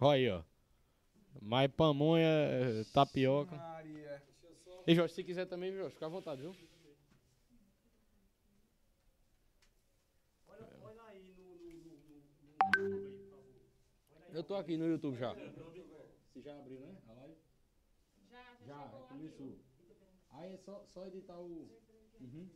Olha aí, ó. Mais pamonha, eh, tapioca. Maria. E Jorge, se quiser também, Jorge, fica à vontade, viu? Eu tô aqui no YouTube já. Você já abriu, né? A live? Já, já, Já, aqui, começou. Aí é só, só editar o. Uhum.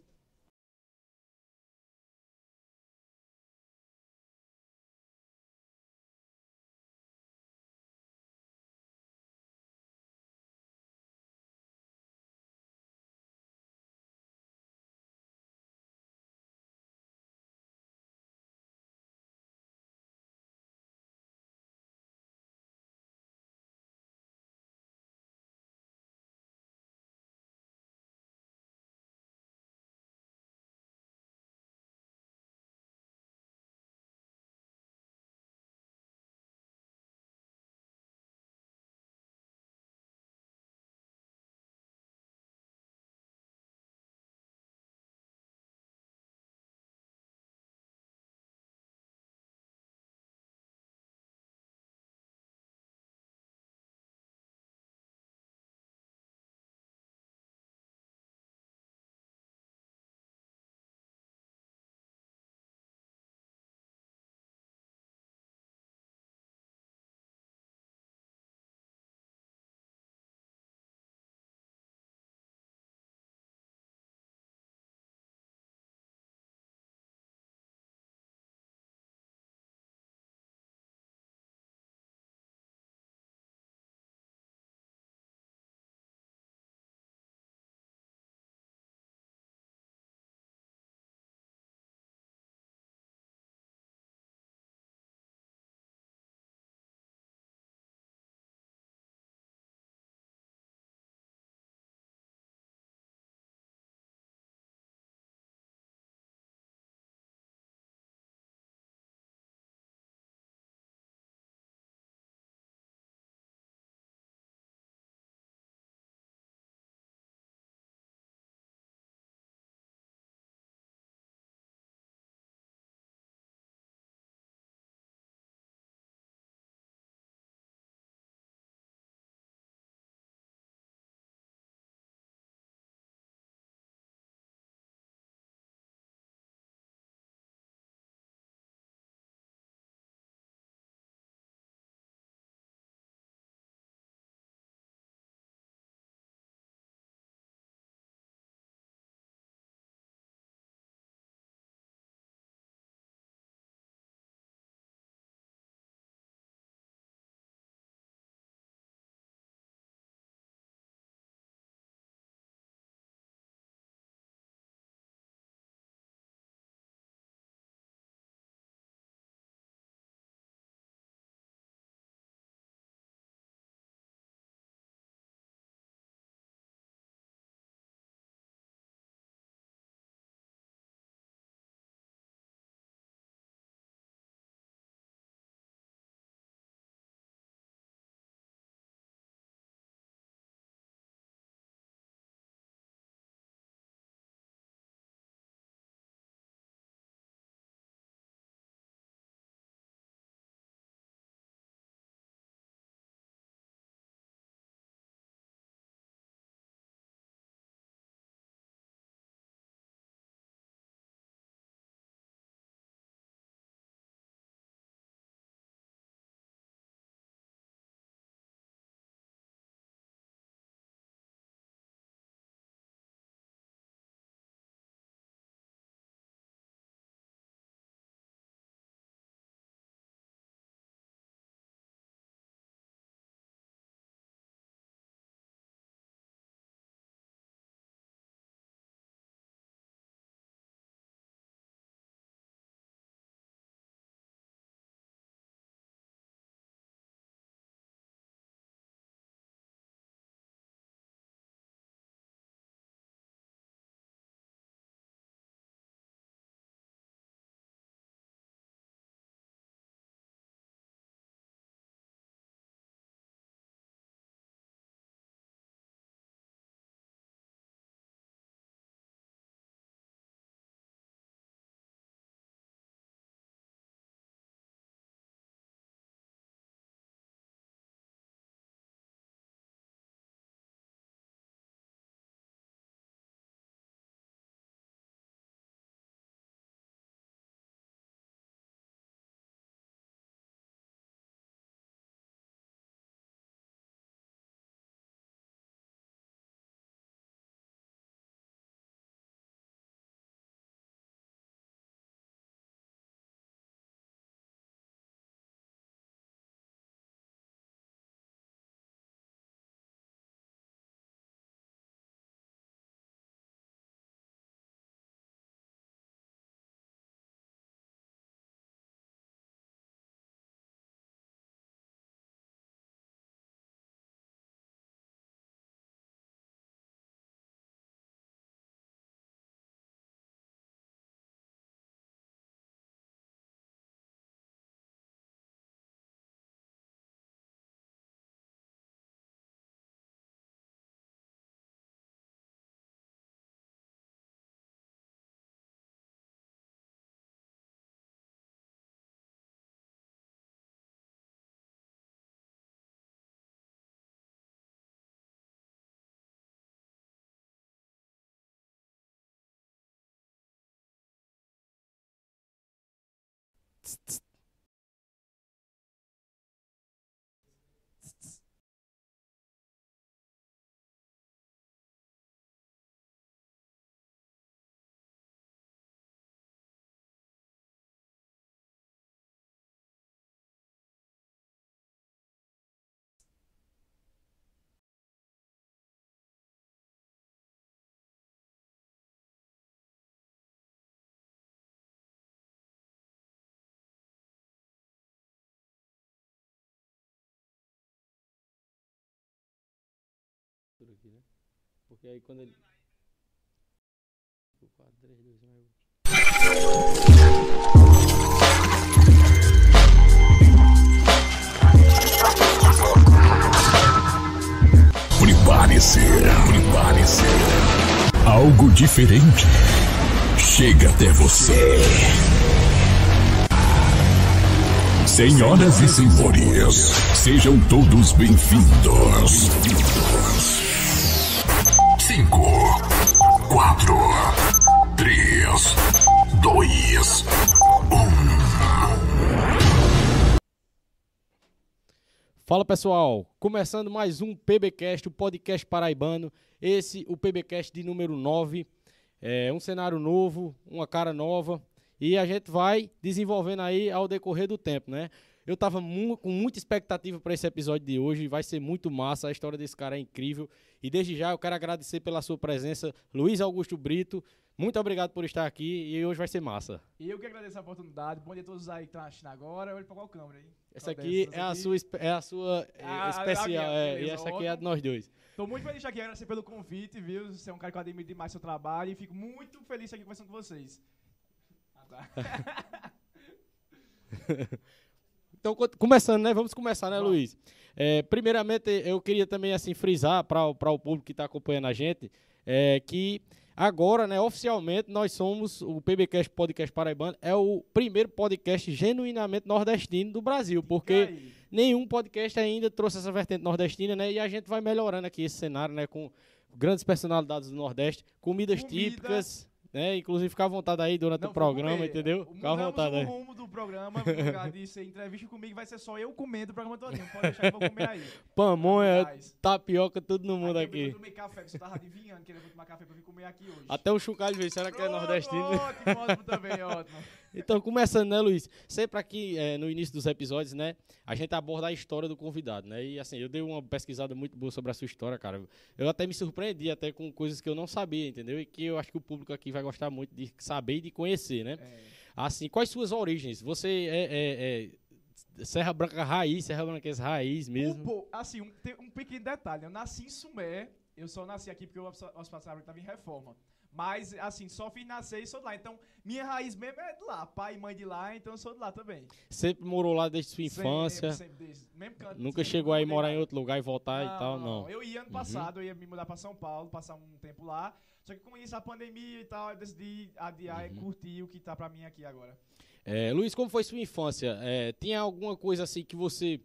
Por aqui, né? Porque aí quando ele. 4, 3, 2, 1. Prepare-se, prepare-se. Algo diferente chega até você. Senhoras e senhores, sejam todos bem-vindos. Cinco, quatro, três, dois, Fala pessoal, começando mais um PBcast, o podcast paraibano. Esse, o PBcast de número 9. É um cenário novo, uma cara nova. E a gente vai desenvolvendo aí ao decorrer do tempo, né? Eu tava mu com muita expectativa para esse episódio de hoje. Vai ser muito massa. A história desse cara é incrível. E desde já eu quero agradecer pela sua presença, Luiz Augusto Brito. Muito obrigado por estar aqui e hoje vai ser massa. E eu que agradeço a oportunidade. Bom dia a todos aí que estão assistindo agora. Olha pra qual câmera aí? Essa Qual aqui é a sua, espe- é a sua é, Ah, especial, a minha, é, e essa aqui é a de nós dois. Tô muito feliz aqui, agradecer pelo convite, viu? Você é um cara que eu admiro demais seu trabalho e fico muito feliz aqui conversando com vocês. Ah, tá. Então, co- começando, né? Vamos começar, né, Luiz? É, primeiramente, eu queria também assim frisar para o público que está acompanhando a gente é, que agora, né, oficialmente, nós somos o PBcast Podcast Paraibano, é o primeiro podcast genuinamente nordestino do Brasil, porque nenhum podcast ainda trouxe essa vertente nordestina, né? E a gente vai melhorando aqui esse cenário, né? Com grandes personalidades do Nordeste, comidas Comida. típicas, né? Inclusive, ficar à vontade aí durante Não, o programa, comer. entendeu? Fica à vontade o aí. rumo do programa, no lugar de ser entrevista comigo, vai ser só eu comendo o programa todinho. Pode deixar que eu vou comer aí. Pamonha, Mas, tapioca, tudo no mundo aí aqui. Eu tomei café, você tava adivinhando que eu vou tomar café pra vir comer aqui hoje. Até o chocalho, ver, será que é nordestino? Ótimo, ótimo também, ótimo. Então, começando, né, Luiz? Sempre aqui eh, no início dos episódios, né, a gente aborda a história do convidado, né? E assim, eu dei uma pesquisada muito boa sobre a sua história, cara. Eu até me surpreendi até com coisas que eu não sabia, entendeu? E que eu acho que o público aqui vai gostar muito de saber e de conhecer, né? É. Assim, quais suas origens? Você é, é- é Serra Branca raiz, Serra Branquense raiz mesmo? Um assim, um, um pequeno detalhe. Eu nasci em Sumé. Eu só nasci aqui porque o Hospital Sábio estava em reforma. Mas, assim, só fiz nascer e sou de lá. Então, minha raiz mesmo é de lá. Pai e mãe de lá, então eu sou de lá também. Sempre morou lá desde sua infância? Sempre, sempre desde- mesmo canto, Nunca chegou aí morar lá. em outro lugar e voltar e tal, não. Eu ia ano Uhum. passado, eu ia me mudar pra São Paulo, passar um tempo lá. Só que com isso, a pandemia e tal, eu decidi adiar Uhum. e curtir o que tá pra mim aqui agora. É, Luiz, como foi sua infância? É, tinha alguma coisa assim que você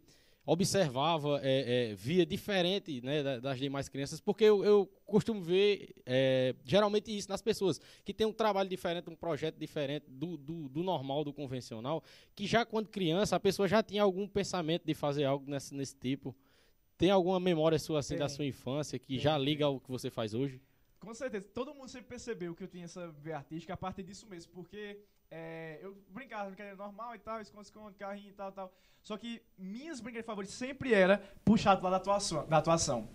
observava, é, é, via diferente né, da- das demais crianças? Porque eu, eu costumo ver é, geralmente isso nas pessoas, que tem um trabalho diferente, um projeto diferente do, do, do normal, do convencional, que já quando criança a pessoa já tinha algum pensamento de fazer algo nesse, nesse tipo. Tem alguma memória sua assim da sua infância que já liga ao que você faz hoje? Com certeza, todo mundo sempre percebeu que eu tinha essa veia artística a partir disso mesmo, porque é, eu brincava, brincadeira normal e tal, esconde-esconde, carrinho e tal, tal. Só que minhas brincadeiras favoritas sempre era puxado lá da atuação, da atuação.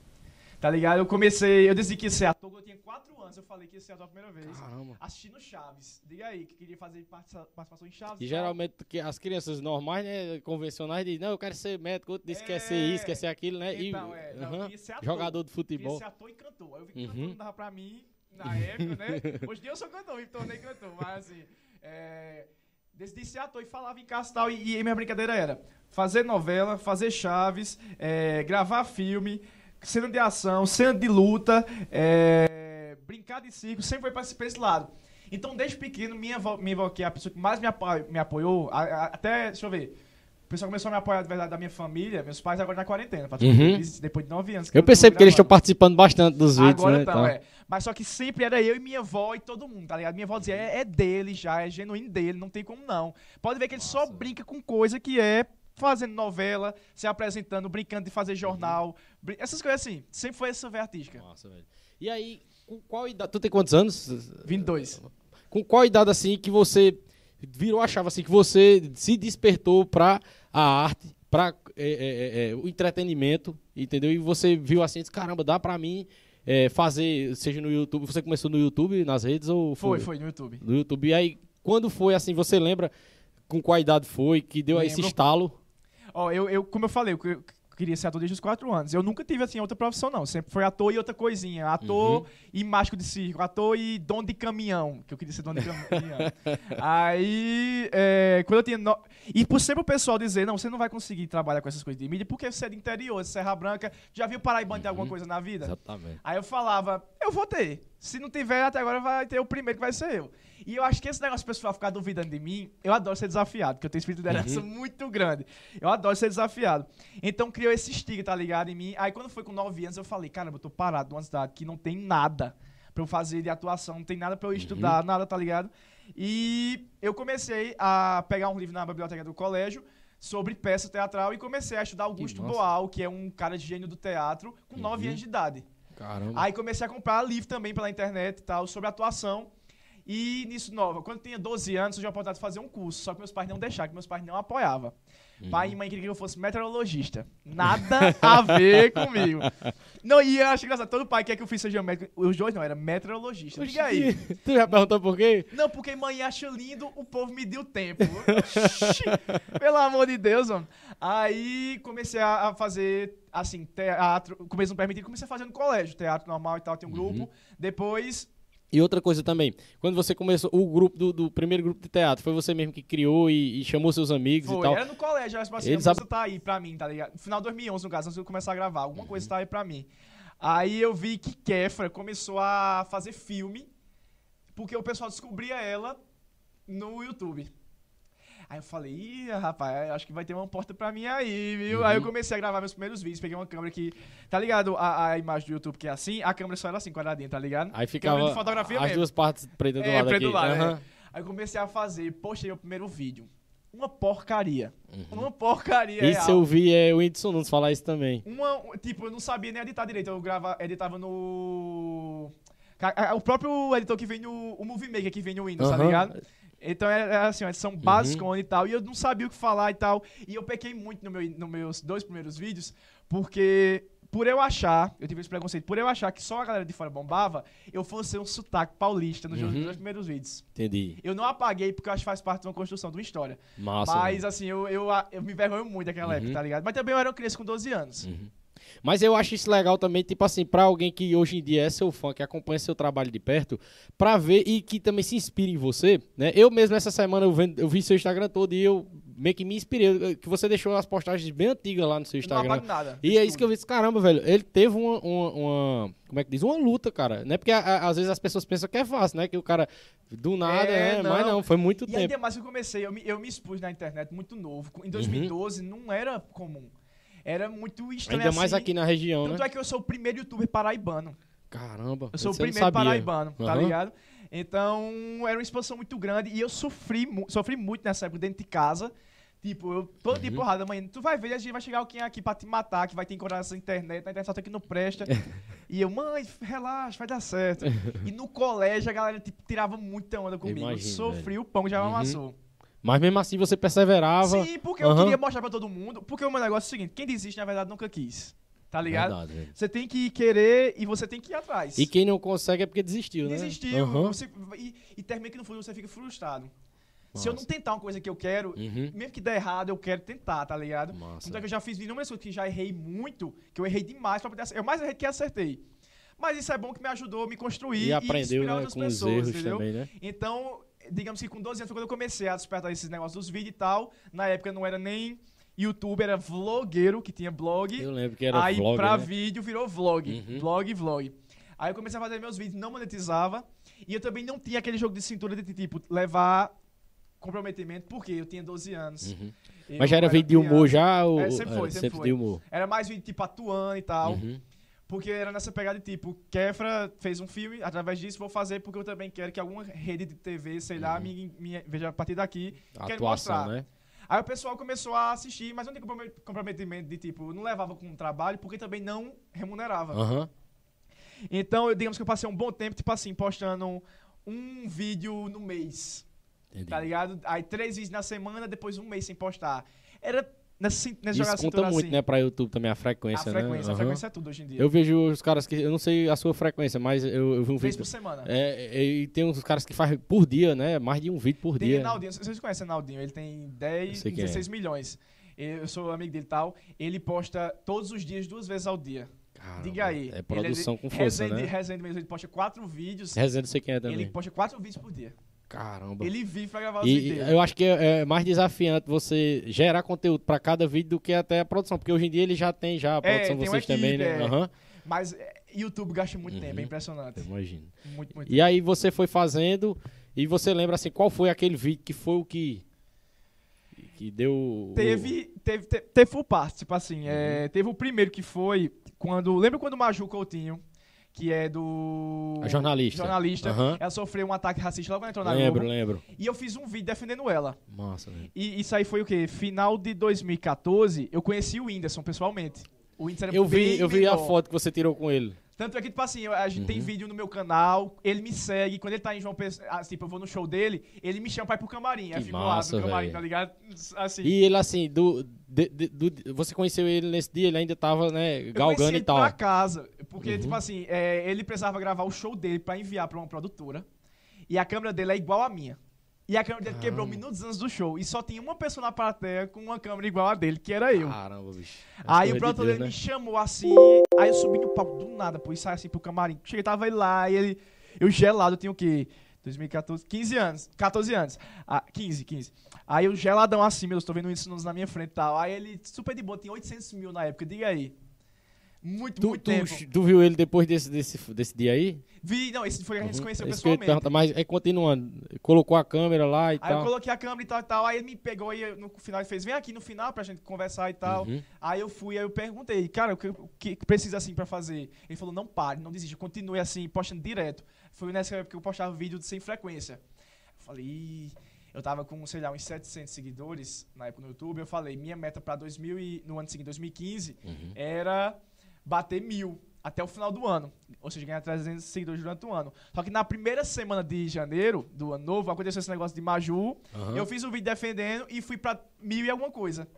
Tá ligado? Eu comecei, eu decidi que ia ser ator quando eu tinha 4 anos, eu falei que ia ser ator a primeira vez. Caramba. Assistindo Chaves. Diga aí, que queria fazer participa- participação em Chaves. E geralmente que as crianças normais, né, convencionais, dizem, não, eu quero ser médico, outro diz que quer ser isso, quer ser aquilo, né? E- Então, é, não, queria ser ator. jogador de Queria futebol. ser ator e cantor. Aí eu vi que Uhum. cantor não dava pra mim na época, né? Hoje em dia eu sou cantor, me tornei cantor. Mas assim, é, decidi ser ator e falava em casa e tal. E, e minha brincadeira era fazer novela, fazer chaves, é, gravar filme, cena de ação, cena de luta, é, brincar de circo, sempre foi pra esse, pra esse lado. Então, desde pequeno, minha avó, minha avó, que é a pessoa que mais me, apo- me apoiou, a- a- até, deixa eu ver, pessoal começou a me apoiar de verdade da minha família. Meus pais agora na quarentena. Uhum. ver, Depois de nove anos. Eu percebo que eles estão participando bastante dos vídeos, Agora né? então, é. Mas só que sempre era eu e minha avó e todo mundo, tá ligado? Minha avó dizia, é, é dele já, é genuíno dele, não tem como não. Pode ver que ele só brinca com coisa que é fazendo novela, se apresentando, brincando de fazer jornal. brin- Essas coisas assim. Sempre foi essa veia artística. Massa, velho. E aí, com qual idade? Tu tem quantos anos? 22. Com qual idade, assim, que você virou a chave, assim, que você se despertou pra a arte, pra é, é, é, é, o entretenimento, entendeu? E você viu assim, disse, caramba, dá pra mim é, fazer, seja no YouTube, você começou no YouTube, nas redes, ou Foi, foi no YouTube. No YouTube. E aí, quando foi, assim, você lembra com qual idade foi, que deu esse Lembro. estalo? Ó, eu, eu, como eu falei, eu queria ser ator desde os 4 anos. Eu nunca tive, assim, outra profissão, não. Sempre foi ator e outra coisinha. Ator Uhum. e mágico de circo. Ator e dono de caminhão, que eu queria ser dono de caminhão. Aí, é, quando eu tinha... No... E por sempre o pessoal dizer, não, você não vai conseguir trabalhar com essas coisas de mídia, porque você é do interior, Serra Branca. Já viu Paraibano ter alguma Uhum. coisa na vida? Exatamente. Aí eu falava, eu vou ter. Se não tiver, até agora vai ter o primeiro que vai ser eu. E eu acho que esse negócio pessoal ficar duvidando de mim, eu adoro ser desafiado, porque eu tenho espírito de liderança muito grande. Eu adoro ser desafiado. Então criou esse estigma, tá ligado, em mim. Aí quando foi com 9 anos, eu falei, caramba, eu tô parado numa cidade que não tem nada pra eu fazer de atuação, não tem nada pra eu estudar, nada, tá ligado? E eu comecei a pegar um livro na biblioteca do colégio sobre peça teatral e comecei a estudar Augusto massa. Boal, que é um cara de gênio do teatro, com 9 anos de idade. Caramba. Aí comecei a comprar livro também pela internet e tal, sobre atuação. E nisso, nova, quando eu tinha 12 anos, eu já oportunidade de fazer um curso, só que meus pais não deixaram, que meus pais não apoiavam. Pai e mãe queriam que eu fosse meteorologista. Nada a ver comigo. Não, e eu acho engraçado, todo pai quer que eu fiz seja médico. Os dois não, era meteorologista. Diga aí. Tu já perguntou por quê? Não, porque mãe acha lindo, o povo me deu tempo. Pelo amor de Deus, mano. Aí comecei a fazer, assim, teatro. Começo não permitido, comecei a fazer no colégio, teatro normal e tal, tem um grupo. Depois E outra coisa também, quando você começou o grupo do, do primeiro grupo de teatro, foi você mesmo que criou e, e chamou seus amigos e Foi, tal? era no colégio, tipo assim, Eles a música tá aí pra mim, tá ligado? No final de 2011, no caso, antes de eu começar a gravar, alguma coisa tá aí pra mim. Aí eu vi que Kefra começou a fazer filme, porque o pessoal descobria ela no YouTube. Aí eu falei, ih, rapaz, acho que vai ter uma porta pra mim aí, viu? Aí eu comecei a gravar meus primeiros vídeos, peguei uma câmera que, tá ligado? A, a imagem do YouTube que é assim, a câmera só era assim, quadradinha, tá ligado? Aí ficava de fotografia as mesmo. duas partes pretas do É, lado preto aqui. do lado, é. Aí eu comecei a fazer, postei o primeiro vídeo. Uma porcaria. Uhum. Uma porcaria Isso real. eu vi é, o Whindersson Nunes falar isso também. Uma, um- tipo, eu não sabia nem editar direito. Eu grava, editava no. O próprio editor que vem no. O Movie Maker que vem no Windows, tá. Uhum. ligado? Então era, era assim, uma edição basicona e tal. E eu não sabia o que falar e tal. E eu pequei muito no meu, nos meus dois primeiros vídeos, porque. Por eu achar, eu tive esse preconceito, por eu achar que só a galera de fora bombava, eu fosse um sotaque paulista nos meus Uhum. dois primeiros vídeos. Entendi. Eu não apaguei porque eu acho que faz parte de uma construção de uma história. Massa. Mas, assim, eu, eu, eu me envergonho muito daquela Uhum. época, tá ligado? Mas também eu era uma criança com 12 anos. Mas eu acho isso legal também, tipo assim, pra alguém que hoje em dia é seu fã, que acompanha seu trabalho de perto, pra ver e que também se inspire em você, né? Eu mesmo essa semana eu, vendo- eu vi seu Instagram todo e eu meio que me inspirei, que você deixou as postagens bem antigas lá no seu Eu não Instagram. apago nada. E é isso que eu vi, caramba, velho, ele teve uma, uma, uma- como é que diz, uma luta, cara, né? Porque a- a- às vezes as pessoas pensam que é fácil, né? Que o cara, do nada, É, né? Mas não. não, foi muito E tempo. ainda mais que eu comecei, eu me, eu me expus na internet muito novo. Uhum. Em 2012 não era comum. Era muito estranho Ainda mais assim. aqui na região, Tanto né? é que eu sou o primeiro youtuber paraibano. Caramba, Eu sou o primeiro paraibano, tá Aham. ligado? Então, era uma expansão muito grande e eu sofri, sofri muito nessa época dentro de casa. Tipo, eu todo Uhum. dia porrada, mãe, tu vai ver, a gente vai chegar alguém aqui pra te matar, que vai te encontrar nessa internet, a internet só tá aqui não presta. e eu, mãe, relaxa, vai dar certo. e no colégio a galera tipo, tirava muita onda comigo. imagino, sofri o pão que já Uhum. amassou. Mas mesmo assim você perseverava. Sim, porque eu Aham. queria mostrar pra todo mundo. Porque o meu negócio é o seguinte: quem desiste, na verdade, nunca quis. Tá ligado? Verdade. Você tem que querer e você tem que ir atrás. E quem não consegue é porque desistiu, né? Desistiu. Aham. você- e, e termina que no fundo você fica frustrado. Se eu não Massa. tentar uma coisa que eu quero, Uhum. mesmo que der errado, eu quero tentar, tá ligado? Massa. Então é que eu já fiz inúmeras coisas que já errei muito, que eu errei demais pra poder acertar. Eu mais errei que acertei. Mas isso é bom que me ajudou a me construir E aprendeu, inspirar né, outras com os pessoas, erros entendeu? também, né? Então, digamos que com 12 anos foi quando eu comecei a despertar esses negócios dos vídeos e tal. Na época não era nem youtuber, era vlogueiro, que tinha blog. Eu lembro que era Aí vlog, pra né? vídeo virou vlog. Uhum. Vlog, vlog. Aí eu comecei a fazer meus vídeos, não monetizava. E eu também não tinha aquele jogo de cintura de tipo, levar comprometimento, porque eu tinha 12 anos. Uhum. Mas já era vídeo de humor já? Ou, É, sempre foi, era sempre foi. de humor. Era mais vídeo tipo atuando e tal. Uhum. Porque era nessa pegada de tipo, Kefra fez um filme, através disso vou fazer porque eu também quero que alguma rede de TV, sei lá, me, me veja a partir daqui. A Quero atuação, mostrar. né? Aí o pessoal começou a assistir, mas não comprome- comprometimento de tipo, não levava com o trabalho porque também não remunerava. Aham. Então, eu, digamos que eu passei um bom tempo, tipo assim, postando um vídeo no mês, Entendi. tá ligado? Aí três vídeos na semana, depois um mês sem postar. Era nessa, nessa Isso jogada conta muito, assim. né, pra YouTube também, a A frequência, né? frequência, a Aham. frequência é tudo hoje em dia. Eu vejo os caras que. Eu não sei a sua frequência, mas eu, eu vi um Vez vídeo. por semana. É, é, e tem uns caras que fazem por dia, né? Mais de um vídeo por Tem dia. Rinaldinho, vocês conhecem o Rinaldinho, ele tem 10, sei quem é. 16 milhões. Eu sou amigo dele e tal. Ele posta todos os dias, duas vezes ao dia. Caramba, Diga aí. É produção Ele com força, Resende, né? Resende mesmo, ele posta quatro vídeos. Resende sei quem é também. Ele posta quatro vídeos por dia. Caramba. Ele vive pra gravar os E vídeos. eu acho que é, é mais desafiante você gerar conteúdo pra cada vídeo do que até a produção, porque hoje em dia ele já tem já a produção É, tem uma vocês também, né? é. Aham. Mas é, YouTube gasta muito tempo, é Uhum. impressionante. Imagino. Muito, muito. E aí você foi fazendo e você lembra assim, qual foi aquele vídeo que foi o que que deu o- Teve, teve, teve, teve full parte, tipo assim, é, Uhum. teve o primeiro que foi quando, lembra quando o Maju Coutinho, que é do... A jornalista. Jornalista, Aham. ela sofreu um ataque racista logo quando entrou na Lembro, Globo. lembro. E eu fiz um vídeo defendendo ela. Massa, velho. E isso aí foi o quê? Final de 2014, eu conheci o Whindersson pessoalmente. O Whindersson era Eu vi, eu vi a foto que você tirou com ele. Tanto é que, tipo assim, eu- a gente tem Uhum. vídeo no meu canal, ele me segue, quando ele tá em João Pessoa, assim, tipo, eu vou no show dele, ele me chama pra ir pro camarim. aí eu fico massa, lá no camarim, velho. tá ligado? Assim. E ele assim, do, de- de- do- você conheceu ele nesse dia, ele ainda tava, né, Eu conheci galgando ele e tal. pra casa, porque, Uhum. tipo assim, é, ele precisava gravar o show dele pra enviar pra uma produtora, e a câmera dele é igual à minha. E a câmera dele quebrou Caramba. minutos antes do show, e só tinha uma pessoa na plateia com uma câmera igual a dele, que era eu. Caramba, bicho. Aí o de produtor dele né? me chamou assim, aí eu subi no palco do nada, pô, e saí assim pro camarim. Cheguei, tava ele lá, e ele, eu gelado, eu tinha o quê? 2014, 15 anos, 14 anos, ah, 15, 15. Aí eu geladão assim, meu Deus, tô vendo isso na minha frente e tal. Aí ele, super de boa, tinha 800 mil na época, diga aí. Muito, Tu, muito tu, tempo. tu viu ele depois desse, desse, desse dia aí? Vi, não, esse foi que a gente se conheceu Uhum. Isso que eu ia te pessoalmente. perguntar, mas é continuando. Colocou a câmera lá e Aí eu tal. coloquei a câmera e tal e tal, aí ele me pegou e eu- no final ele fez, vem aqui no final pra gente conversar e tal. Uhum. Aí eu fui, aí eu perguntei, cara, o que, o que precisa assim pra fazer? Ele falou, não pare, não desista, continue assim, postando direto. Foi nessa época que eu postava vídeo sem frequência. Eu falei, eu tava com, sei lá, uns 700 seguidores na época no YouTube, eu falei, minha meta pra 2000 e, no ano seguinte, 2015, Uhum. era bater mil até o final do ano. Ou seja, ganhar 300 seguidores durante o ano. Só que na primeira semana de janeiro do ano novo, aconteceu esse negócio de Maju, Aham. eu fiz um vídeo defendendo e fui pra mil e alguma coisa.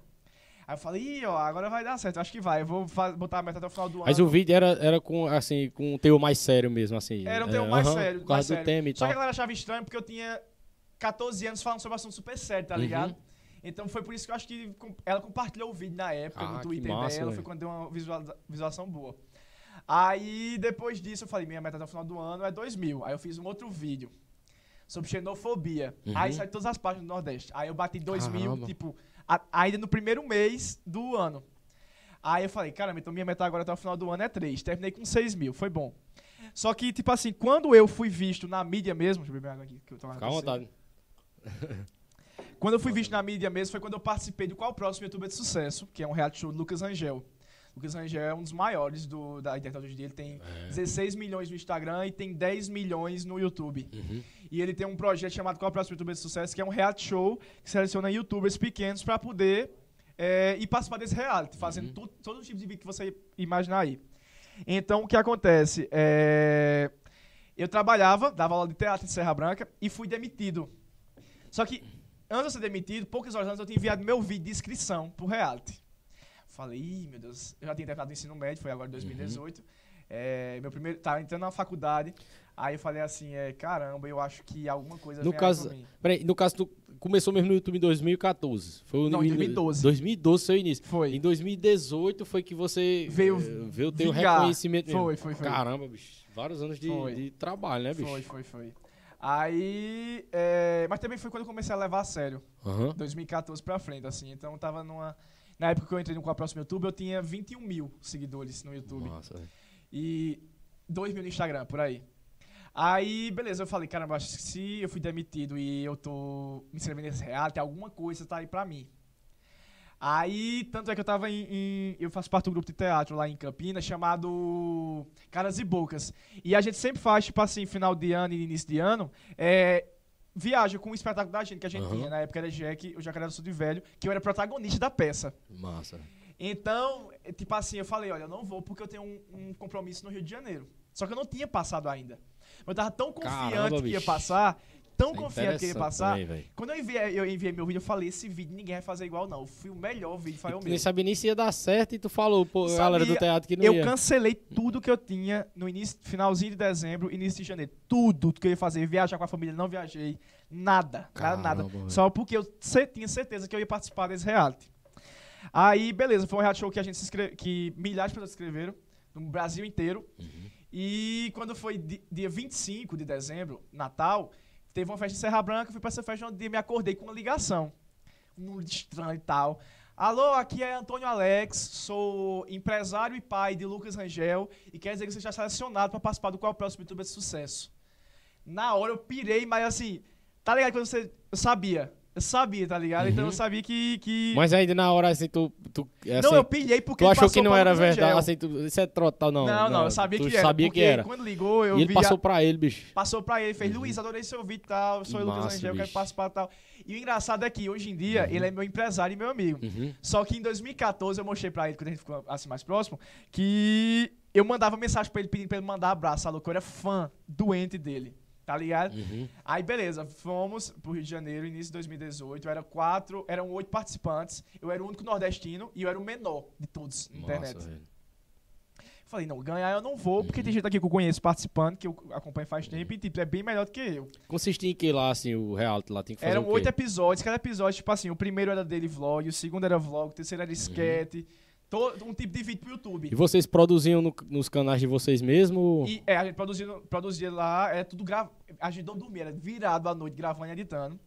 Aí eu falei, Ih, ó, agora vai dar certo, acho que vai. Eu vou botar a meta até o final do Mas ano. o vídeo era, era com, assim, com um teor mais sério mesmo, assim. Era um É, tema mais aham, sério. Por causa mais do sério. tema e Só que a tal. galera achava estranho porque eu tinha 14 anos falando sobre um assunto super sério, tá Uhum. Então foi por isso que eu acho que ela compartilhou o vídeo na época, Ah, no Twitter massa, dela, velho. foi quando deu uma visualiza- visualização boa. Aí depois disso eu falei, minha meta até o final do ano é 2 mil. Aí eu fiz um outro vídeo sobre xenofobia. Uhum. Aí saiu todas as páginas do Nordeste. Aí eu bati 2 mil, tipo, a- ainda no primeiro mês do ano. Aí eu falei, caramba, então minha meta agora até o final do ano é 3. Terminei com 6 mil, foi bom. Só que, tipo assim, quando eu fui visto na mídia mesmo. Deixa eu beber água aqui, que eu tô Fica à vontade. Quando eu fui visto na mídia mesmo foi quando eu participei do Qual Próximo YouTuber de Sucesso, que é um reality show do Lucas Angel. Lucas Angel é um dos maiores do, da internet hoje em dia. Ele tem É. 16 milhões no Instagram e tem 10 milhões no YouTube. Uhum. E ele tem um projeto chamado Qual Próximo YouTuber de Sucesso, que é um reality show que seleciona youtubers pequenos para poder é, ir participar desse reality, fazendo Uhum. todo o tipo de vídeo que você imaginar aí. Então, o que acontece? É, eu trabalhava, dava aula de teatro em Serra Branca e fui demitido. Só que, antes de eu ser demitido, poucas horas antes eu tinha enviado meu vídeo de inscrição pro reality. Falei, Ih, meu Deus, eu já tinha terminado o ensino médio, foi agora em 2018. É, meu primeiro, tava entrando na faculdade. Aí eu falei assim, é, caramba, eu acho que alguma coisa No caso- por mim. Peraí, no caso, tu começou mesmo no YouTube em 2014. Foi o Não, em 2012. 2012 seu início. Foi. Em 2018 foi que você Veio eh, veio ter o reconhecimento mesmo. Foi, foi, foi. Caramba, bicho. Vários anos de, Foi. de trabalho, né, bicho? Foi, foi, foi. Aí, é, mas também foi quando eu comecei a levar a sério. Aham. 2014 pra frente, assim. Então eu tava numa. Na época que eu entrei no Qual Próximo YouTube, eu tinha 21 mil seguidores no YouTube. Velho. E 2 mil no Instagram, por aí. Aí, beleza, eu falei, caramba, se eu fui demitido e eu tô me inscrevendo nesse reality, alguma coisa tá aí pra mim. Aí, tanto é que eu tava em, em- Eu faço parte do grupo de teatro lá em Campinas, chamado Caras e Bocas. E a gente sempre faz, tipo assim, final de ano e início de ano, é, viaja com o espetáculo da gente, que a gente Aham. tinha. Na época era Jack, o Jacaré do Sul de Velho, que eu era protagonista da peça. Massa. Então, é, tipo assim, eu falei, olha, eu não vou porque eu tenho um, um compromisso no Rio de Janeiro. Só que eu não tinha passado ainda. Mas eu tava tão confiante Caramba, que ia bicho. passar, tão é confiante que ia passar. também, quando eu enviei, eu enviei meu vídeo, eu falei, esse vídeo ninguém vai fazer igual, não. Foi o melhor vídeo, foi o meu. nem sabia nem se ia dar certo e tu falou, pô, Sabia. galera do teatro que não Eu ia. cancelei tudo que eu tinha no início, finalzinho de dezembro, início de janeiro. Tudo que eu ia fazer, viajar com a família, não viajei. Nada, nada, nada. Caramba, velho. Só porque eu tinha certeza que eu ia participar desse reality. Aí, beleza, foi um reality show que a gente se inscreve, que milhares de pessoas se inscreveram, no Brasil inteiro. Uhum. E quando foi di- dia 25 de dezembro, Natal, teve uma festa em Serra Branca, fui pra essa festa onde me acordei com uma ligação. Um número estranho e tal. Alô, aqui é Antônio Alex, sou empresário e pai de Lucas Rangel e quer dizer que você está selecionado para participar do qual próximo youtuber de sucesso. Na hora eu pirei, mas assim, tá ligado quando você. Eu sabia. Eu sabia, tá ligado? Então Uhum. eu sabia que. que... Mas ainda na hora, assim, tu... tu assim, não, eu pilhei porque Tu achou que não era verdade, assim, tu, isso é trotal, não. Não, não, eu sabia que era. sabia que era. quando ligou, eu E ele vi. passou a- pra ele, bicho. Passou pra ele, fez, Luiz, adorei seu vídeo e tal, eu sou o Lucas Uhum. Massa, Angel, quero participar e tal. E o engraçado é que, hoje em dia, ele é meu empresário e meu amigo. Uhum. Só que em 2014 eu mostrei pra ele, quando a gente ficou assim mais próximo, que eu mandava mensagem pra ele pedindo pra ele mandar abraço, a que eu era fã doente dele. Tá ligado? Uhum. Aí, beleza, fomos pro Rio de Janeiro, início de 2018. Era quatro, eram oito participantes. Eu era o único nordestino e eu era o menor de todos na internet. Velho. Falei, não, ganhar eu não vou, porque tem gente aqui que eu conheço participando, que eu acompanho faz tempo, e tipo, é bem melhor do que eu. Consistia em que lá, assim, o reality lá? Tem que fazer Eram oito episódios, cada episódio, tipo assim, o primeiro era dele vlog, o segundo era vlog, o terceiro era sketch, todo, um tipo de vídeo pro YouTube. E vocês produziam no- nos canais de vocês mesmo? E é, a gente produzia, produzia lá, era tudo gravado. A gente não dormia, era virado à noite, gravando e editando.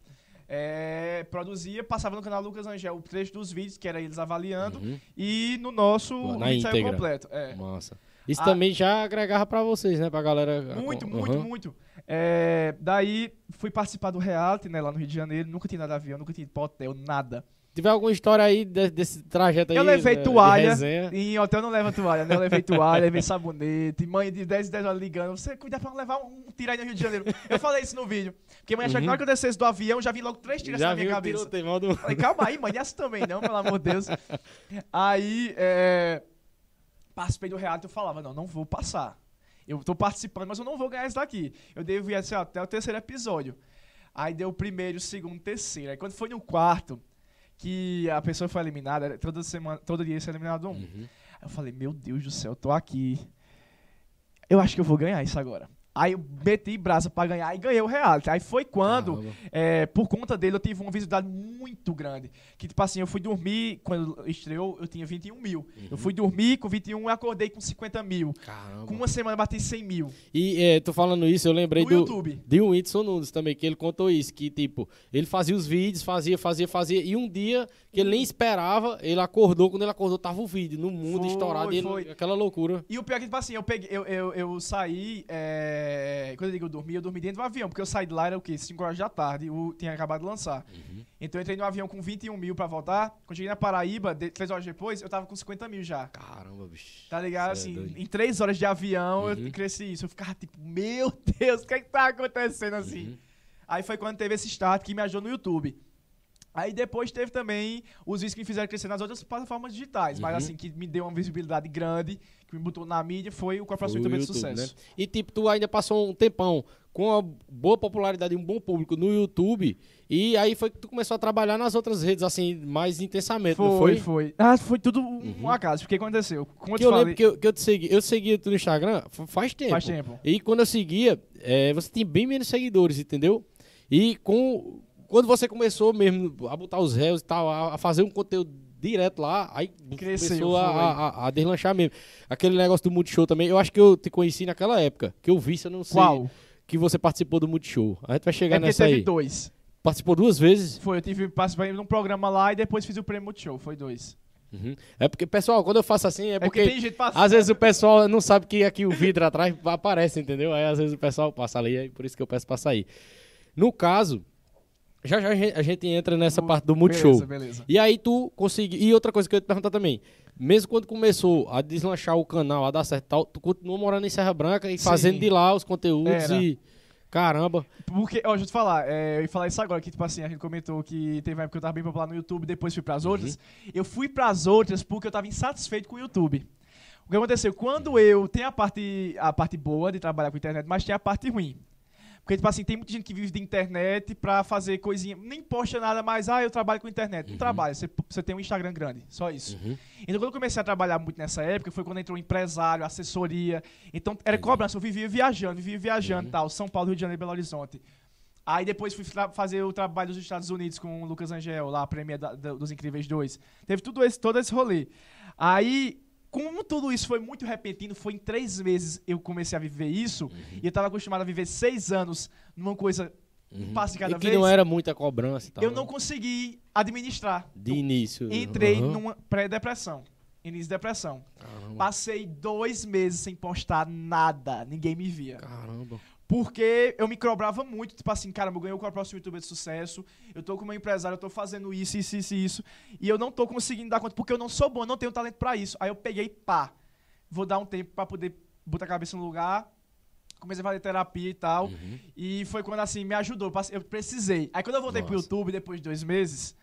É, produzia, passava no canal Lucas Angel o trecho dos vídeos, que era eles avaliando, Uhum. e no nosso Na vídeo saiu íntegra. completo. É. Massa. Isso Ah. também já agregava pra vocês, né? Pra galera. Muito, Aham. muito, muito. É, daí fui participar do reality, né, lá no Rio de Janeiro. Nunca tinha nada avião, nunca tinha ido pra hotel, nada. Tiver alguma história aí de- desse trajeto aí? Eu levei né, toalha. em hotel não leva toalha, né? Eu levei toalha, levei sabonete, mãe de 10 e 10 horas ligando. Você cuida pra não levar um tiro aí no Rio de Janeiro. Eu falei isso no vídeo. Porque mãe achou que na hora que eu descesse do avião, já vi logo três tiros Já na minha cabeça. manda um- Falei, calma aí, mãe, essa também não, pelo amor de Deus. Aí, é, participei do reality, eu falava, não, não vou passar. Eu tô participando, mas eu não vou ganhar isso daqui. Eu devo ir assim, até o terceiro episódio. Aí deu o primeiro, o segundo, o terceiro. Aí quando foi no quarto, que a pessoa foi eliminada, toda semana, todo dia ia ser eliminado um. Uhum. Eu falei, meu Deus do céu, eu tô aqui. Eu acho que eu vou ganhar isso agora. Aí eu meti brasa pra ganhar e ganhei o reality. Aí foi quando, é, por conta dele, eu tive uma visibilidade muito grande. Que, tipo assim, eu fui dormir, quando estreou, eu tinha 21 mil. Eu fui dormir com 21 e acordei com 50 mil. Caramba. Com uma semana eu bati 100 mil. E é, tô falando isso, eu lembrei No do. YouTube. De um Whindersson Nunes também, que ele contou isso, que tipo, ele fazia os vídeos, fazia, fazia, fazia, e um dia que ele nem esperava, ele acordou, quando ele acordou tava o vídeo no mundo Foi, estourado, e ele- aquela loucura. E o pior é que, tipo assim, eu, peguei, eu, eu, eu saí. é, quando eu digo eu dormi, eu dormi dentro do avião, porque eu saí de lá, era o quê? 5 horas da tarde, o, tinha acabado de lançar. Então eu entrei no avião com 21 mil pra voltar. Quando cheguei na Paraíba, 3 horas depois, eu tava com 50 mil já. Caramba, bicho. Tá ligado? É Assim, doido. em 3 horas de avião Uhum. eu cresci isso. Eu ficava tipo, meu Deus, o que é que tá acontecendo assim? Uhum. Aí foi quando teve esse start que me ajudou no YouTube. Aí depois teve também os vídeos que me fizeram crescer nas outras plataformas digitais. Mas Uhum. assim, que me deu uma visibilidade grande, que me botou na mídia, foi o Qual é o Próximo Foi o YouTube de YouTube, Sucesso. né? E tipo, tu ainda passou um tempão com uma boa popularidade e um bom público no YouTube, e aí foi que tu começou a trabalhar nas outras redes, assim, mais intensamente, não Foi, foi? foi. Ah, foi tudo um um acaso. Porque aconteceu. Como eu Que te eu falei, lembro que eu, que eu te segui, eu seguia tu no Instagram fa- faz tempo. faz tempo. E quando eu seguia, é, você tinha bem menos seguidores, entendeu? E com quando você começou mesmo a botar os réus e tal, a, a fazer um conteúdo direto lá, aí Cresceu, começou a, a, a- deslanchar mesmo. Aquele negócio do Multishow também, eu acho que eu te conheci naquela época, que eu vi, se eu não sei, Qual? que você participou do Multishow. A gente vai chegar É nessa teve aí. dois. Participou duas vezes? Foi, eu tive participei num programa lá e depois fiz o prêmio Multishow. Foi dois. Uhum. É porque, pessoal, quando eu faço assim, é É porque porque. tem gente passando. Às vezes o pessoal não sabe que aqui o vidro atrás aparece, entendeu? Aí às vezes o pessoal passa ali, aí por isso que eu peço pra sair. No caso, já já a gente, a entra nessa parte do Multishow. Beleza, beleza. E aí tu conseguiu. E outra coisa que eu ia te perguntar também. Mesmo quando começou a deslanchar o canal, a dar certo e tal, tu continuou morando em Serra Branca e Sim. fazendo de lá os conteúdos Era. e. Caramba. Porque, ó, deixa eu te falar, é, eu ia falar isso agora, que tipo assim, a gente comentou que teve uma época que eu tava bem popular no YouTube, depois fui pras outras. Eu fui pras outras porque eu tava insatisfeito com o YouTube. O que aconteceu? Quando eu. Tem a parte, a parte boa de trabalhar com internet, mas tem a parte ruim. Porque, tipo assim, tem muita gente que vive de internet pra fazer coisinha. Nem posta nada mais, ah, eu trabalho com internet. Não trabalha, você, você tem um Instagram grande, só isso. Uhum. Então, quando eu comecei a trabalhar muito nessa época, foi quando entrou empresário, assessoria. Então, era cobrança. Eu vivia viajando, vivia viajando tal. São Paulo, Rio de Janeiro, Belo Horizonte. Aí depois fui fazer o trabalho dos Estados Unidos com o Lucas Angel, lá, a prêmio da- da- dos Incríveis 2. Teve tudo esse, todo esse rolê. Aí, como tudo isso foi muito repentino, foi em três meses eu comecei a viver isso. E eu tava acostumado a viver seis anos numa coisa, um passo de cada e que vez. não era muita cobrança e tal. eu né? não consegui administrar. De início. Entrei Aham. numa pré-depressão. Início de depressão. Caramba. Passei dois meses sem postar nada. Ninguém me via. Caramba. Porque eu me cobrava muito. Tipo assim, caramba, eu ganhei o próximo youtuber de sucesso. Eu tô com meu empresário, eu tô fazendo isso, isso, isso, isso. E eu não tô conseguindo dar conta. Porque eu não sou bom, eu não tenho talento pra isso. Aí eu peguei, pá. Vou dar um tempo pra poder botar a cabeça no lugar. Comecei a fazer terapia e tal. Uhum. E foi quando, assim, me ajudou. Eu precisei. Aí quando eu voltei pro Nossa. YouTube, depois de dois meses,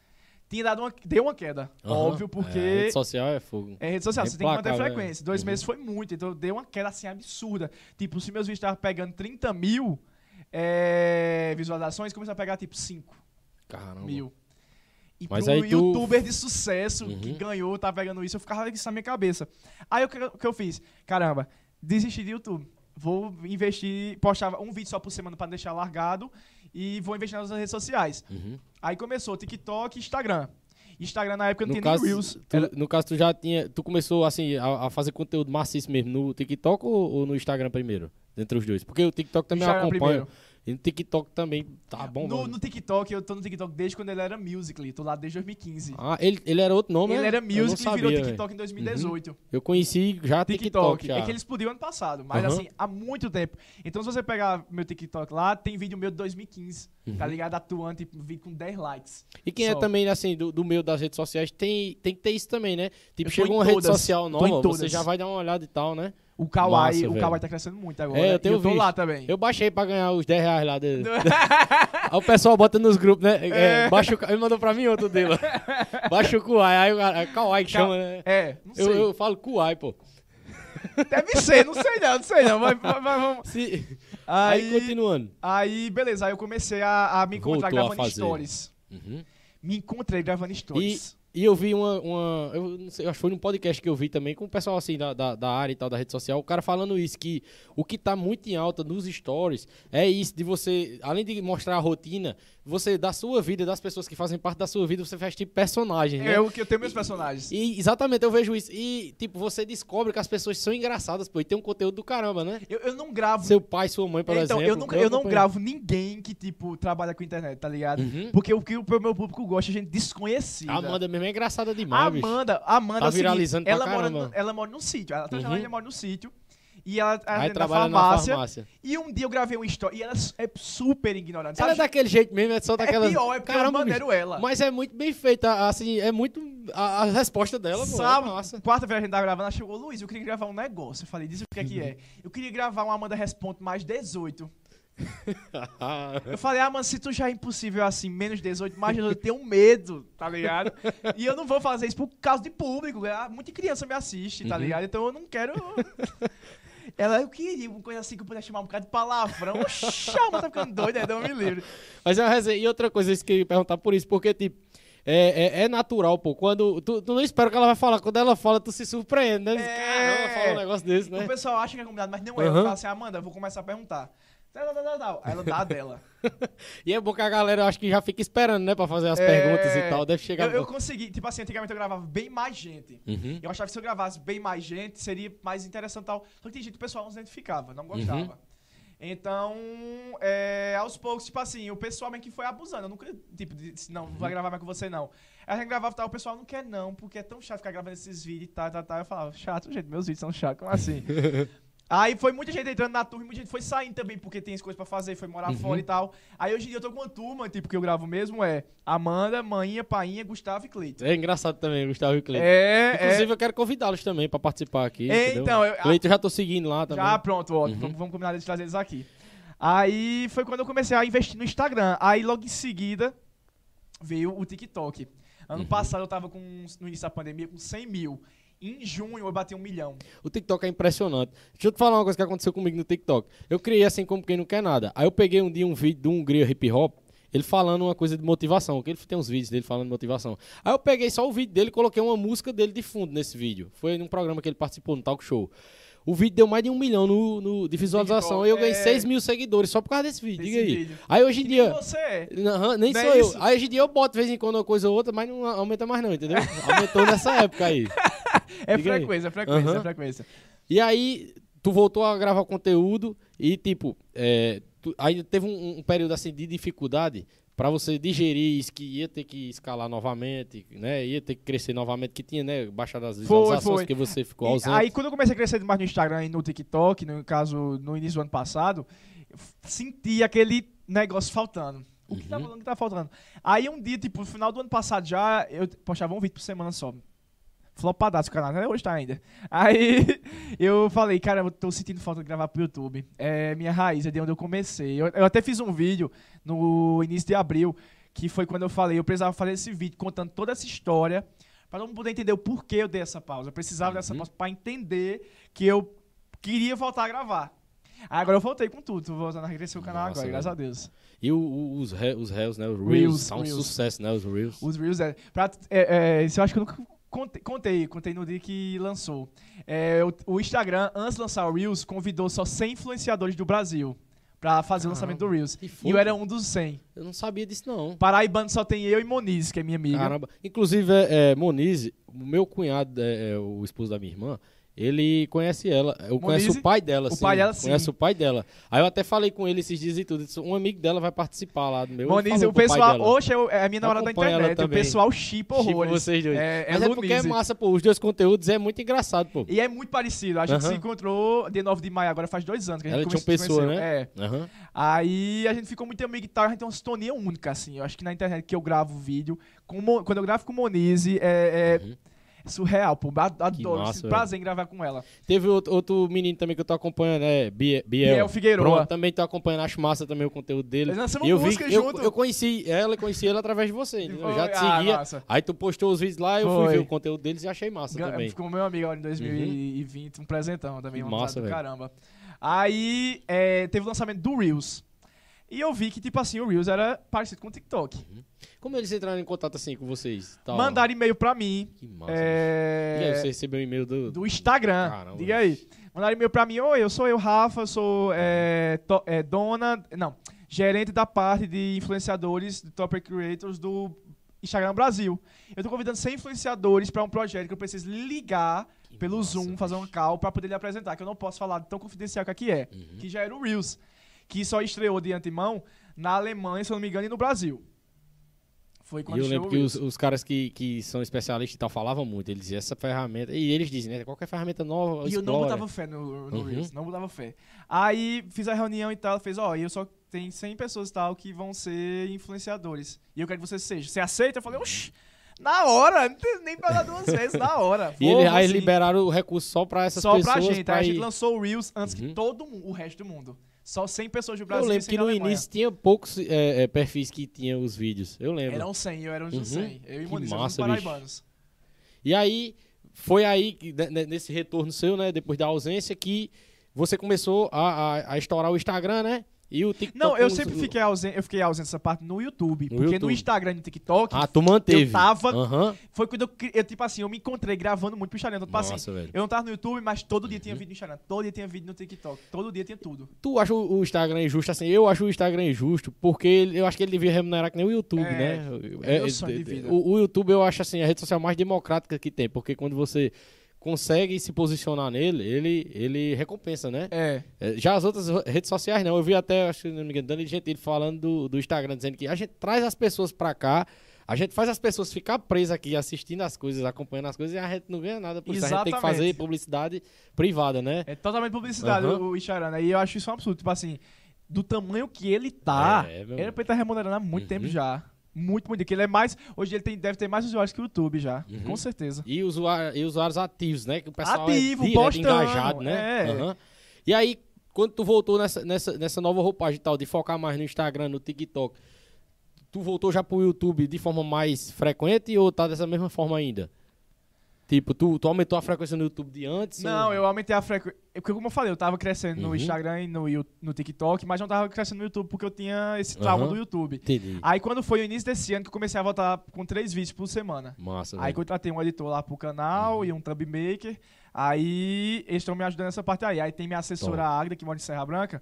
tinha dado uma, deu uma queda. Aham. Óbvio, porque... É, rede social é fogo. É rede social, você tem que manter a Implacável, frequência. é. Dois Uhum. meses foi muito, então deu uma queda assim absurda. Tipo, se meus vídeos estavam pegando 30 mil é, visualizações, começou a pegar tipo 5 Caramba. mil. E Mas pro aí tu- youtuber de sucesso que Uhum. ganhou, tá pegando isso, eu ficava isso na minha cabeça. Aí o que, o que eu fiz? Caramba, desisti de YouTube. Vou investir, postava um vídeo só por semana pra não deixar largado e vou investir nas redes sociais. Uhum. Aí começou TikTok e Instagram. Instagram na época não No tinha caso, nem Reels. tu, no caso, tu já tinha. Tu começou assim a, a fazer conteúdo maciço mesmo no TikTok ou, ou no Instagram primeiro? Entre os dois. Porque o TikTok também eu Instagram acompanho. primeiro. E no TikTok também tá bom. No, no TikTok, eu tô no TikTok desde quando ele era Musical.ly, tô lá desde 2015. Ah, ele, ele era outro nome, ele né? era Musical.ly e virou. TikTok em 2018. Eu conheci já TikTok. TikTok. já. É que ele explodiu ano passado, mas Aham. assim, há muito tempo. Então se você pegar meu TikTok lá, tem vídeo meu de 2015, tá ligado? Atuando, tipo, vídeo com 10 likes. E quem é Só. também, assim, do, do meio das redes sociais, tem, tem que ter isso também, né? Tipo, chega uma rede todas. social Tô em nova, você já vai dar uma olhada e tal, né? O Kawaii, o. Kawaii tá crescendo muito agora. É, eu e tenho eu tô visto. lá também. Eu baixei pra ganhar os 10 reais lá. De... aí o pessoal bota nos grupos, né? É, baixa o... Ka- Ele mandou pra mim outro dele. Baixa o Kuai. Aí o é Kawaii que chama, né? É, não sei. Eu, eu falo Kuai, pô. Deve ser, não sei não, não sei não. Mas, mas- mas vamos. Se... Aí, Aí, continuando. aí, beleza, aí eu comecei a, a me encontrar Voltou gravando stories. Uhum. Me encontrei gravando stories. E eu vi uma. uma eu não sei, acho que foi num podcast que eu vi também com o pessoal assim da, da, da área e tal, da rede social, o cara falando isso, que o que tá muito em alta nos stories é isso, de você, além de mostrar a rotina, você, da sua vida, das pessoas que fazem parte da sua vida, você faz tipo personagens, né? É o que eu tenho meus personagens. E exatamente, eu vejo isso. E, tipo, você descobre que as pessoas são engraçadas, pô, e tem um conteúdo do caramba, né? Eu, eu não gravo. Seu pai, sua mãe, por então, exemplo. eu, não, eu não gravo ninguém que, tipo, trabalha com internet, tá ligado? Uhum. Porque o que o meu público gosta é gente desconhecida. A Amanda mesmo é engraçada demais, bicho. Amanda, Amanda Tá é o seguinte, viralizando pra ela mora, caramba. no, ela mora num sítio. Ela, Uhum. ela mora num sítio. E ela Aí atende na trabalha farmácia, na farmácia. E um dia eu gravei uma história. E ela é super ignorante. Ela é sabe? daquele jeito mesmo, é só É daquela. pior, é porque Caramba, maneiro bicho. ela. Mas é muito bem feita, assim, é muito. A, a resposta dela, pô, é Sábado, quarta-feira a gente tava gravando, ela chegou, Luiz, eu queria gravar um negócio. Eu falei, diz o que é que é. Eu queria gravar uma Amanda Responde mais 18. Eu falei, ah, mano, se tu já é impossível assim, menos 18, mais 18, eu tenho medo, tá ligado? E eu não vou fazer isso por causa de público. ah, Muita criança me assiste, tá Uhum. ligado? Então eu não quero. Ela, eu queria uma coisa assim que eu pudesse chamar um bocado de palavrão. Mano, tá ficando doido, é, Deus me livre. Mas é uma resenha. E outra coisa, isso que eu ia perguntar por isso, porque, tipo, é, é, é natural, pô. Quando. Tu, tu não espera que ela vai falar. Quando ela fala, tu se surpreende, né? É. Caramba, fala um negócio desse, né? O pessoal acha que é combinado, mas não é. Eu Aham. falo assim, Amanda, eu vou começar a perguntar. Tal, tal, tal. Aí ela dá a dela. E é bom que a galera, eu acho que já fica esperando, né? Pra fazer as É, perguntas e tal. Deve chegar. Eu, eu consegui, tipo assim, antigamente eu gravava bem mais gente. Uhum. Eu achava que se eu gravasse bem mais gente, seria mais interessante e tal. Só que tem gente que o pessoal não se identificava, não gostava. Uhum. Então, é, aos poucos, tipo assim, o pessoal meio que foi abusando. Eu nunca, tipo, disse, não, não vai gravar mais com você, não. Aí a gente gravava e tal, o pessoal não quer não, porque é tão chato ficar gravando esses vídeos e tal, tal, tal. Eu falava, chato, gente, meus vídeos são chatos, como assim? Aí foi muita gente entrando na turma, muita gente foi saindo também, porque tem as coisas pra fazer, foi morar fora e tal. Aí hoje em dia eu tô com uma turma, tipo, que eu gravo mesmo, é Amanda, Maninha, Painha, Gustavo e Cleiton. É engraçado também, Gustavo e Cleiton. É, Inclusive, eu quero convidá-los também pra participar aqui. É, entendeu? então, eu- Cleiton eu já tô seguindo lá também. Já, pronto, ótimo. Vamos, vamos combinar de trazer eles aqui. Aí foi quando eu comecei a investir no Instagram. Aí logo em seguida veio o TikTok. Ano passado eu tava com, no início da pandemia, com 100 mil. Em junho eu bati um milhão. O TikTok é impressionante. Deixa eu te falar uma coisa que aconteceu comigo no TikTok. Eu criei assim como quem não quer nada. Aí eu peguei um dia um vídeo de um Hungria hip hop, ele falando uma coisa de motivação, que ele tem uns vídeos dele falando de motivação. Aí eu peguei só o vídeo dele e coloquei uma música dele de fundo nesse vídeo. Foi num programa que ele participou, no talk show. O vídeo deu mais de um milhão no, no- de visualização. E eu ganhei é. 6 mil seguidores só por causa desse vídeo. Diga aí. vídeo. Aí hoje em dia. nem você é. Aham, nem Não sou é eu. Aí hoje em dia eu boto de vez em quando uma coisa ou outra, mas não aumenta mais não, entendeu? Aumentou nessa época aí. É Diga aí. frequência, é frequência, é frequência. E aí, tu voltou a gravar conteúdo e, tipo, é, tu- aí teve um, um período assim de dificuldade pra você digerir isso que ia ter que escalar novamente, né? Ia ter que crescer novamente, que tinha, né? Baixado as visualizações foi. que você ficou E ausente. aí, quando eu comecei a crescer mais no Instagram e no TikTok, no caso, no início do ano passado, senti aquele negócio faltando. O que tá Uhum. falando que tá faltando? Aí um dia, tipo, no final do ano passado já, eu postava um vídeo por semana só. Flopadaço o canal, até hoje tá ainda. Aí eu falei, cara, eu tô sentindo falta de gravar pro YouTube. É minha raiz, é de onde eu comecei. Eu, eu até fiz um vídeo no início de abril, que foi quando eu falei, eu precisava fazer esse vídeo contando toda essa história, pra todo mundo poder entender o porquê eu dei essa pausa. Eu precisava dessa pausa pra entender que eu queria voltar a gravar. Agora eu voltei com tudo, tô voltando a crescer o canal Nossa, agora, graças a. Deus. E o- o- os, re- os Reels, né? Os Reels, Reels, tá um Reels. sucesso, né? Os Reels. Os Reels, é. Pra, é, é, isso eu acho que eu nunca contei, contei, contei no dia que lançou. É, o, o Instagram, antes de lançar o Reels, convidou só 100 influenciadores do Brasil pra fazer o lançamento do Reels. E foi? eu era um dos 100. Eu não sabia disso, não. Paraibano só tem eu e Moniz, que é minha amiga. Caramba. Inclusive, é, é, Moniz, o meu cunhado, é, é, o esposo da minha irmã, ele conhece ela. Eu conheço Moniz? o pai dela, O sim. pai dela, sim. Conheço o pai dela. Aí eu até falei com ele esses dias e tudo. disse, Um amigo dela vai participar lá do meu. Ele Moniz, falou o pessoal. Hoje é a minha namorada da internet. O pessoal chipa horrores. vocês dois. É, é Mas é porque é massa, pô. Os dois conteúdos é muito engraçado, pô. E é muito parecido. A gente Aham. se encontrou dia 9 de maio, agora faz dois anos que a gente Ela tinha uma come- se pessoa, né? É. Aham. Aí a gente ficou muito amigo e tal, a gente tem uma sintonia única, assim. Eu acho que na internet que eu gravo vídeo, com quando eu gravo com Monize, é, é Uhum. Surreal, pô. Ad- Adoro, massa, esse velho. prazer em gravar com ela. Teve outro, outro menino também que eu tô acompanhando, né? Biel. Biel. Pronto, também tô acompanhando, acho massa também o conteúdo dele. Nós lançamos eu vi, música eu, junto. eu conheci ela e conheci ele através de você. entendeu? Eu já te Ah, seguia. massa. Aí tu postou os vídeos lá, eu fui Foi. ver o conteúdo deles e achei massa Ga- também. Ficou meu amigo agora em 2020, um presentão também, Que massa, do velho. caramba. Aí é, teve o lançamento do Reels. E eu vi que, tipo assim, o Reels era parecido com o TikTok. Como eles entraram em contato assim com vocês? Tal? Mandaram e-mail pra mim. Que massa. é, E aí você recebeu um e-mail do... do Instagram. Caramba. Diga aí. Mandaram e-mail pra mim, oi, eu sou eu, Rafa, eu sou é, to- é, dona, não, gerente da parte de influenciadores, de Top Creators do Instagram Brasil. Eu tô convidando 100 influenciadores pra um projeto que eu preciso ligar Que pelo massa, Zoom, fazer uma call pra poder lhe apresentar, que eu não posso falar de tão confidencial que aqui é, Uhum. que já era o Reels, que só estreou de antemão na Alemanha, se eu não me engano, e no Brasil. Foi E quando eu estreou lembro que os, os caras que, que são especialistas e tal falavam muito. Eles diziam essa ferramenta. E eles dizem, né? Qualquer ferramenta nova. E eu não explora. botava fé no, no Uhum. Reels, não botava fé. Aí fiz a reunião e tal, fez, ó, eu só tem 100 pessoas e tal que vão ser influenciadores. E eu quero que você seja. Você aceita? Eu falei, oxi, na hora, nem pra dar duas vezes, na hora. E ele, aí assim, liberaram o recurso só pra essas Só pessoas. pra gente. pra Aí a gente ir- lançou o Reels antes Uhum. que todo mundo, o resto do mundo. Só 100 pessoas do Eu Brasil e lembro 100 que no Alemanha. início tinha poucos é, é, perfis que tinham os vídeos. Eu lembro. Eram 100, eu era um Uhum. dos 100. Eu e éramos massa, paraibanos. E aí, foi aí, ne- ne- nesse retorno seu, né? Depois da ausência, que você começou a, a, a estourar o Instagram, né? E o TikTok. Não, eu sempre fiquei ausente, eu fiquei ausente dessa parte no YouTube. No porque YouTube. no Instagram e no TikTok, Ah, tu manteve. eu tava Aham. Foi quando eu, eu, tipo assim, eu me encontrei gravando muito pro Instagram. Então, tipo assim, Nossa, velho. eu não tava no YouTube, mas todo dia Uhum. tinha vídeo no Instagram, todo dia tinha vídeo no TikTok, todo dia tinha tudo. Tu acha o Instagram injusto assim? Eu acho o Instagram injusto porque eu acho que ele devia remunerar que nem o YouTube, É, né? é sonho de vida. O, o YouTube eu acho assim a rede social mais democrática que tem, porque quando você consegue se posicionar nele, ele, ele recompensa, né? É. É, Já as outras redes sociais não. Eu vi até, acho que não me engano, Dani Gentili falando do, do Instagram, dizendo que a gente traz as pessoas pra cá, a gente faz as pessoas ficar presas aqui, assistindo as coisas, acompanhando as coisas, e a gente não ganha nada por isso. A gente tem que fazer publicidade privada, né? É totalmente publicidade Aham. o Instagram. E eu acho isso um absurdo. Tipo assim, do tamanho que ele tá, É, meu ele pra ele tá remunerando há muito Uhum. tempo já. Muito, muito. Que ele é mais. Hoje ele tem, deve ter mais usuários que o YouTube já. Uhum. Com certeza. E, usuário, e usuários ativos, né? Que o pessoal Ativo, é direto, postando, engajado, né? é. Aham. E aí, quando tu voltou nessa, nessa, nessa nova roupagem e tal, de focar mais no Instagram, no TikTok, tu voltou já pro YouTube de forma mais frequente ou tá dessa mesma forma ainda? Tipo, tu, tu aumentou a frequência no YouTube de antes? Não, ou... eu aumentei a frequência. Porque, como eu falei, eu tava crescendo Uhum. no Instagram e no, no TikTok, mas não tava crescendo no YouTube porque eu tinha esse trauma Aham. do YouTube. Entendi. Aí quando foi o início desse ano que eu comecei a voltar com três vídeos por semana. Massa, Aí velho. contratei um editor lá pro canal Uhum. e um thumb maker. Aí eles estão me ajudando nessa parte aí. Aí tem minha assessora Agda, que mora em Serra Branca,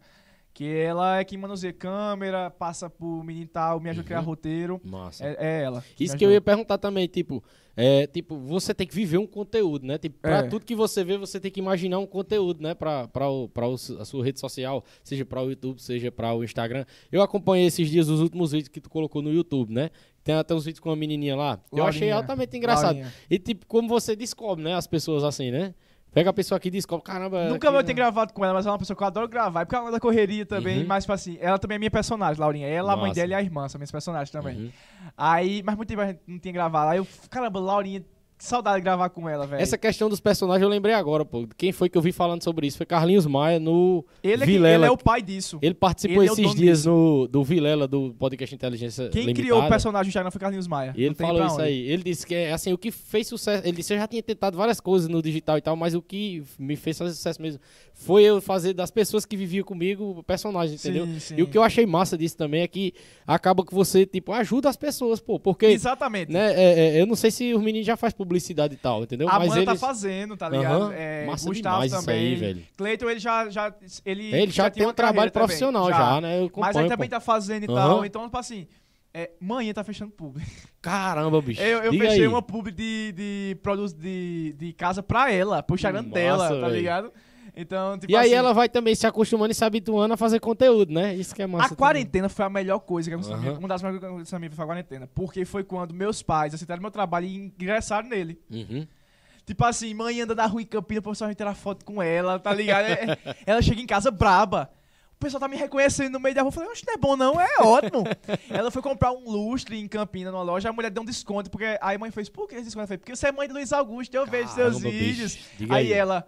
que ela é quem manuseia câmera, passa pro menino tal, me ajuda a criar Uhum. roteiro. Massa. É, é ela. Isso me que eu ia perguntar também, tipo, é, tipo, você tem que viver um conteúdo, né? Tipo, pra É. tudo que você vê, você tem que imaginar um conteúdo, né? Pra, pra, o, pra o- a sua rede social, seja pra o YouTube, seja pra o Instagram. Eu acompanhei esses dias os últimos vídeos que tu colocou no YouTube, né? Tem até uns vídeos com uma menininha lá. Eu achei Laurinha. altamente engraçado. Laurinha. E tipo, como você descobre, né? As pessoas assim, né? Pega a pessoa aqui e descobre, caramba... Nunca eu tenho né? gravado com ela, mas ela é uma pessoa que eu adoro gravar. É porque ela é da correria também, Uhum. mas tipo assim, ela também é minha personagem, Laurinha. Ela, a mãe dela e a irmã são minhas personagens também. Uhum. Aí, mas muito tempo a gente não tinha gravado. Aí eu, caramba, Laurinha, que saudade de gravar com ela, velho. Essa questão dos personagens eu lembrei agora, pô. Quem foi que eu vi falando sobre isso? Foi Carlinhos Maia no Ele é, Vilela. ele é o pai disso. Ele participou Ele é o esses dias disso. no, do Vilela, do podcast Inteligência Quem Limitada. criou o personagem do Instagram foi Carlinhos Maia. E ele Não falou isso onde. aí. Ele disse que, é, assim, o que fez sucesso... Ele disse, eu já tinha tentado várias coisas no digital e tal, mas o que me fez fazer sucesso mesmo foi eu fazer das pessoas que viviam comigo personagens, entendeu? Sim, sim. E o que eu achei massa disso também é que acaba que você, tipo, ajuda as pessoas, pô. Porque, Exatamente. né, é- é, eu não sei se os meninos já fazem publicidade e tal, entendeu? A mas Amanda eles... tá fazendo, tá ligado? Aham. É, Massa Gustavo também. aí, velho. Cleiton, ele já. já ele, Ele já, tinha tem um trabalho também, profissional já, né? Eu Mas ele também tá fazendo e Aham. tal. Então, tipo assim, é, manhã tá fechando público. Caramba, bicho. Eu, eu fechei aí. uma publi de, de produtos de, de casa pra ela, pro Instagram Massa, dela, tá ligado? Então, tipo E aí assim, ela vai também se acostumando e se habituando a fazer conteúdo, né? Isso que é massa. A quarentena foi a melhor coisa que aconteceu Aham. Uma das melhores coisas que aconteceu na minha vida foi a quarentena. Porque foi quando meus pais aceitaram meu trabalho e ingressaram nele. também. Uhum. Tipo assim, mãe anda na rua em Campinas, o pessoal vai tirar foto com ela, tá ligado? É- ela chega em casa braba. O pessoal tá me reconhecendo no meio da rua. Eu falei, oxe, não é bom não, é ótimo. ela foi comprar um lustre em Campinas, numa loja, a mulher deu um desconto, porque aí a mãe fez, por que esse desconto? Eu falei, porque você é mãe do Luiz Augusto, eu vejo seus Caramba, bicho. vídeos. Aí, aí. ela,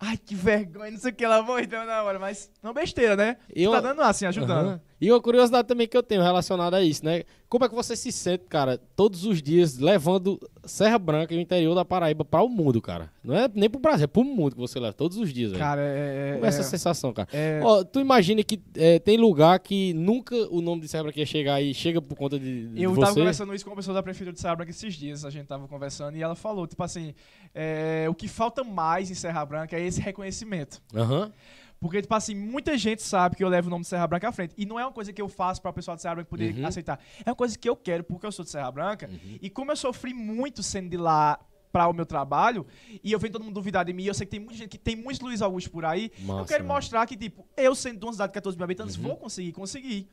ai, que vergonha, não sei o que, ela morreu na hora, mas não besteira, né? Eu- Tá dando assim, ajudando. Aham. E uma curiosidade também que eu tenho relacionada a isso, né? Como é que você se sente, cara, todos os dias levando Serra Branca e o interior da Paraíba para o mundo, cara? Não é nem pro Brasil, é pro mundo que você leva todos os dias, velho. Cara, é... Como é essa sensação, cara? é- Ó, tu imagina que é, tem lugar que nunca o nome de Serra Branca ia chegar e chega por conta de, de Eu você? tava conversando isso com uma pessoa da Prefeitura de Serra Branca esses dias, a gente tava conversando, e ela falou, tipo assim, é, o que falta mais em Serra Branca é esse reconhecimento. Aham. Porque, tipo assim, muita gente sabe que eu levo o nome de Serra Branca à frente. E não é uma coisa que eu faço pra pessoal de Serra Branca poder Uhum. aceitar. É uma coisa que eu quero, porque eu sou de Serra Branca. E como eu sofri muito sendo de lá para o meu trabalho, e eu vejo todo mundo duvidar de mim, eu sei que tem muita gente que tem muitos Luiz Augusto por aí, eu Massa, quero mano. mostrar que, tipo, eu sendo de uma cidade de 14 mil habitantes, Uhum. vou conseguir, conseguir.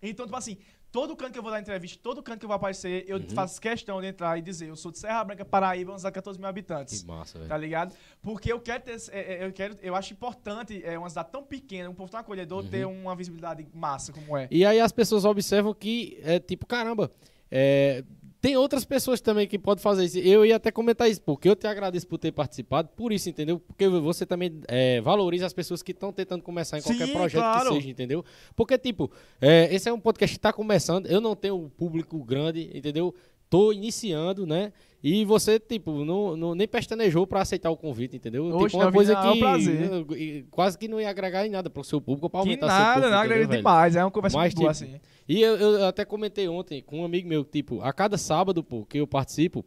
Então, tipo assim, todo canto que eu vou dar entrevista, todo canto que eu vou aparecer, eu Uhum. faço questão de entrar e dizer, eu sou de Serra Branca, Paraíba, uma cidade de 14 mil habitantes. Que massa, velho. Tá ligado? Porque eu quero ter. é, é, Eu, quero, eu acho importante é, uma cidade tão pequena, um povo tão acolhedor, ter uma visibilidade massa como é. E aí as pessoas observam que é tipo, caramba, é, tem outras pessoas também que podem fazer isso. Eu ia até comentar isso, porque eu te agradeço por ter participado, por isso, entendeu? Porque você também é, valoriza as pessoas que estão tentando começar em qualquer Sim, projeto claro. que seja, entendeu? Porque, tipo, é, esse é um podcast que está começando, eu não tenho um público grande, entendeu? Tô iniciando, né? E você, tipo, não, não- nem pestanejou pra aceitar o convite, entendeu? Oxe, tipo, uma não, coisa é um que prazer. eh, quase que não ia agregar em nada pro seu público, pra Que aumentar seu nada, público, não, entendeu, agrega demais. É uma conversa Mas, muito boa, tipo, assim. E eu, eu até comentei ontem com um amigo meu, tipo, a cada sábado, pô, que eu participo,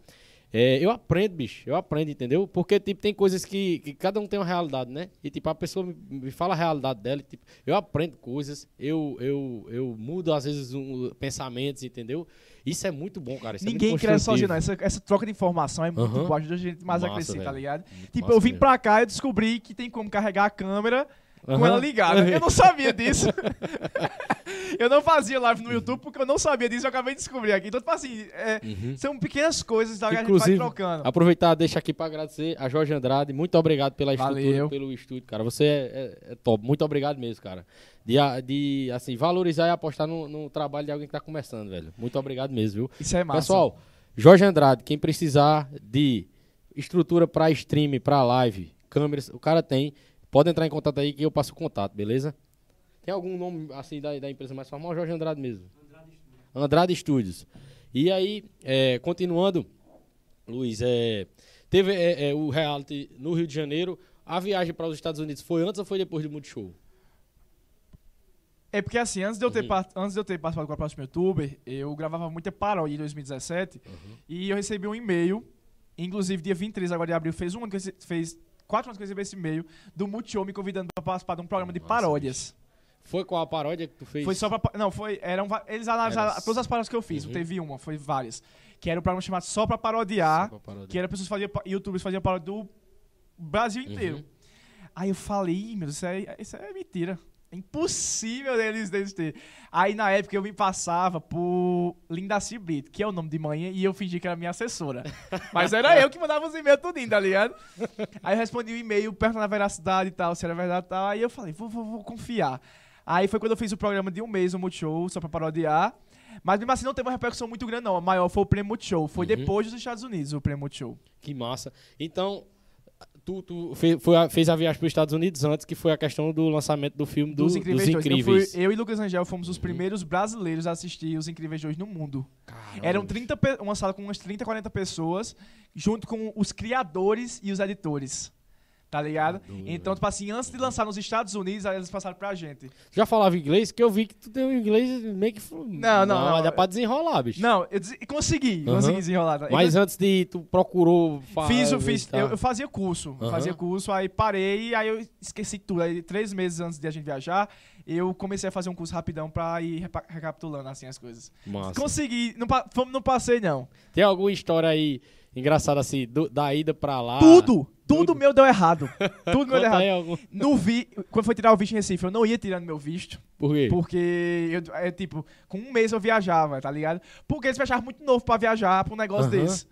é, eu aprendo, bicho. Eu aprendo, entendeu? Porque, tipo, tem coisas que, que cada um tem uma realidade, né? E, tipo, a pessoa me, me fala a realidade dela, e, tipo, eu aprendo coisas, eu, eu, eu mudo, às vezes, um, pensamentos, entendeu? Isso é muito bom, cara. Isso Ninguém é cresce sozinho, não. Essa, essa troca de informação é muito boa, ajuda a gente mais a Massa, crescer, tá velho. ligado? Muito Tipo, eu vim mesmo. pra cá e descobri que tem como carregar a câmera com ela ligada. Eu não sabia disso. eu não fazia live no YouTube porque eu não sabia disso, eu acabei de descobrir aqui. Então, tipo assim, é, Uhum. são pequenas coisas tá, que a gente vai trocando. Aproveitar, deixa aqui pra agradecer a Jorge Andrade. Muito obrigado pela estrutura, Valeu. pelo estúdio, cara. Você é, é- é top. Muito obrigado mesmo, cara. De, de assim, valorizar e apostar no, no trabalho de alguém que tá começando, velho. Muito obrigado mesmo, viu? Isso é massa. Pessoal, Jorge Andrade, quem precisar de estrutura pra stream, pra live, câmeras, o cara tem. Pode entrar em contato aí que eu passo o contato, beleza? Tem algum nome assim da, da empresa mais famosa? Jorge Andrade mesmo. Andrade Studios. E aí, é, continuando, Luiz, é, teve é, é, o reality no Rio de Janeiro. A viagem para os Estados Unidos foi antes ou foi depois do Multishow? É porque assim, antes de eu ter, Uhum. par- antes de eu ter participado com a próxima youtuber, eu gravava muita paródia em 2017 Uhum. e eu recebi um e-mail, inclusive dia 23 agora de abril, fez um ano que eu fez quatro anos que eu recebi esse e-mail do Multishow me convidando para participar de um programa de Nossa, paródias. Foi qual a paródia que tu fez? Foi só pra. Não, foi. Eram, eles analisaram Era- todas as paródias que eu fiz, Uhum. teve uma, foi várias. Que era um programa chamado Só pra Parodiar, Só pra paródia. que era pessoas que faziam. Youtubers faziam paródia do Brasil inteiro. Uhum. Aí eu falei, "Ih, meu Deus, isso é, isso é mentira. É impossível deles ter. Aí na época eu me passava por Lindaci Brito, que é o nome de manhã, e eu fingi que era minha assessora. Mas era eu que mandava os e-mails tudinho, tá ligado? Aí eu respondi o e-mail perto da veracidade e tal, se era verdade e tal. Aí eu falei, vou, vou, vou confiar. Aí foi quando eu fiz o programa de um mês no Multishow, só pra parodiar. Mas mesmo assim não teve uma repercussão muito grande, não. A maior foi o Prêmio Multishow. Foi Uhum. depois dos Estados Unidos, o Prêmio Multishow. Que massa. Então, tu, tu fe- foi a- fez a viagem para os Estados Unidos antes, que foi a questão do lançamento do filme do- Dos Incríveis dos 2. Incríveis. Eu, fui- eu e Lucas Angel fomos Uhum. os primeiros brasileiros a assistir Os Incríveis 2 no mundo. Caramba, Eram bicho. 30 pe- uma sala com umas 30, 40 pessoas, junto com os criadores e os editores. Tá ligado? doido, Então, tipo assim, antes de lançar nos Estados Unidos, aí eles passaram pra gente. Já falava inglês? Que eu vi que tu tem um inglês meio que... fu- Não, não, não. Dá pra desenrolar, bicho. Não, eu des- consegui, consegui desenrolar. tá? Mas antes de tu procurou... fa- Fiz, eu fiz, tá. eu, eu fazia curso, fazia curso, aí parei, aí eu esqueci tudo. Aí três meses antes de a gente viajar, eu comecei a fazer um curso rapidão pra ir recapitulando assim as coisas. Massa. Consegui, não, não passei não. Tem alguma história aí engraçada assim, do- da ida pra lá? tudo, tudo, tudo. meu deu errado. Tudo meu deu errado. algum... No vi, quando foi tirar o visto em Recife, eu não ia tirando meu visto, Por quê? porque eu, é, tipo, com um mês eu viajava, tá ligado? Porque eles me achavam muito novo pra viajar pra um negócio desse.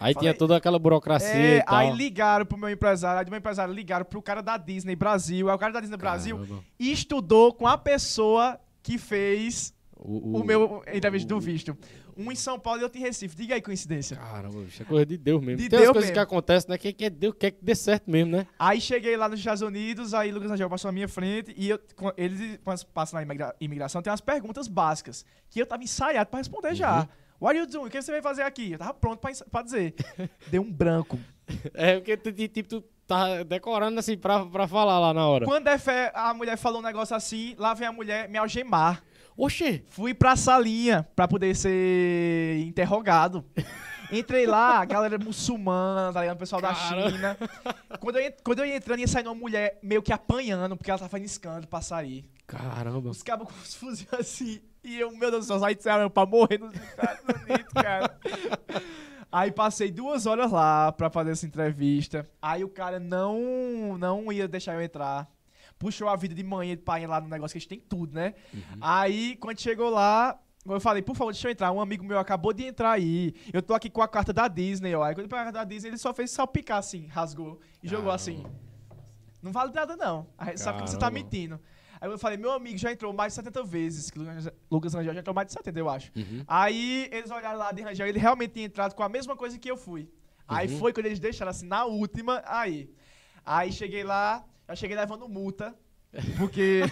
Aí falei- tinha toda aquela burocracia É, e tal. aí ligaram pro meu empresário, aí do meu empresário ligaram pro cara da Disney Brasil, aí o cara da Disney Brasil Caramba. estudou com a pessoa que fez O, o, meu entrevista do visto. Um em São Paulo e outro em Recife. Diga aí coincidência. Caramba, bicho, é coisa de Deus mesmo. De Tem as Deus coisas mesmo. que acontecem, né? Que, que é Deus quer que dê certo mesmo, né? Aí cheguei lá nos Estados Unidos, aí Lucas Angel passou na minha frente e eu, eles, quando passam na imigra- imigração, tem umas perguntas básicas que eu tava ensaiado pra responder Uhum. já. What are you doing? O que você vai fazer aqui? Eu tava pronto pra, pra dizer. Deu um branco. É porque tipo, tu tá decorando assim pra, pra falar lá na hora. Quando é fé, a mulher falou um negócio assim, lá vem a mulher me algemar. Oxê! Fui pra salinha pra poder ser interrogado. Entrei lá, a galera muçulmana, tá ligado? O pessoal da Caramba. China. Quando eu, quando eu ia entrando, ia saindo uma mulher meio que apanhando, porque ela tava fazendo escândalo pra sair. Caramba. Os cabos com os fuzis assim. E eu, meu Deus do céu, sai disseram pra morrer nos Estados Unidos, cara. Aí passei duas horas lá pra fazer essa entrevista. Aí o cara não, não ia deixar eu entrar. Puxou a vida de manhã e de pai lá no negócio que a gente tem tudo, né? Aí, quando chegou lá, eu falei, por favor, deixa eu entrar. Um amigo meu acabou de entrar aí. Eu tô aqui com a carta da Disney, ó. Aí quando pegou a carta da Disney, ele só fez salpicar assim, rasgou e jogou assim. Não vale nada, não. Aí, sabe que você tá mentindo. Aí eu falei, meu amigo já entrou mais de 70 vezes. Lucas- Rangel já entrou mais de 70, eu acho. Uhum. Aí eles olharam lá de Rangel, ele realmente tinha entrado com a mesma coisa que eu fui. Aí Uhum. foi quando eles deixaram assim, na última, aí. Aí cheguei lá, já cheguei levando multa, porque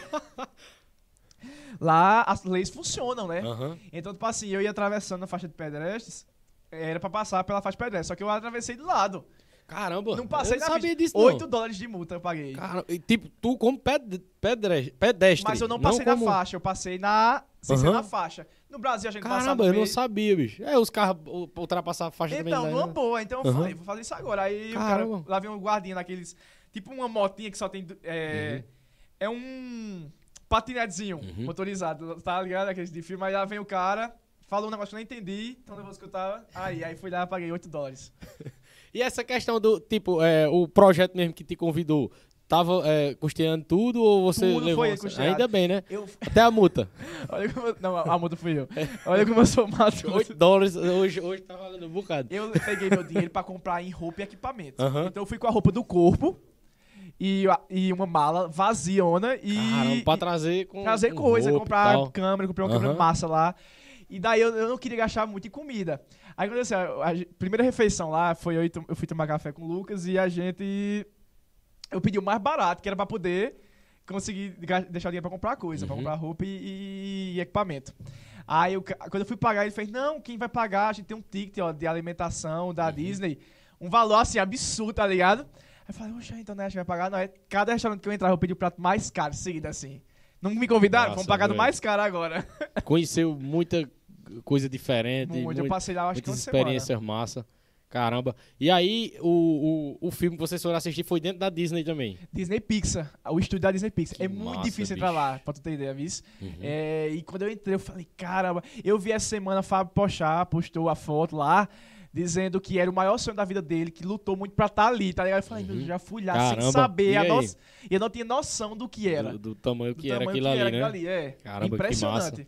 lá as leis funcionam, né? Aham. Então, tipo assim, eu ia atravessando a faixa de pedestres, era pra passar pela faixa de pedestre, só que eu atravessei do lado. Caramba. Não passei eu não sabia disso, não. 8 dólares de multa eu paguei. Caramba, e tipo, tu como ped pedre pedestre. Mas eu não passei como... na faixa, eu passei na. Sem ser Aham. na faixa. No Brasil a gente passa Caramba, no eu não meio. sabia, bicho. É, os carros ultrapassar a faixa também. Então, né? numa boa. Então eu falei, vou fazer isso agora. Aí Caramba. o cara, lá vem um guardinha naqueles. Tipo uma motinha que só tem. É, é um patinetezinho Uhum. motorizado, tá ligado? Aqueles de filme. Aí lá vem o cara, falou um negócio que eu não entendi, tão nervoso que eu tava. Aí, aí fui lá e paguei 8 dólares. E essa questão do, tipo, é, o projeto mesmo que te convidou, tava é, custeando tudo ou você Tudo levou? foi custeado. Ainda bem, né? Eu, Até a multa. olha como eu, Não, a multa fui eu. Olha como eu sou matuto. 8 dólares hoje, hoje tá valendo um bocado. Eu peguei meu dinheiro pra comprar em roupa e equipamento. Aham. Então eu fui com a roupa do corpo e, e uma mala vaziona e. Caramba, pra e trazer com trazer com coisa, e comprar câmera, comprei uma câmera Aham. massa lá. E daí eu, eu não queria gastar muito em comida. Aí aconteceu, a, a primeira refeição lá foi eu, e eu fui tomar café com o Lucas e a gente. Eu pedi o mais barato, que era pra poder conseguir deixar o dinheiro pra comprar coisa, pra Uhum. comprar roupa e, e equipamento. Aí eu quando eu fui pagar, ele fez: Não, quem vai pagar? A gente tem um ticket ó, de alimentação da Uhum. Disney. Um valor assim absurdo, tá ligado? Aí eu falei, oxa, então né, a gente vai pagar. Não, é cada restaurante que eu entrar, eu pedi o prato mais caro seguido, assim. Não me convidaram? Nossa, Vamos pagar do mais caro agora. Conheceu muita coisa diferente, Muito, eu muito- passei lá, acho que uma muitas semana. experiências massa. Caramba. E aí, o, o, o filme que vocês foram assistir foi dentro da Disney também. Disney Pixar, o estúdio da Disney Pixar. Que é muito massa, difícil entrar bicho. lá, pra tu ter ideia, viu? Uhum. É, e quando eu entrei, eu falei, caramba, eu vi essa semana Fábio Pochá postou a foto lá, dizendo que era o maior sonho da vida dele, que lutou muito pra estar ali, tá ligado? Eu falei, Uhum. eu já fui lá Caramba, sem saber, e a e eu não tinha noção do que era. Do, do tamanho do que era tamanho aquilo que era ali, né? aquilo ali, é. Caramba, Impressionante.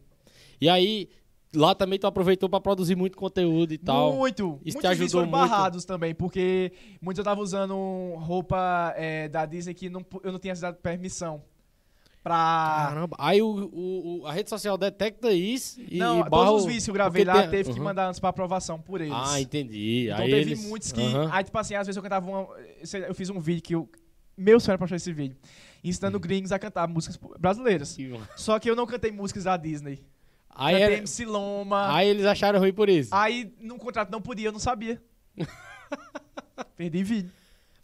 E aí, lá também tu aproveitou pra produzir muito conteúdo e tal. Muito. Isso te ajudou foram muito? barrados também, porque muitos eu tava usando roupa é, da Disney que não, eu não tinha dado permissão. Pra. Caramba. Aí o, o- a rede social detecta isso e não, e barra todos os que eu gravei porque lá tem- teve que Uhum. mandar antes pra aprovação por eles. Ah, entendi. Então aí teve eles... muitos que. Aham. Aí, tipo assim, às vezes eu cantava uma. Eu fiz um vídeo que eu. Meu sonho era postar esse vídeo. Ensinando gringos a cantar músicas brasileiras. Que- Só que eu não cantei músicas da Disney. Aí, cantei era- MC Loma. aí eles acharam ruim por isso. Aí no contrato não podia, eu não sabia. Perdi vídeo.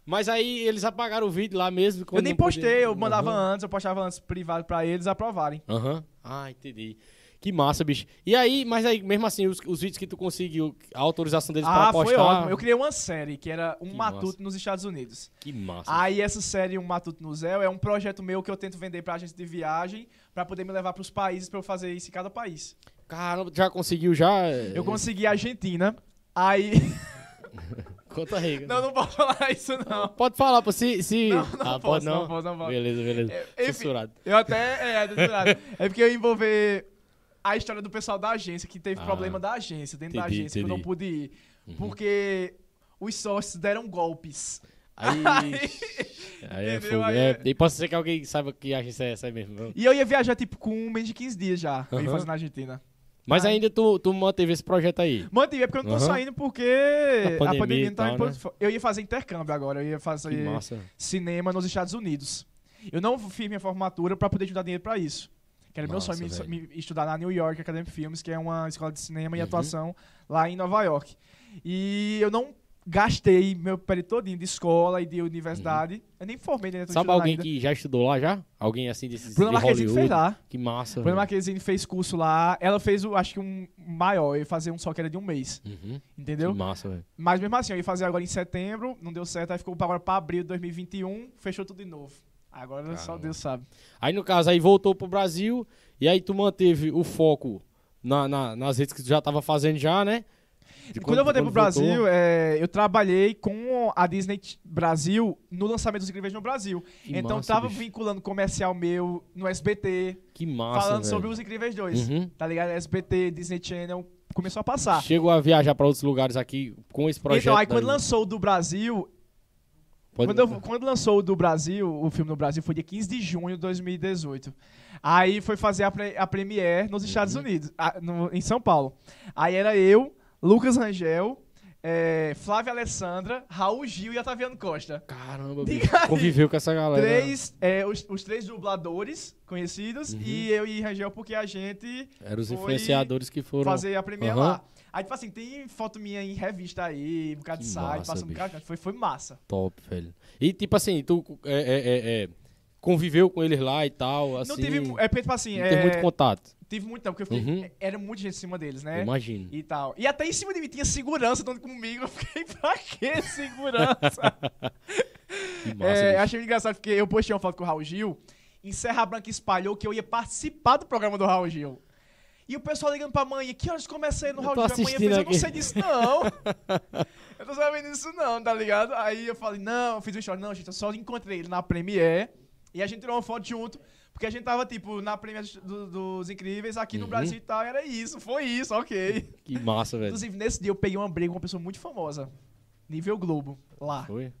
Mas aí eles apagaram o vídeo lá mesmo. Eu nem podia. postei, eu mandava Aham. antes, eu postava antes privado pra eles aprovarem. Aham. Ah, entendi. Que massa, bicho. E aí, mas aí, mesmo assim, os, os vídeos que tu conseguiu, a autorização deles pra Ah, postar... foi ótimo. Eu criei uma série que era Um Que Matuto massa. nos Estados Unidos. Que massa. Aí essa série Um Matuto no Zéu é um projeto meu que eu tento vender pra agência de viagem pra poder me levar pros países pra eu fazer isso em cada país. Caramba, já conseguiu já? Eu consegui a Argentina. Aí. Conta aí. não, não posso falar isso, não. Pode falar, pô, se... se... Não, não ah, posso, pode não não? posso, não posso. Beleza, beleza. É, enfim, Censurado. Eu até. É, censurado. é porque eu ia envolver a história do pessoal da agência, que teve Ah. problema da agência, dentro da Entendi, agência, que eu não entendi. pude ir. Uhum. Porque os sócios deram golpes. Aí... aí é fogo. Aí É, é- E pode ser que alguém saiba que agência é essa mesmo. E eu ia viajar, tipo, com menos de 15 dias já. Eu ia fazer na Argentina. Mas Ai. ainda tu, tu manteve esse projeto aí. Mantive, é porque eu não tô Aham. saindo porque A pandemia pandemia, e não tá tal, né? Eu ia fazer intercâmbio agora, eu ia Que fazer massa. cinema nos Estados Unidos. Eu não fiz minha formatura pra poder juntar dinheiro pra isso. Que era meu Massa, sonho, me, velho. me estudar na New York Academy Films, que é uma escola de cinema e Uhum. atuação lá em Nova York. E eu não gastei meu período todinho de escola e de universidade. Eu nem formei dentro Uhum. Sabe estudando alguém ainda. que já estudou lá já? Alguém assim desses Bruna de Marquezine Hollywood? fez lá. Que massa. Bruna velho. Marquezine fez curso lá. Ela fez, acho que um maior. Eu ia fazer um só que era de um mês. Uhum. Entendeu? Que massa, velho. Mas mesmo assim, eu ia fazer agora em setembro, não deu certo, aí ficou agora pra abril de 2021, fechou tudo de novo. Agora só Caramba. Deus sabe. Aí no caso, aí voltou pro Brasil e aí tu manteve o foco na, na- nas redes que tu já tava fazendo já, né? De Quando, eu voltei pro Brasil, voltou. é, eu trabalhei com a Disney Brasil no lançamento dos Incríveis no Brasil. Que então massa, tava bicho. vinculando comercial meu no SBT, Que massa, falando velho. sobre os Incríveis 2. Uhum. Tá ligado? SBT, Disney Channel, começou a passar. Chegou a viajar pra outros lugares aqui com esse projeto. então, aí quando lançou o do Brasil, Pode- Quando, eu- quando lançou o do Brasil, o filme no Brasil foi dia 15 de junho de 2018. Aí foi fazer a, pre- a premiere nos Estados Uhum. Unidos, a- no- em São Paulo. Aí era eu, Lucas Rangel, é, Flávia Alessandra, Raul Gil e Otaviano Costa. Caramba, bicho. Conviveu com essa galera. Três, é, os, os três dubladores conhecidos Uhum. e eu e Rangel porque a gente Eram os foi influenciadores que foram. fazer a premiere Aham. lá. Aí, tipo assim, tem foto minha em revista aí, um bocado de site, passando um bocado. Foi, foi massa. Top, velho. E tipo assim, tu é, é, é, é, conviveu com eles lá e tal, assim. não tive. mu- É porque, tipo assim. não é, teve muito contato. Tive muito não, porque eu fiquei, Uhum. era muita gente em cima deles, né? Imagino. E tal. E até em cima de mim tinha segurança dando comigo. Eu fiquei, pra que segurança? Que massa, é, achei engraçado porque eu postei uma foto com o Raul Gil. Em Serra Branca espalhou que eu ia participar do programa do Raul Gil. E o pessoal ligando pra mãe, que horas comecei no Eu round tô a mãe fez, eu não sei disso não. eu tô sabendo disso não, tá ligado? Aí eu falei, não, eu fiz um story, não, gente, eu só encontrei ele na Premiere e a gente tirou uma foto junto, porque a gente tava, tipo, na Premiere do- dos Incríveis aqui no Uhum. Brasil e tal, e era isso, foi isso, ok. Que massa, velho. Inclusive, nesse dia eu peguei uma briga com uma pessoa muito famosa, nível Globo, lá. Foi?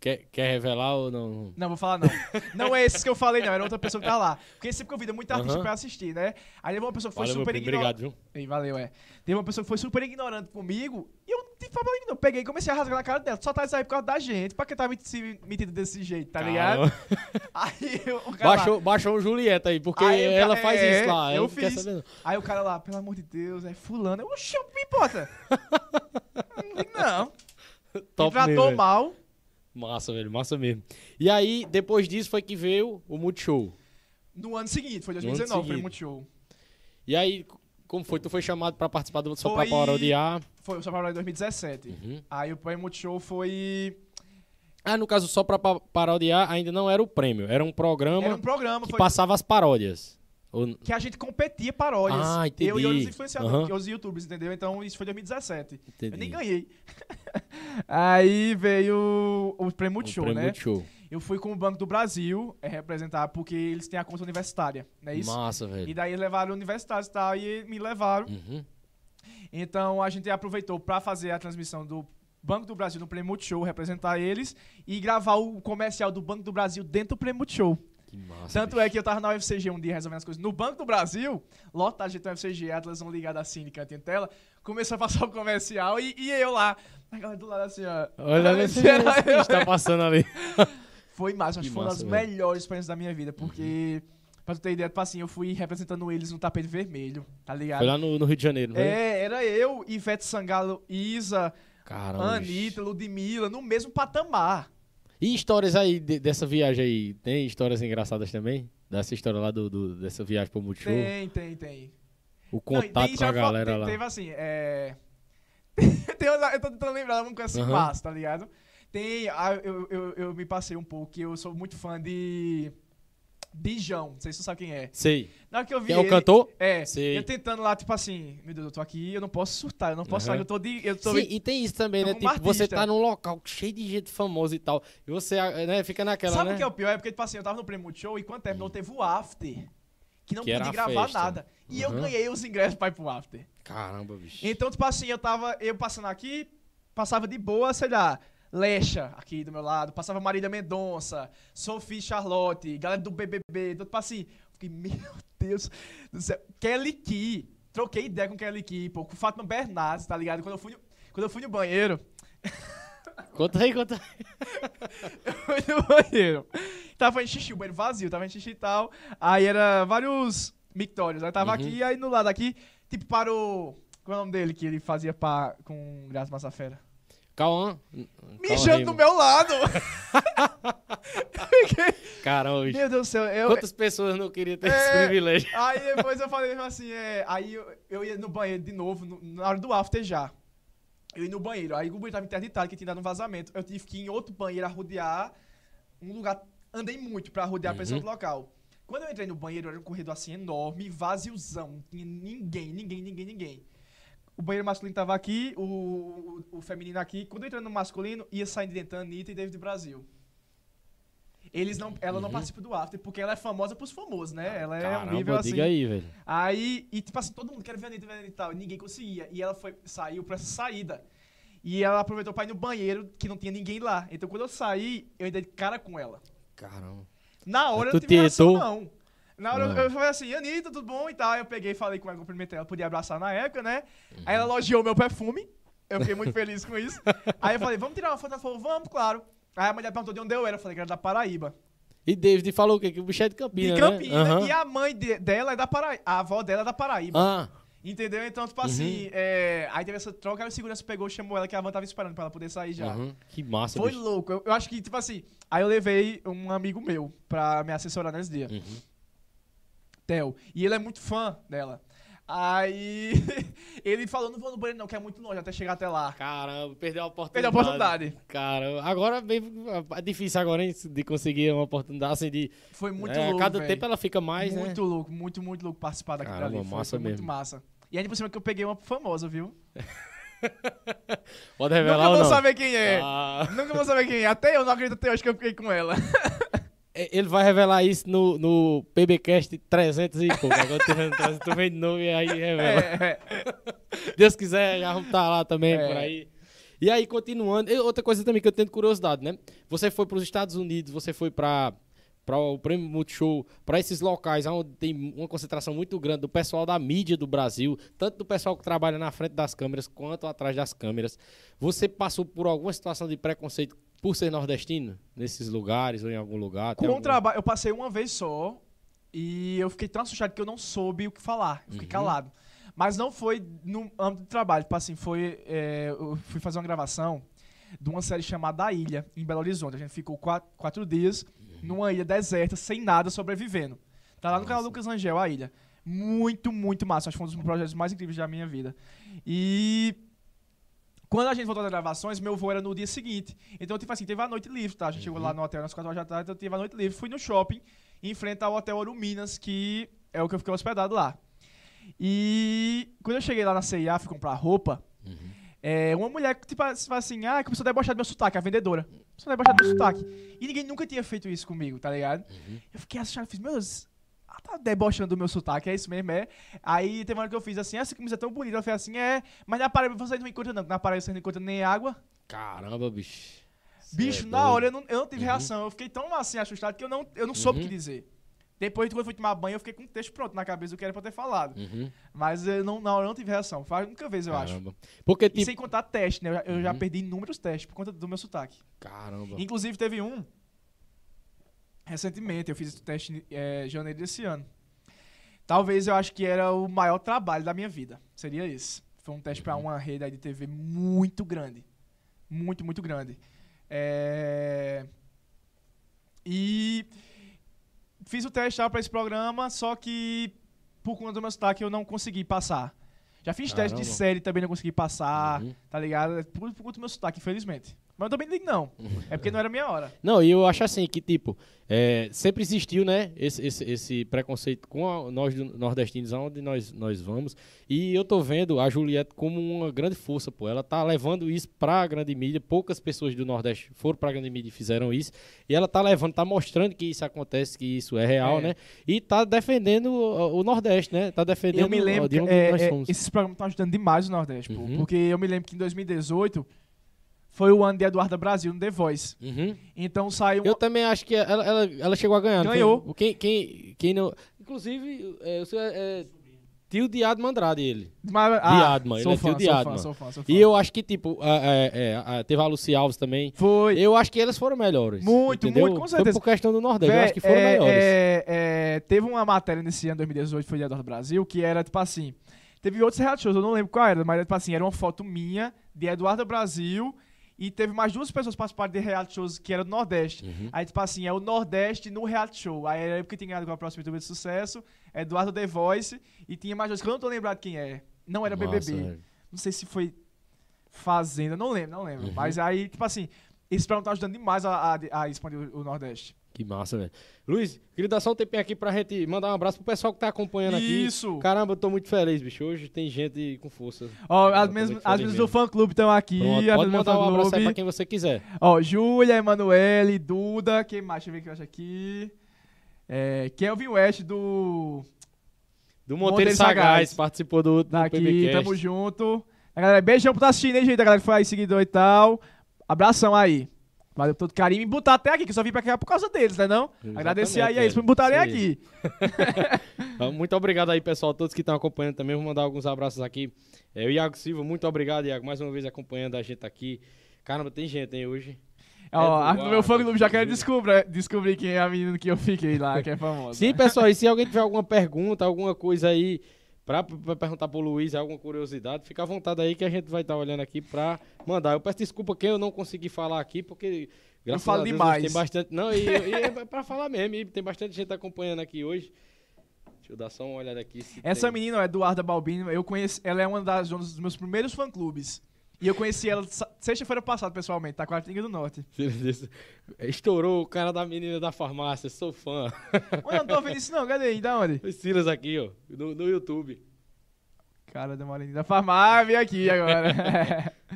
Quer, quer revelar ou não? Não, vou falar não. Não é esses que eu falei, não. Era outra pessoa que tá lá. Porque sempre convida muita artista Aham. pra assistir, né? Aí levou uma pessoa que foi Valeu, super ignorante. Obrigado, viu? Ei, valeu, é. Teve uma pessoa que foi super ignorante comigo e eu problema nenhum. Eu peguei e comecei a rasgar na cara dela. Só tá isso aí por causa da gente. Pra que tá me se metido desse jeito, tá ligado? Aí eu- o cara. lá- Baixou, baixou o Julieta aí, porque Aí o ela faz é, isso lá. eu fiz. Aí o cara lá, pelo amor de Deus, é fulano. Eu, oxe, me importa. não não. Me Top tratou mesmo, velho. mal. Massa, velho, massa mesmo. E aí, depois disso foi que veio o Multishow. No ano seguinte, foi No ano 2019, foi seguinte. muito show. E aí, como foi? Tu foi chamado pra participar do Só Foi- pra parodiar? Foi o São Paulo em 2017. Uhum. Aí o Prêmio Multishow foi. Ah, no caso, Só pra pa- parodiar ainda não era o prêmio, era um programa Era um programa que foi, passava as paródias. Ou- que a gente competia paródias. Ah, entendi. Eu e outros influenciadores, que os youtubers, entendeu? Então isso foi 2017. Entendi. Eu nem ganhei. Aí veio o Prêmio O Multishow, prêmio né? Multishow. Eu fui com o Banco do Brasil é, representar, porque eles têm a conta universitária, não é isso? Massa, E velho. daí eles levaram universitários e tal, e me levaram. Uhum. Então a gente aproveitou pra fazer a transmissão do Banco do Brasil no Prêmio Multishow, representar eles, e gravar o comercial do Banco do Brasil dentro do Prêmio Multishow. Que massa. Tanto é que eu tava na UFCG um dia resolvendo as coisas. No Banco do Brasil, lotado de gente na UFCG, a televisão ligada assim, de canto em tela, começou a passar o comercial e, e eu lá, a galera do lado assim, ó. Olha, olha esse Era esse eu. bicho tá passando ali. Foi massa, acho Que que foi uma das velho. melhores experiências da minha vida, porque, pra tu ter ideia, tipo assim, eu fui representando eles no tapete vermelho, tá ligado? Foi lá no, no Rio de Janeiro, não foi? É, era eu, Ivete Sangalo, Isa, Caramba. Anitta, Ludmilla, no mesmo patamar. E histórias aí de- dessa viagem aí? Tem histórias engraçadas também? Dessa história lá do, do- dessa viagem pro Multishow? Tem, tem, tem. O Não, contato tem com a galera tem- lá. Teve assim, é. tem, eu tô tentando lembrar uma coisa assim massa, tá ligado? Tem. ah, eu, eu, eu me passei um pouco, eu sou muito fã de. Dijão, não sei se tu sabe quem é. Sei. Na hora que eu vi. Quem é o ele- cantor? É, Sei. eu tentando lá, tipo assim, meu Deus, eu tô aqui, eu não posso surtar, eu não posso falar que eu tô de. Eu tô Sim, e tem isso também, né? Tipo, você artista. tá num local cheio de gente famosa e tal. E você, né, fica naquela, Sabe né? o que é o pior? É porque, tipo assim, eu tava no prêmio Multishow e quando terminou, teve o after. Que não Que pude gravar festa. nada. E eu Uhum. ganhei os ingressos pra ir pro after. Caramba, bicho. Então, tipo assim, eu tava. Eu passando aqui, passava de boa, sei lá. Lecha aqui do meu lado, passava Marília Mendonça, Sophie Charlotte, galera do BBB, então, tipo assim, fiquei, meu Deus do céu, Kelly Key, troquei ideia com Kelly Key, pô, com Fátima Bernardes, tá ligado? Quando eu fui no, quando eu fui no banheiro, Conta aí, conta aí. eu fui no banheiro, tava fazendo xixi, o banheiro vazio, tava fazendo xixi e tal, aí era vários mictórios, aí tava Uhum. aqui, aí no lado aqui, tipo, parou, qual é o nome dele que ele fazia pá, com Graça Massafera? Cauã. mijando do meu lado. Fiquei- Caramba, bicho. Meu Deus do céu. Eu, Quantas pessoas não queriam ter É. esse privilégio? Aí depois eu falei assim, é, aí eu, eu ia no banheiro de novo, no- na hora do after já. Eu ia no banheiro, aí o banheiro tava interditado, que tinha dado um vazamento. Eu tive que ir em outro banheiro arrodear um lugar. Andei muito pra arrodear a pessoa Uhum. do local. Quando eu entrei no banheiro, era um corredor assim enorme, vaziozão. Não tinha ninguém, ninguém, ninguém, ninguém. O banheiro masculino tava aqui, o, o, o feminino aqui. Quando eu entrei no masculino, ia saindo dentro Anitta e David Brasil. Eles não, ela não Uhum. participa do after, porque ela é famosa pros famosos, né? Ela é um Caramba, nível assim. diga aí, velho. Aí, e tipo assim, todo mundo quer ver a Anitta, ver a Anitta e tal. E ninguém conseguia. E ela foi, saiu pra essa saída. E ela aproveitou pra ir no banheiro, que não tinha ninguém lá. Então quando eu saí, eu ainda de cara com ela. Caramba. Na hora eu não tive tentou? não. Na hora eu- Não. eu falei assim, Anitta, tudo bom e tal. Aí eu peguei e falei com ela, cumprimentei ela, podia abraçar na época, né? Aí Uhum. ela elogiou meu perfume. Eu fiquei muito feliz com isso. Aí eu falei, vamos tirar uma foto? Ela falou, vamos, claro. Aí a mulher perguntou de onde eu era. Eu falei que era da Paraíba. E David falou o quê? Que o bicho é de De Campina, Campina. né? Aham. E a mãe de- dela é da Paraíba. A avó dela é da Paraíba. Ah, Entendeu? Então, Uhum. tipo assim, é, aí teve essa troca, aí o segurança pegou, chamou ela, que a van tava esperando pra ela poder sair já. uhum. que massa, Foi bicho. louco. Eu, eu acho que, tipo assim, aí eu levei um amigo meu pra me assessorar nesse dia, Uhum. E ele é muito fã dela. Aí ele falou, não vou no banheiro não, que é muito longe até chegar até lá. Caramba, perdeu a oportunidade. Perdeu a oportunidade. Cara, agora é difícil agora, hein, de conseguir uma oportunidade assim de... Foi muito é, louco, cada véi. tempo ela fica mais, né? Muito louco, muito, muito louco participar daquilo ali. Foi, massa foi muito mesmo. massa. E ainda por cima que eu peguei uma famosa, viu? Pode revelar Nunca ou vou saber quem é. Ah, Nunca vou saber quem é. Até eu não acredito até hoje que eu fiquei com ela. é, ele vai revelar isso no, no PBcast 300 e pouco. Agora tu vendo 300, tu vem de novo e aí revela. É, Deus quiser, já vamos estar lá também, É. por aí. E aí, continuando, outra coisa também que eu tenho curiosidade, né? Você foi para os Estados Unidos, você foi para para o Prêmio Multishow, para esses locais onde tem uma concentração muito grande do pessoal da mídia do Brasil, tanto do pessoal que trabalha na frente das câmeras quanto atrás das câmeras. Você passou por alguma situação de preconceito por ser nordestino nesses lugares ou em algum lugar? Com algum- trabalho, eu passei uma vez só e eu fiquei tão assustado que eu não soube o que falar. Eu Uhum. fiquei calado. Mas não foi no âmbito do trabalho. Tipo assim, foi. é, eu fui fazer uma gravação de uma série chamada A Ilha, em Belo Horizonte. A gente ficou quatro, quatro dias numa ilha deserta, sem nada, sobrevivendo. Tá lá no canal. Lucas Angel, A Ilha. Muito, muito massa. Acho que foi um dos projetos mais incríveis da minha vida. E quando a gente voltou das gravações, meu voo era no dia seguinte. Então, tipo assim, teve a noite livre, tá? A gente chegou lá no hotel nas 4 horas da tarde, então teve a noite livre. Fui no shopping, em frente ao Hotel Ouro Minas, que é o que eu fiquei hospedado lá. E quando eu cheguei lá na CIA, fui comprar roupa, é, uma mulher, tipo assim, ah, começou a debochar do meu sotaque, a vendedora. Começou a debochar do meu sotaque. E ninguém nunca tinha feito isso comigo, tá ligado? Eu fiquei assustado, fiz, meu Deus, tá debochando do meu sotaque, é isso mesmo, é? Aí teve uma hora que eu fiz assim, essa camisa é tão bonita. Ela fez assim, é, mas na Paraíba você não encontra não, porque na Paraíba você não encontra nem água. Caramba, bicho. Cê Bicho, é na doido. hora eu não, eu não tive reação, eu fiquei tão assim assustado que eu não, eu não soube o Uhum. que dizer. Depois, quando eu fui tomar banho, eu fiquei com o texto pronto na cabeça do que era pra eu ter falado. Uhum. Mas eu não, na hora eu não tive reação. Foi a única vez, eu acho. Caramba. Porque, E tipo... sem contar teste, né? Eu, já- eu já Uhum. perdi inúmeros testes por conta do meu sotaque. Caramba. Inclusive, teve um recentemente. Eu fiz esse teste em janeiro desse ano. Talvez eu acho que era o maior trabalho da minha vida. Seria esse. Foi um teste pra uma rede de TV muito grande. Muito, muito grande. É... E fiz o teste pra esse programa, só que por conta do meu sotaque eu não consegui passar. Já fiz teste de Caramba. série também não consegui passar, Uhum. tá ligado? Por, por conta do meu sotaque, infelizmente. Mas eu também digo não. É porque não era minha hora. Não, e eu acho assim que, tipo, é, sempre existiu, né, esse, esse, esse preconceito com a- nós do- nordestinos, aonde nós, nós vamos. E eu tô vendo a Juliette como uma grande força, pô. Ela tá levando isso pra grande mídia. Poucas pessoas do Nordeste foram pra grande mídia e fizeram isso. E ela tá levando, tá mostrando que isso acontece, que isso é real, É. né? E tá defendendo o, o Nordeste, né? Tá defendendo Eu me lembro de onde é, nós é, somos. esses programas estão ajudando demais o Nordeste, pô. Uhum. Porque eu me lembro que em 2018 foi o ano de Eduardo Brasil no The Voice. Uhum. Então saiu. Eu também acho que ela, ela, ela chegou a ganhar. não foi? Ganhou. Quem, quem, quem não. Inclusive, é, o seu é, é tio de Adman Andrade, ele. Mas, Adman, sou ele é fã, tio de sou Adman. fã, sou fã, sou fã. E eu acho que, tipo, é, é, teve a Lucy Alves também. Foi. Eu acho que eles foram melhores. Muito, entendeu? muito, com certeza. Foi por questão do Nordeste. eu Véi, acho que foram é, melhores. é, teve uma matéria nesse ano, 2018, foi de Eduardo Brasil, que era tipo assim. Teve outros reality shows, eu não lembro qual era, mas tipo assim, era uma foto minha de Eduardo Brasil e teve mais duas pessoas que participaram de reality shows que era do Nordeste. Uhum. Aí, tipo assim, é o Nordeste no reality show. Aí era porque tinha ganhado com a próxima YouTube de sucesso, Eduardo The Voice, e tinha mais dois que eu não tô lembrado quem é. Não era Massa, BBB. velho. Não sei se foi Fazenda, não lembro, não lembro. Uhum. Mas aí, tipo assim, esse programa tá ajudando demais a, a, a expandir o, o Nordeste. Que massa, velho. Luiz, queria dar só um tempinho aqui pra gente mandar um abraço pro pessoal que tá acompanhando aqui. Isso! Caramba, eu tô muito feliz, bicho. Hoje tem gente com força. Ó, Eu as tô mesmas, muito as feliz mesmas mesmo. do fã clube estão aqui. Pronto, pode mandar um abraço aí pra quem você quiser. Ó, Júlia, Emanuele, Duda, quem mais? Deixa eu ver o que eu acho aqui. É, Kelvin West do. Do Monteiro Monteiro Sagaz, Sagaz. participou do, do Daqui, PBcast. tamo junto. A galera, beijão por estar assistindo, hein, gente? A galera que foi aí seguidor e tal. Abração aí. Valeu todo carinho. Me botar até aqui, que eu só vim pra cá por causa deles, né não? Exatamente, Agradecer aí a eles por me botarem aqui. Então, Muito obrigado aí, pessoal, todos que estão acompanhando também. Vou mandar alguns abraços aqui. É, o Iago Silva, muito obrigado, Iago, mais uma vez acompanhando a gente aqui. Caramba, tem gente, hein, hoje. Ó, a- Eduardo, no meu fã clube já Júlia. descobrir, descobrir quem é a menina que eu fiquei lá, que é famosa. Sim, pessoal, e se alguém tiver alguma pergunta, alguma coisa aí pra, pra perguntar pro Luiz, alguma curiosidade, fica à vontade aí que a gente vai estar olhando aqui pra mandar. Eu peço desculpa quem eu não consegui falar aqui, porque graças falo a Deus demais. tem bastante. Não, e, e é pra falar mesmo, tem bastante gente acompanhando aqui hoje. Deixa eu dar só uma olhada aqui. Essa tem- menina, Eduarda Balbino, eu conheci, ela é uma das um dos meus primeiros fã-clubes. E eu conheci ela sexta-feira passada, pessoalmente, tá com a Tinga do Norte. Estourou o cara da menina da farmácia, sou fã. Eu não tô vendo isso não, cadê aí? Da onde? O Silas aqui, ó, no, no YouTube. Cara da Moreninha da farmácia, vem aqui agora.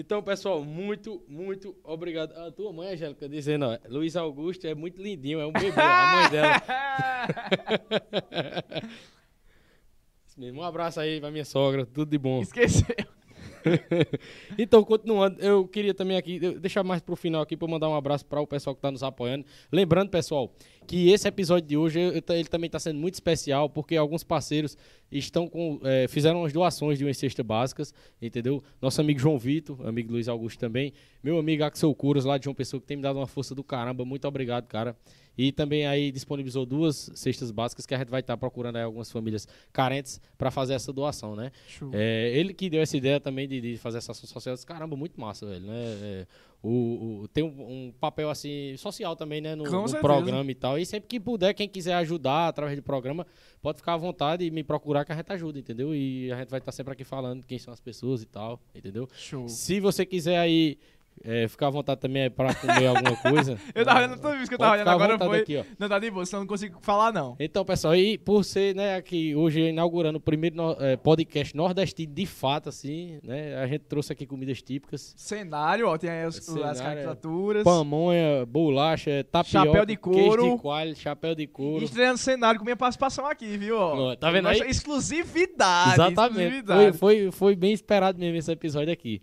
Então, pessoal, muito, muito obrigado. A tua mãe, Angélica, dizendo, ó, Luiz Augusto é muito lindinho, é um bebê, a mãe dela. Mesmo, Um abraço aí pra minha sogra, tudo de bom. Esqueceu. então, continuando, eu queria também aqui, deixar mais pro final aqui para mandar um abraço para o pessoal que tá nos apoiando. Lembrando, pessoal, que esse episódio de hoje eu- eu- ele também está sendo muito especial, porque alguns parceiros estão com, eh, fizeram as doações de umas cestas básicas, entendeu? Nosso amigo João Vitor, amigo Luiz Augusto também, meu amigo Axel Curas, lá de João Pessoa, que tem me dado uma força do caramba, muito obrigado, cara. E também aí disponibilizou duas cestas básicas que a gente vai estar procurando aí algumas famílias carentes para fazer essa doação, né? É, ele que deu essa ideia também de, de fazer essa ação social. Disse, Caramba, muito massa, velho. Né? É, o, o- tem um, um papel assim social também, né? No, no programa e tal. E sempre que puder, quem quiser ajudar através do programa, pode ficar à vontade e me procurar que a gente ajuda, entendeu? E a gente vai estar sempre aqui falando quem são as pessoas e tal, entendeu? Show. Se você quiser aí é, ficar à vontade também para comer alguma coisa. Eu tava olhando tudo isso que eu tava olhando agora foi. aqui, ó. Não, tá de boa, senão não consigo falar, não. Então, pessoal, e por ser, né, aqui hoje inaugurando o primeiro no- eh, podcast nordestino de fato, assim, né? A gente trouxe aqui comidas típicas. Cenário, ó, tem aí os- Cenário, as é. caricaturas. Pamonha, bolacha, tapioca, Chapéu de couro. de coalho, chapéu de couro. estreando cenário com minha participação aqui, viu? ó? Tá vendo aí? Exclusividade. Exatamente. Foi, exclusividade. foi, foi bem esperado mesmo esse episódio aqui.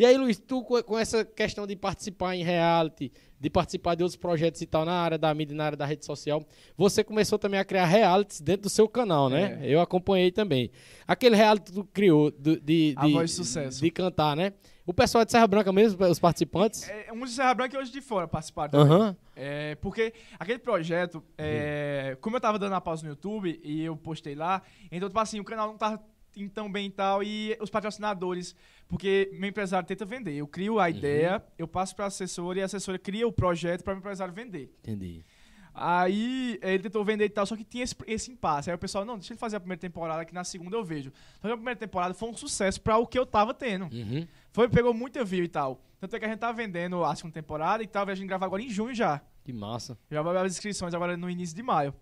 E aí, Luiz, tu com, essa questão de participar em reality, de participar de outros projetos e tal na área da mídia, na área da rede social, você começou também a criar realities dentro do seu canal, né? É. Eu acompanhei também. Aquele reality que tu criou do- de, A de, Voz de Sucesso. de cantar, né? O pessoal de Serra Branca mesmo, os participantes? É, um de Serra Branca e hoje de fora participaram. Aham. É, porque aquele projeto, é, como eu tava dando a pausa no YouTube e eu postei lá, então, tipo assim, o canal não tava indo tão bem e tal, e os patrocinadores, porque meu empresário tenta vender. Eu crio a ideia, eu passo pra assessora e a assessora cria o projeto para o empresário vender. Entendi. Aí eh, ele tentou vender e tal, só que tinha esse, esse impasse. Aí o pessoal, não, deixa ele fazer a primeira temporada, que na segunda eu vejo. Só que a primeira temporada foi um sucesso pra o que eu tava tendo. Uhum. Foi, pegou muita view e tal. Tanto é que a gente tá vendendo a segunda temporada e tal, a gente gravar agora em junho já. Que massa. Já vai as inscrições agora no início de maio.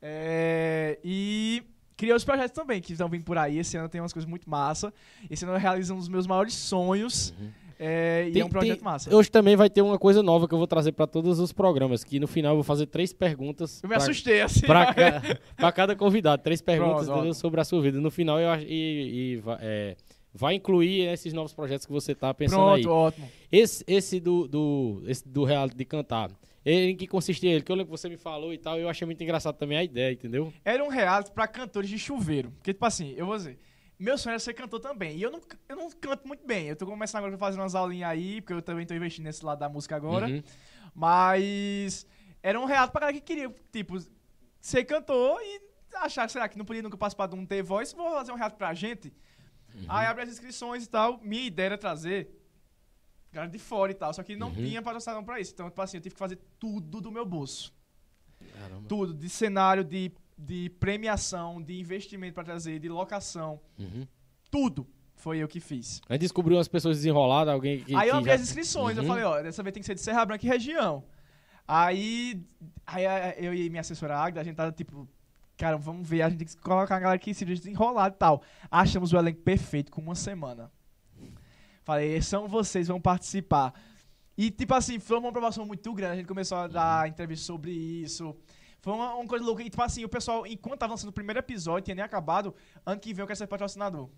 É, e criei os projetos também, que estão vindo por aí. Esse ano tem umas coisas muito massa. Esse ano eu realizo um dos meus maiores sonhos. É, e Tem- é um projeto tem- massa. Hoje também vai ter uma coisa nova que eu vou trazer pra todos os programas, que no final eu vou fazer três perguntas. Eu me pra- assustei assim. Pra, ca- pra cada convidado, três perguntas Pronto, sobre a sua vida. No final, eu acho, e, e é, vai incluir esses novos projetos que você tá pensando Pronto, aí. ótimo. Esse, esse do, do, esse do reality de cantar, em que consistia ele? Que eu lembro que você me falou e tal, eu achei muito engraçado também a ideia, entendeu? Era um reality pra cantores de chuveiro. Porque, tipo assim, eu vou dizer, meu sonho era ser cantor também. E eu não, eu não canto muito bem. Eu tô começando agora a fazer umas aulinhas aí, porque eu também tô investindo nesse lado da música agora. Uhum. Mas era um reality pra galera que queria, tipo, ser cantor e achar, será que não podia nunca participar de um The Voice? Vou fazer um reality pra gente. Uhum. Aí abre as inscrições e tal. Minha ideia era trazer galera de fora e tal. Só que não Uhum. tinha patrocinador pra isso. Então, tipo assim, eu tive que fazer tudo do meu bolso. Caramba. Tudo, de cenário, de, de premiação, de investimento pra trazer, de locação. Uhum. Tudo foi eu que fiz. Aí descobriu umas pessoas desenroladas, alguém que. aí eu abri já- as inscrições, eu Uhum. falei, ó, dessa vez tem que ser de Serra Branca e região. Aí, aí eu e minha assessora Agda, a gente tava tipo, cara, vamos ver, a gente tem que colocar a galera que se desenrolado e tal. Achamos o elenco perfeito com uma semana. Falei, são vocês, vão participar. E, tipo assim, foi uma aprovação muito grande. A gente começou a dar entrevista sobre isso. Foi uma, uma coisa louca. E, tipo assim, o pessoal, enquanto tava lançando o primeiro episódio, tinha nem acabado, ano que vem eu quero ser patrocinador.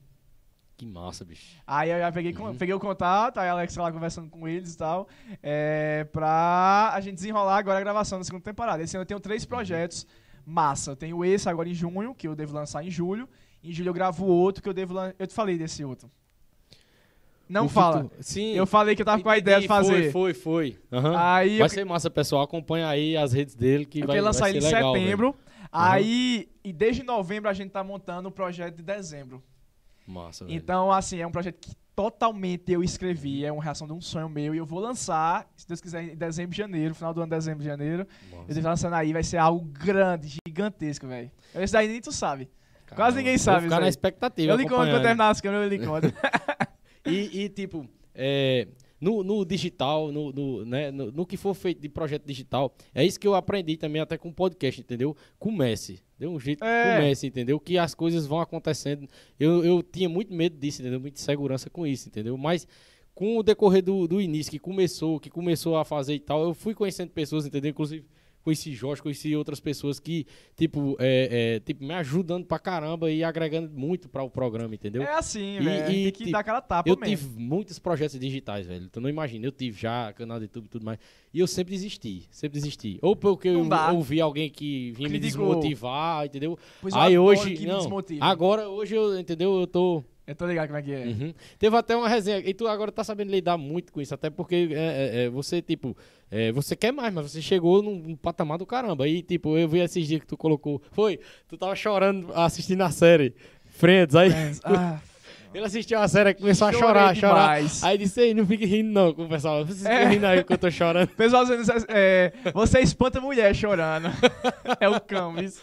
Que massa, bicho. Aí eu já peguei, Uhum. peguei o contato, aí a Alex lá conversando com eles e tal, é, pra a gente desenrolar agora a gravação da segunda temporada. Esse ano eu tenho três Uhum. projetos massa. Eu tenho esse agora em junho, que eu devo lançar em julho. Em julho eu gravo outro que eu devo lançar. Eu te falei desse outro. Não fala. futuro- Sim. Eu falei que eu tava com a ideia de fazer. Foi, foi, foi. Aham. Aí Vai eu, ser massa, pessoal. Acompanha aí as redes dele que eu vai, lançar vai ele ser em legal, setembro. velho. Aí, e desde novembro a gente tá montando o projeto de dezembro. Massa, velho. Então, assim, é um projeto que totalmente eu escrevi, é uma reação de um sonho meu e eu vou lançar, se Deus quiser, em dezembro, janeiro, final do ano, dezembro, janeiro. Eu tô lançando aí, vai ser algo grande, gigantesco, velho. Esse daí nem tu sabe. Quase ninguém sabe Vou ficar na expectativa. Eu lhe conto quando terminar as câmeras, eu lhe conto. E, e, tipo, é, no, no digital, no, no, né, no, no que for feito de projeto digital, é isso que eu aprendi também até com o podcast, entendeu? Comece. Dê um jeito, É. comece, entendeu? Que as coisas vão acontecendo. Eu, eu tinha muito medo disso, entendeu? Muita segurança com isso, entendeu? Mas com o decorrer do, do início, que começou, que começou a fazer e tal, eu fui conhecendo pessoas, entendeu? Inclusive conheci Jorge, conheci outras pessoas que, tipo, é, é, tipo me ajudando pra caramba e agregando muito para o programa, entendeu? É assim, E- velho. e Tem que ti- dar aquela tapa Eu mesmo. tive muitos projetos digitais, velho. Tu não imagina. Eu tive já canal do YouTube e tudo mais. E eu sempre desisti. Sempre desisti. Ou porque eu Não dá. ouvi alguém que vinha me desmotivar, entendeu? Pois eu Aí hoje. Não. Agora, hoje eu, entendeu? Eu tô. Eu tô ligado como é que é. Uhum. Teve até uma resenha. E tu agora tá sabendo lidar muito com isso. Até porque é, é, é, você, tipo. é, você quer mais, mas você chegou num, num patamar do caramba. E, tipo, eu vi esses dias que tu colocou. Foi. Tu tava chorando assistindo a série. Friends. Aí. Ah, Ele assistiu a série e começou a Chorei chorar, chorar. demais. Aí disse, ei, não fique rindo não com o pessoal. Vocês É. ficam rindo aí que eu tô chorando. pessoal dizendo, é, você espanta mulher chorando. é o cão, isso.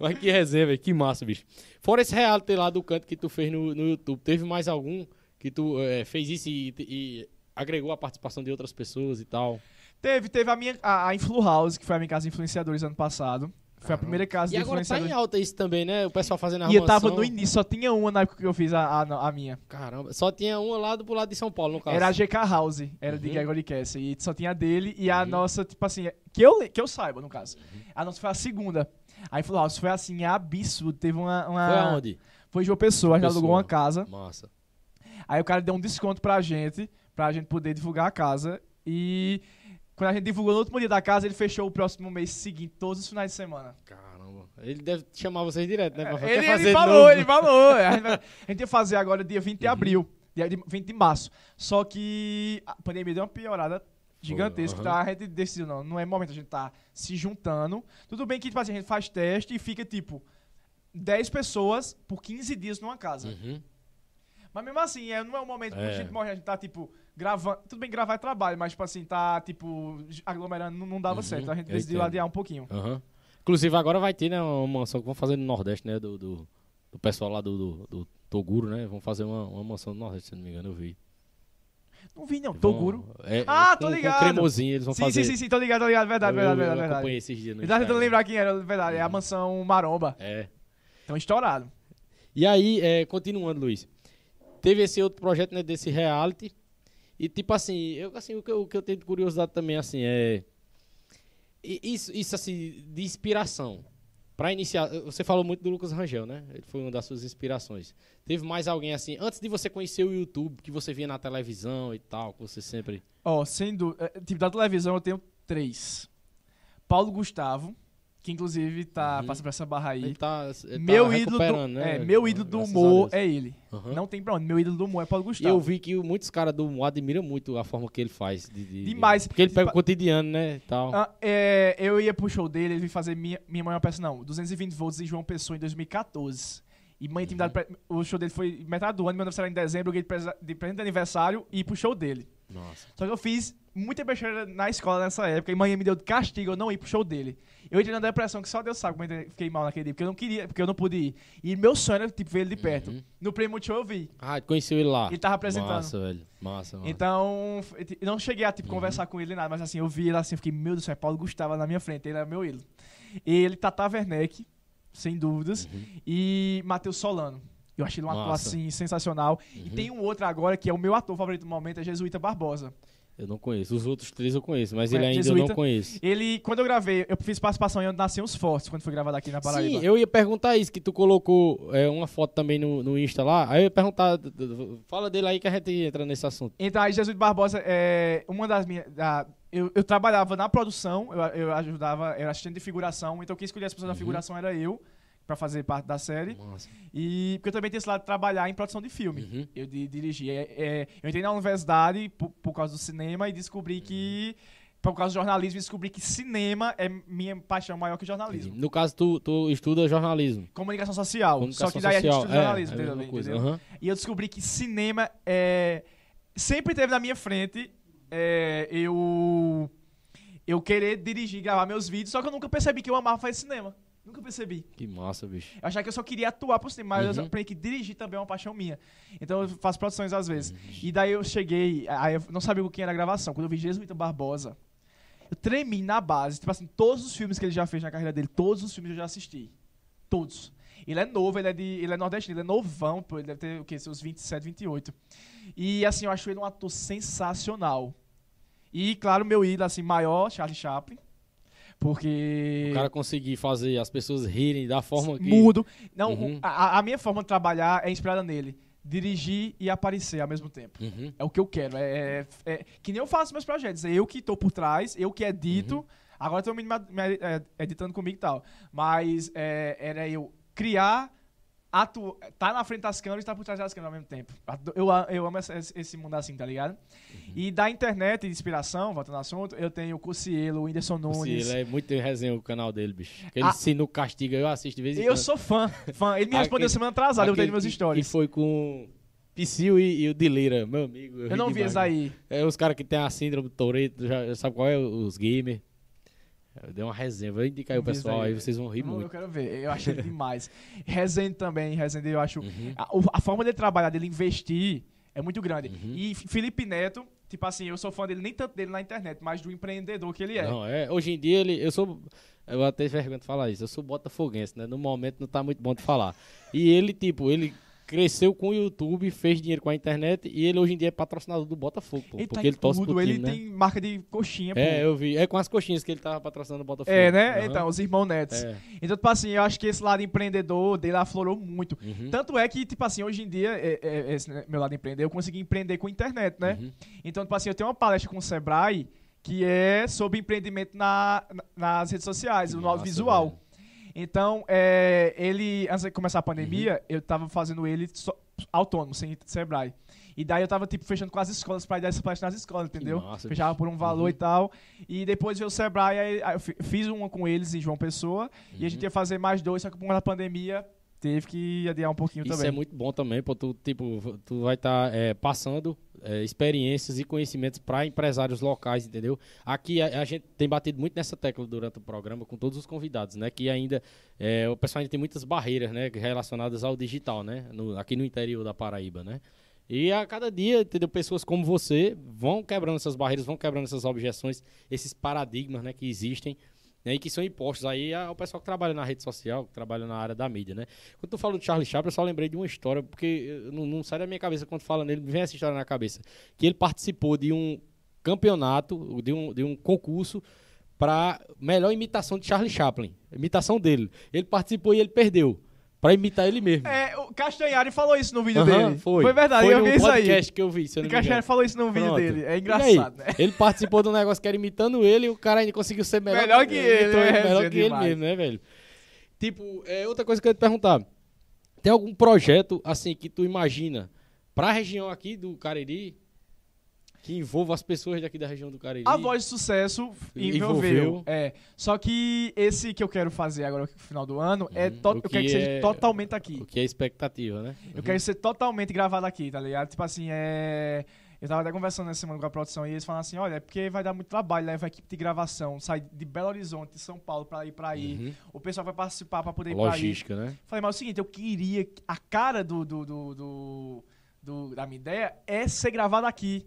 Mas que resenha, velho. Que massa, bicho. Fora esse reality lá do canto que tu fez no, no YouTube, teve mais algum que tu eh, fez isso e, e agregou a participação de outras pessoas e tal? Teve, teve a minha, a, a Influ House, que foi a minha casa de influenciadores ano passado. Foi a primeira casa E de agora tá em alta isso também, né? O pessoal fazendo a e eu tava armação. no início, só tinha uma na época que eu fiz a, a, a minha. Caramba, só tinha uma lá do pro lado de São Paulo, no caso. Era a GK House, era de Uhum. Gregory Cassie. E só tinha a dele e a Uhum. nossa, tipo assim, que eu, que eu saiba, no caso. A nossa foi a segunda. A Influ House foi assim, absurdo. Teve uma. uma Foi aonde? Foi João Pessoa, a gente alugou uma casa. Massa. Aí o cara deu um desconto pra gente, pra gente poder divulgar a casa. E quando a gente divulgou no último dia da casa, ele fechou o próximo mês seguinte, todos os finais de semana. Caramba. Ele deve chamar vocês direto, né? Pra- É, Ele, fazer ele falou, novo? ele falou. A gente, vai- a gente ia fazer agora dia 20 de Uhum. abril, dia de- 20 de março. Só que a pandemia deu uma piorada gigantesca. aham. Então a gente decidiu, não, não é momento a gente tá se juntando. Tudo bem que tipo assim, a gente faz teste e fica tipo 10 pessoas por 15 dias numa casa. Uhum. Mas mesmo assim, é, não é um momento que É. a gente morre, a gente tá, tipo, gravando. Tudo bem, gravar é trabalho, mas, tipo assim, tá, tipo, aglomerando, não, não dava Uhum, certo. A gente eu decidiu entendo. adiar um pouquinho. Aham. Inclusive agora vai ter, né, uma mansão que vão fazer no Nordeste, né, do, do, do pessoal lá do, do, do Toguro, né, vão fazer uma, uma mansão no Nordeste, se não me engano, eu vi. Não vi, não. Toguro. É, Ah, com, tô com ligado. cremosinho eles vão Sim, fazer. sim, sim, sim, tô ligado, tô ligado. Verdade, eu, verdade, eu verdade, verdade. acompanhei esses dias no Eu tava tentando Instagram. lembrar quem era, verdade. É a mansão Maromba. É. Então, estourado. E aí, é, continuando, Luiz, teve esse outro projeto, né, desse reality, e tipo assim, eu, assim o, que eu, o que eu tenho de curiosidade também, assim, é... Isso, isso assim, de inspiração. Pra iniciar, você falou muito do Lucas Rangel, né? Ele foi uma das suas inspirações. Teve mais alguém assim, antes de você conhecer o YouTube, que você via na televisão e tal, que você sempre... Ó, é, Tipo, da televisão eu tenho três. Paulo Gustavo, que inclusive tá Uhum. passando por essa barra aí. Ele tá, ele meu tá ídolo do, né? é, meu ídolo do Graças a humor é ele. Aham. Não tem pra onde. Meu ídolo do humor é Paulo E Gustavo. eu vi que muitos caras do humor admiram muito a forma que ele faz. de- de- de- Demais. Porque ele pega Tipo- o cotidiano, né? e Tal. Ah, é, eu ia pro show dele, ele ia fazer Minha, minha Mãe é uma Peça, não, 220 volts em João Pessoa em 2014. E Mãe Intimidade, Uhum. o show dele foi metade do ano, meu aniversário em dezembro, eu ganhei de de presente de aniversário e ir pro show dele. Nossa. Só que eu fiz muita besteira na escola nessa época e mãe me deu de castigo eu não ir pro show dele. Eu entrei na depressão que só Deus sabe como eu fiquei mal naquele dia, porque eu não queria, porque eu não pude ir. E meu sonho era, tipo, ver ele de perto. Uhum. No Prêmio Show eu vi. Ah, conheceu ele lá. Ele tava apresentando. Massa, velho. Massa, massa. Então, eu não cheguei a tipo, Uhum. conversar com ele nada, mas assim, eu vi ele assim, eu fiquei, meu Deus do céu, Paulo Gustavo na minha frente, ele era meu ídolo. Ele, Tata Werneck, sem dúvidas, Uhum. e Matheus Solano. Eu achei ele um ator assim, sensacional. E Uhum. tem um outro agora, que é o meu ator favorito no momento, é Jesuíta Barbosa. Eu não conheço. Os outros três eu conheço, mas É, ele ainda eu Jesuíta. não conheço. Ele, quando eu gravei, eu fiz participação em Onde Nasciam os Fortes, quando foi gravado aqui na Paraíba. Sim, eu ia perguntar isso, que tu colocou é, uma foto também no, no Insta lá. Aí eu ia perguntar, fala dele aí que a gente entra nesse assunto. Então, aí Jesus Barbosa é uma das minhas. da- eu, eu trabalhava na produção, eu, eu ajudava, eu era assistente de figuração, então quem escolhia as pessoas da Uhum. figuração era eu, pra fazer parte da série. Massa. E porque eu também tenho esse lado de trabalhar em produção de filme. Uhum. Eu de, dirigi. É, é, eu entrei na universidade por, por causa do cinema e descobri que por causa do jornalismo descobri que cinema é minha paixão maior que jornalismo. No caso, tu, tu estuda jornalismo. Comunicação social. Comunicação só que daí a gente social. estuda é, jornalismo, é entendeu? coisa. Entendeu? aham. E eu descobri que cinema é, sempre teve na minha frente é, eu eu querer dirigir, gravar meus vídeos, só que eu nunca percebi que eu amava fazer cinema. Nunca percebi. Que massa, bicho. Eu achava que eu só queria atuar por cinema, mas eu Uhum. aprendi que dirigir também é uma paixão minha. Então eu faço produções às vezes. Uhum. E daí eu cheguei, aí eu não sabia o que era a gravação. Quando eu vi Jesuíta Barbosa, eu tremi na base. Tipo assim, todos os filmes que ele já fez na carreira dele, todos os filmes eu já assisti. Todos. Ele é novo, ele é, de, ele é nordestino, ele é novão, pô, ele deve ter o quê? Seus 27, 28. E assim, eu acho ele um ator sensacional. E, claro, meu ídolo, assim, maior, Charlie Chaplin. Porque. O cara conseguir fazer as pessoas rirem da forma que. Mudo. Não, Uhum. a, a minha forma de trabalhar é inspirada nele. Dirigir e aparecer ao mesmo tempo. Uhum. É o que eu quero. É, é- é- que nem eu faço meus projetos. É eu que tô por trás, eu que edito. Uhum. Agora estão me, me- é, editando comigo e tal. Mas é, era eu criar, atu tá na frente das câmeras e tá por trás das câmeras ao mesmo tempo. Eu, eu amo essa- esse, mundo assim, tá ligado? Uhum. E da internet, de inspiração, voltando ao assunto, eu tenho o Cossielo, o Whindersson Nunes. ele é muito resenha o canal dele, bicho. Aquele Ah. sino castiga, eu assisto de vez em Eu quando. sou fã, fã. Ele me respondeu Aquele- semana atrasada, eu nos meus stories. Que foi com Psyu e, e o Dileira, meu amigo. Eu não vi esse aí. É os caras que tem a síndrome do Toreto, já sabe qual é? Os gamers. Eu dei uma resenha, vou indicar aí o pessoal, aí. aí vocês vão rir Não, Eu muito. quero ver, eu achei demais. Rezende também, Rezende eu acho. Uhum. A, a forma dele trabalhar, dele investir, é muito grande. Uhum. E Felipe Neto, tipo assim, eu sou fã dele, nem tanto dele na internet, mas do empreendedor que ele é. Não, é. Hoje em dia ele. Eu sou. Eu até vergonha de falar isso. Eu sou botafoguense, né? No momento não tá muito bom de falar. E ele, tipo, ele cresceu com o YouTube, fez dinheiro com a internet e ele hoje em dia é patrocinador do Botafogo, pô, ele tá porque em ele torce tudo, pro ele time, né? tem marca de coxinha, pô. É, eu vi. É com as coxinhas que ele tava patrocinando o Botafogo. É, né? Aham. Então, os irmãos netos. É. Então, tipo assim, eu acho que esse lado empreendedor dele aflorou muito. Uhum. Tanto é que, tipo assim, hoje em dia, é- é- esse né, meu lado empreender, eu consegui empreender com internet, né? Uhum. Então, tipo assim, eu tenho uma palestra com o Sebrae que é sobre empreendimento na, na- nas redes sociais, Que no massa, audiovisual. velho. Então, é, ele, antes de começar a pandemia, Uhum. eu tava fazendo ele autônomo, sem Sebrae. E daí eu tava, tipo, fechando com as escolas pra dar essa palestra nas escolas, entendeu? Fechava por um valor Uhum. e tal. E depois veio o Sebrae, aí, aí eu fi- fiz uma com eles em João Pessoa. E a gente Uhum. ia fazer mais dois, só que por conta da pandemia, teve que adiar um pouquinho Isso também. é muito bom também, pô. Tu, tipo, tu vai estar passando é, experiências e conhecimentos para empresários locais, entendeu? Aqui a, a gente tem batido muito nessa tecla durante o programa com todos os convidados, né? Que ainda é, o pessoal ainda tem muitas barreiras, né? Relacionadas ao digital, né? no- aqui no interior da Paraíba, né? E a cada dia, entendeu? Pessoas como você vão quebrando essas barreiras, vão quebrando essas objeções, esses paradigmas, né? Que existem né, e que são impostos aí ao pessoal que trabalha na rede social, que trabalha na área da mídia, né? Quando tu falou de Charlie Chaplin, eu só lembrei de uma história, porque não, não sai da minha cabeça quando fala nele, vem essa história na cabeça. Que ele participou de um campeonato, de um, de um concurso para melhor imitação de Charlie Chaplin. Imitação dele. Ele participou e ele perdeu. Pra imitar ele mesmo. É, o Castanhari falou isso no vídeo Aham, dele. foi. verdade, foi eu vi isso aí. podcast que eu vi, se eu O não me Castanhari engano. falou isso no vídeo Pronto. dele. É engraçado, né? Ele participou de um negócio que era imitando ele e o cara ainda conseguiu ser melhor, Melhor que ele, né? melhor que ele demais. mesmo, né, velho? Tipo, é, outra coisa que eu ia te perguntar. Tem algum projeto, assim, que tu imagina pra região aqui do Cariri que envolva as pessoas daqui da região do Cariri? A voz de sucesso envolveu. Envolveu. É. Só que esse que eu quero fazer agora no final do ano é Uhum. to- O eu quero que que seja é- totalmente aqui. O que é expectativa, né? Eu quero ser totalmente gravado aqui, tá ligado? Tipo assim, é. Eu tava até conversando nessa semana com a produção e eles falaram assim: olha, é porque vai dar muito trabalho, leva a equipe de gravação, sai de Belo Horizonte, de São Paulo pra ir pra aí. Uhum. O pessoal vai participar pra poder ir pra aí. Logística, né? Falei, mas é o seguinte, eu queria. que A cara do, do, do, do- do- da minha ideia é ser gravado aqui.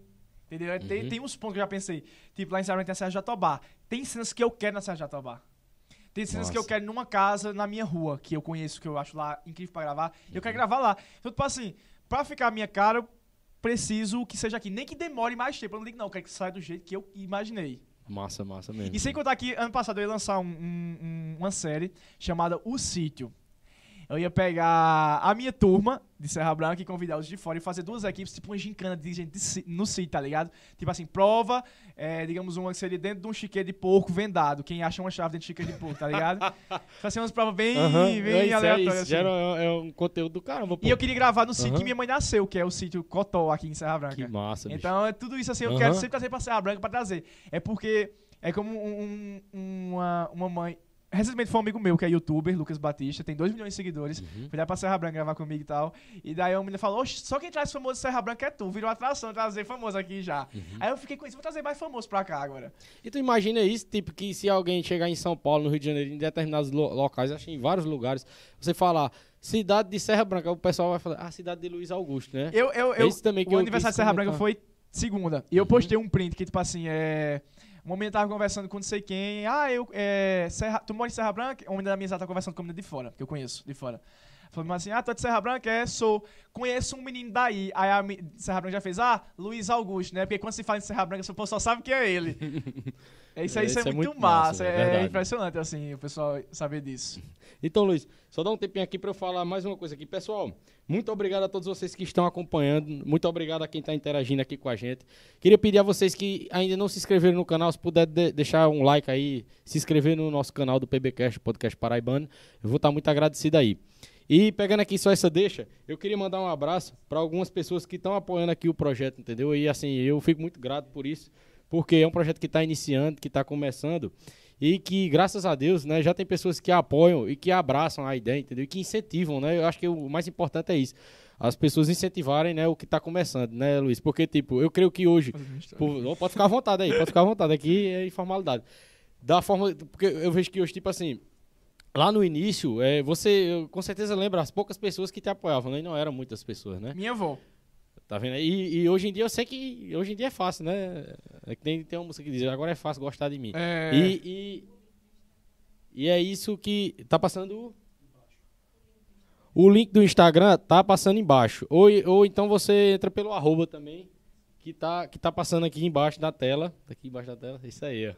Entendeu? É, Tem, Uhum. tem uns pontos que eu já pensei. Tipo, lá em Ceará tem a Serra Jatobá. Tem cenas que eu quero na Serra Jatobá. Tem cenas que eu quero numa casa na minha rua, que eu conheço, que eu acho lá incrível pra gravar. E eu Uhum. quero gravar lá. Então, tipo assim, pra ficar a minha cara, eu preciso que seja aqui. Nem que demore mais tempo. Eu não digo, não, eu quero que saia do jeito que eu imaginei. Massa, massa mesmo. E sem contar que ano passado eu ia lançar um- um- uma série chamada O Sítio. Eu ia pegar a minha turma de Serra Branca e convidar os de fora e fazer duas equipes, tipo uma gincana de gente de no sítio, tá ligado? Tipo assim, prova, é, digamos, uma que seria dentro de um chiqueiro de porco vendado. Quem acha uma chave dentro de chiqueiro de porco, tá ligado? Fazer umas provas bem, Aham, bem é, isso, é, aleatórias. assim. gera é, é um conteúdo do caramba, pô. E eu queria gravar no sítio Aham. que minha mãe nasceu, que é o sítio Cotó, aqui em Serra Branca. Que massa, bicho. Então, é tudo isso assim, eu Aham. quero sempre trazer pra Serra Branca pra trazer. É porque É como um- um- uma, uma mãe. Recentemente foi um amigo meu que é youtuber, Lucas Batista, tem 2 milhões de seguidores. Uhum. Foi lá pra Serra Branca gravar comigo e tal. E daí a menina falou: Oxe, só quem traz famoso de Serra Branca é tu. Virou atração trazer famoso aqui já. Uhum. Aí eu fiquei com isso, vou trazer mais famoso pra cá agora. E tu imagina isso, tipo, que se alguém chegar em São Paulo, no Rio de Janeiro, em determinados lo- locais, acho que em vários lugares, você falar cidade de Serra Branca, o pessoal vai falar, ah, cidade de Luiz Augusto, né? Eu, eu, eu, Esse também que o eu aniversário de Serra Branca comentar. foi segunda. E eu postei um print que, tipo assim, é. Um eu tava conversando com não sei quem. Ah, eu. É, Serra, tu mora em Serra Branca? Um menino da minha sala tá conversando com uma menina de fora, que eu conheço, de fora. Falou assim: Ah, tu é de Serra Branca? É, sou. Conheço um menino daí. Aí a Serra Branca já fez: Ah, Luiz Augusto, né? Porque quando se fala em Serra Branca, o pessoal só sabe que é ele. É isso aí, É, isso é é muito, massa, massa. é é, impressionante, assim, o pessoal saber disso. Então, Luiz, só dá um tempinho aqui para eu falar mais uma coisa aqui. Pessoal, muito obrigado a todos vocês que estão acompanhando. Muito obrigado a quem está interagindo aqui com a gente. Queria pedir a vocês que ainda não se inscreveram no canal, se puder de- deixar um like aí, se inscrever no nosso canal do PBcast, Podcast Paraibano. Eu vou estar muito agradecido aí. E pegando aqui só essa deixa, eu queria mandar um abraço para algumas pessoas que estão apoiando aqui o projeto, entendeu? E assim, eu fico muito grato por isso, porque é um projeto que está iniciando, que está começando e que, graças a Deus, né, já tem pessoas que apoiam e que abraçam a ideia, entendeu? E que incentivam, né? Eu acho que o mais importante é isso. As pessoas incentivarem, né, o que está começando, né, Luiz? Porque, tipo, eu creio que hoje. Não, pode ficar à vontade aí, pode ficar à vontade. Aqui é informalidade. Da forma. Porque eu vejo que hoje, tipo assim. Lá no início, é, você com certeza lembra as poucas pessoas que te apoiavam, né? E não eram muitas pessoas, né? Minha avó. Tá vendo? E, e hoje em dia eu sei que hoje em dia é fácil, né? É que tem, tem uma música que diz, agora é fácil gostar de mim. É. E, e, e é isso que tá passando. O link do Instagram tá passando embaixo. Ou, ou então você entra pelo arroba também, que tá, que tá passando aqui embaixo da tela. Tá aqui embaixo da tela. Isso aí, ó.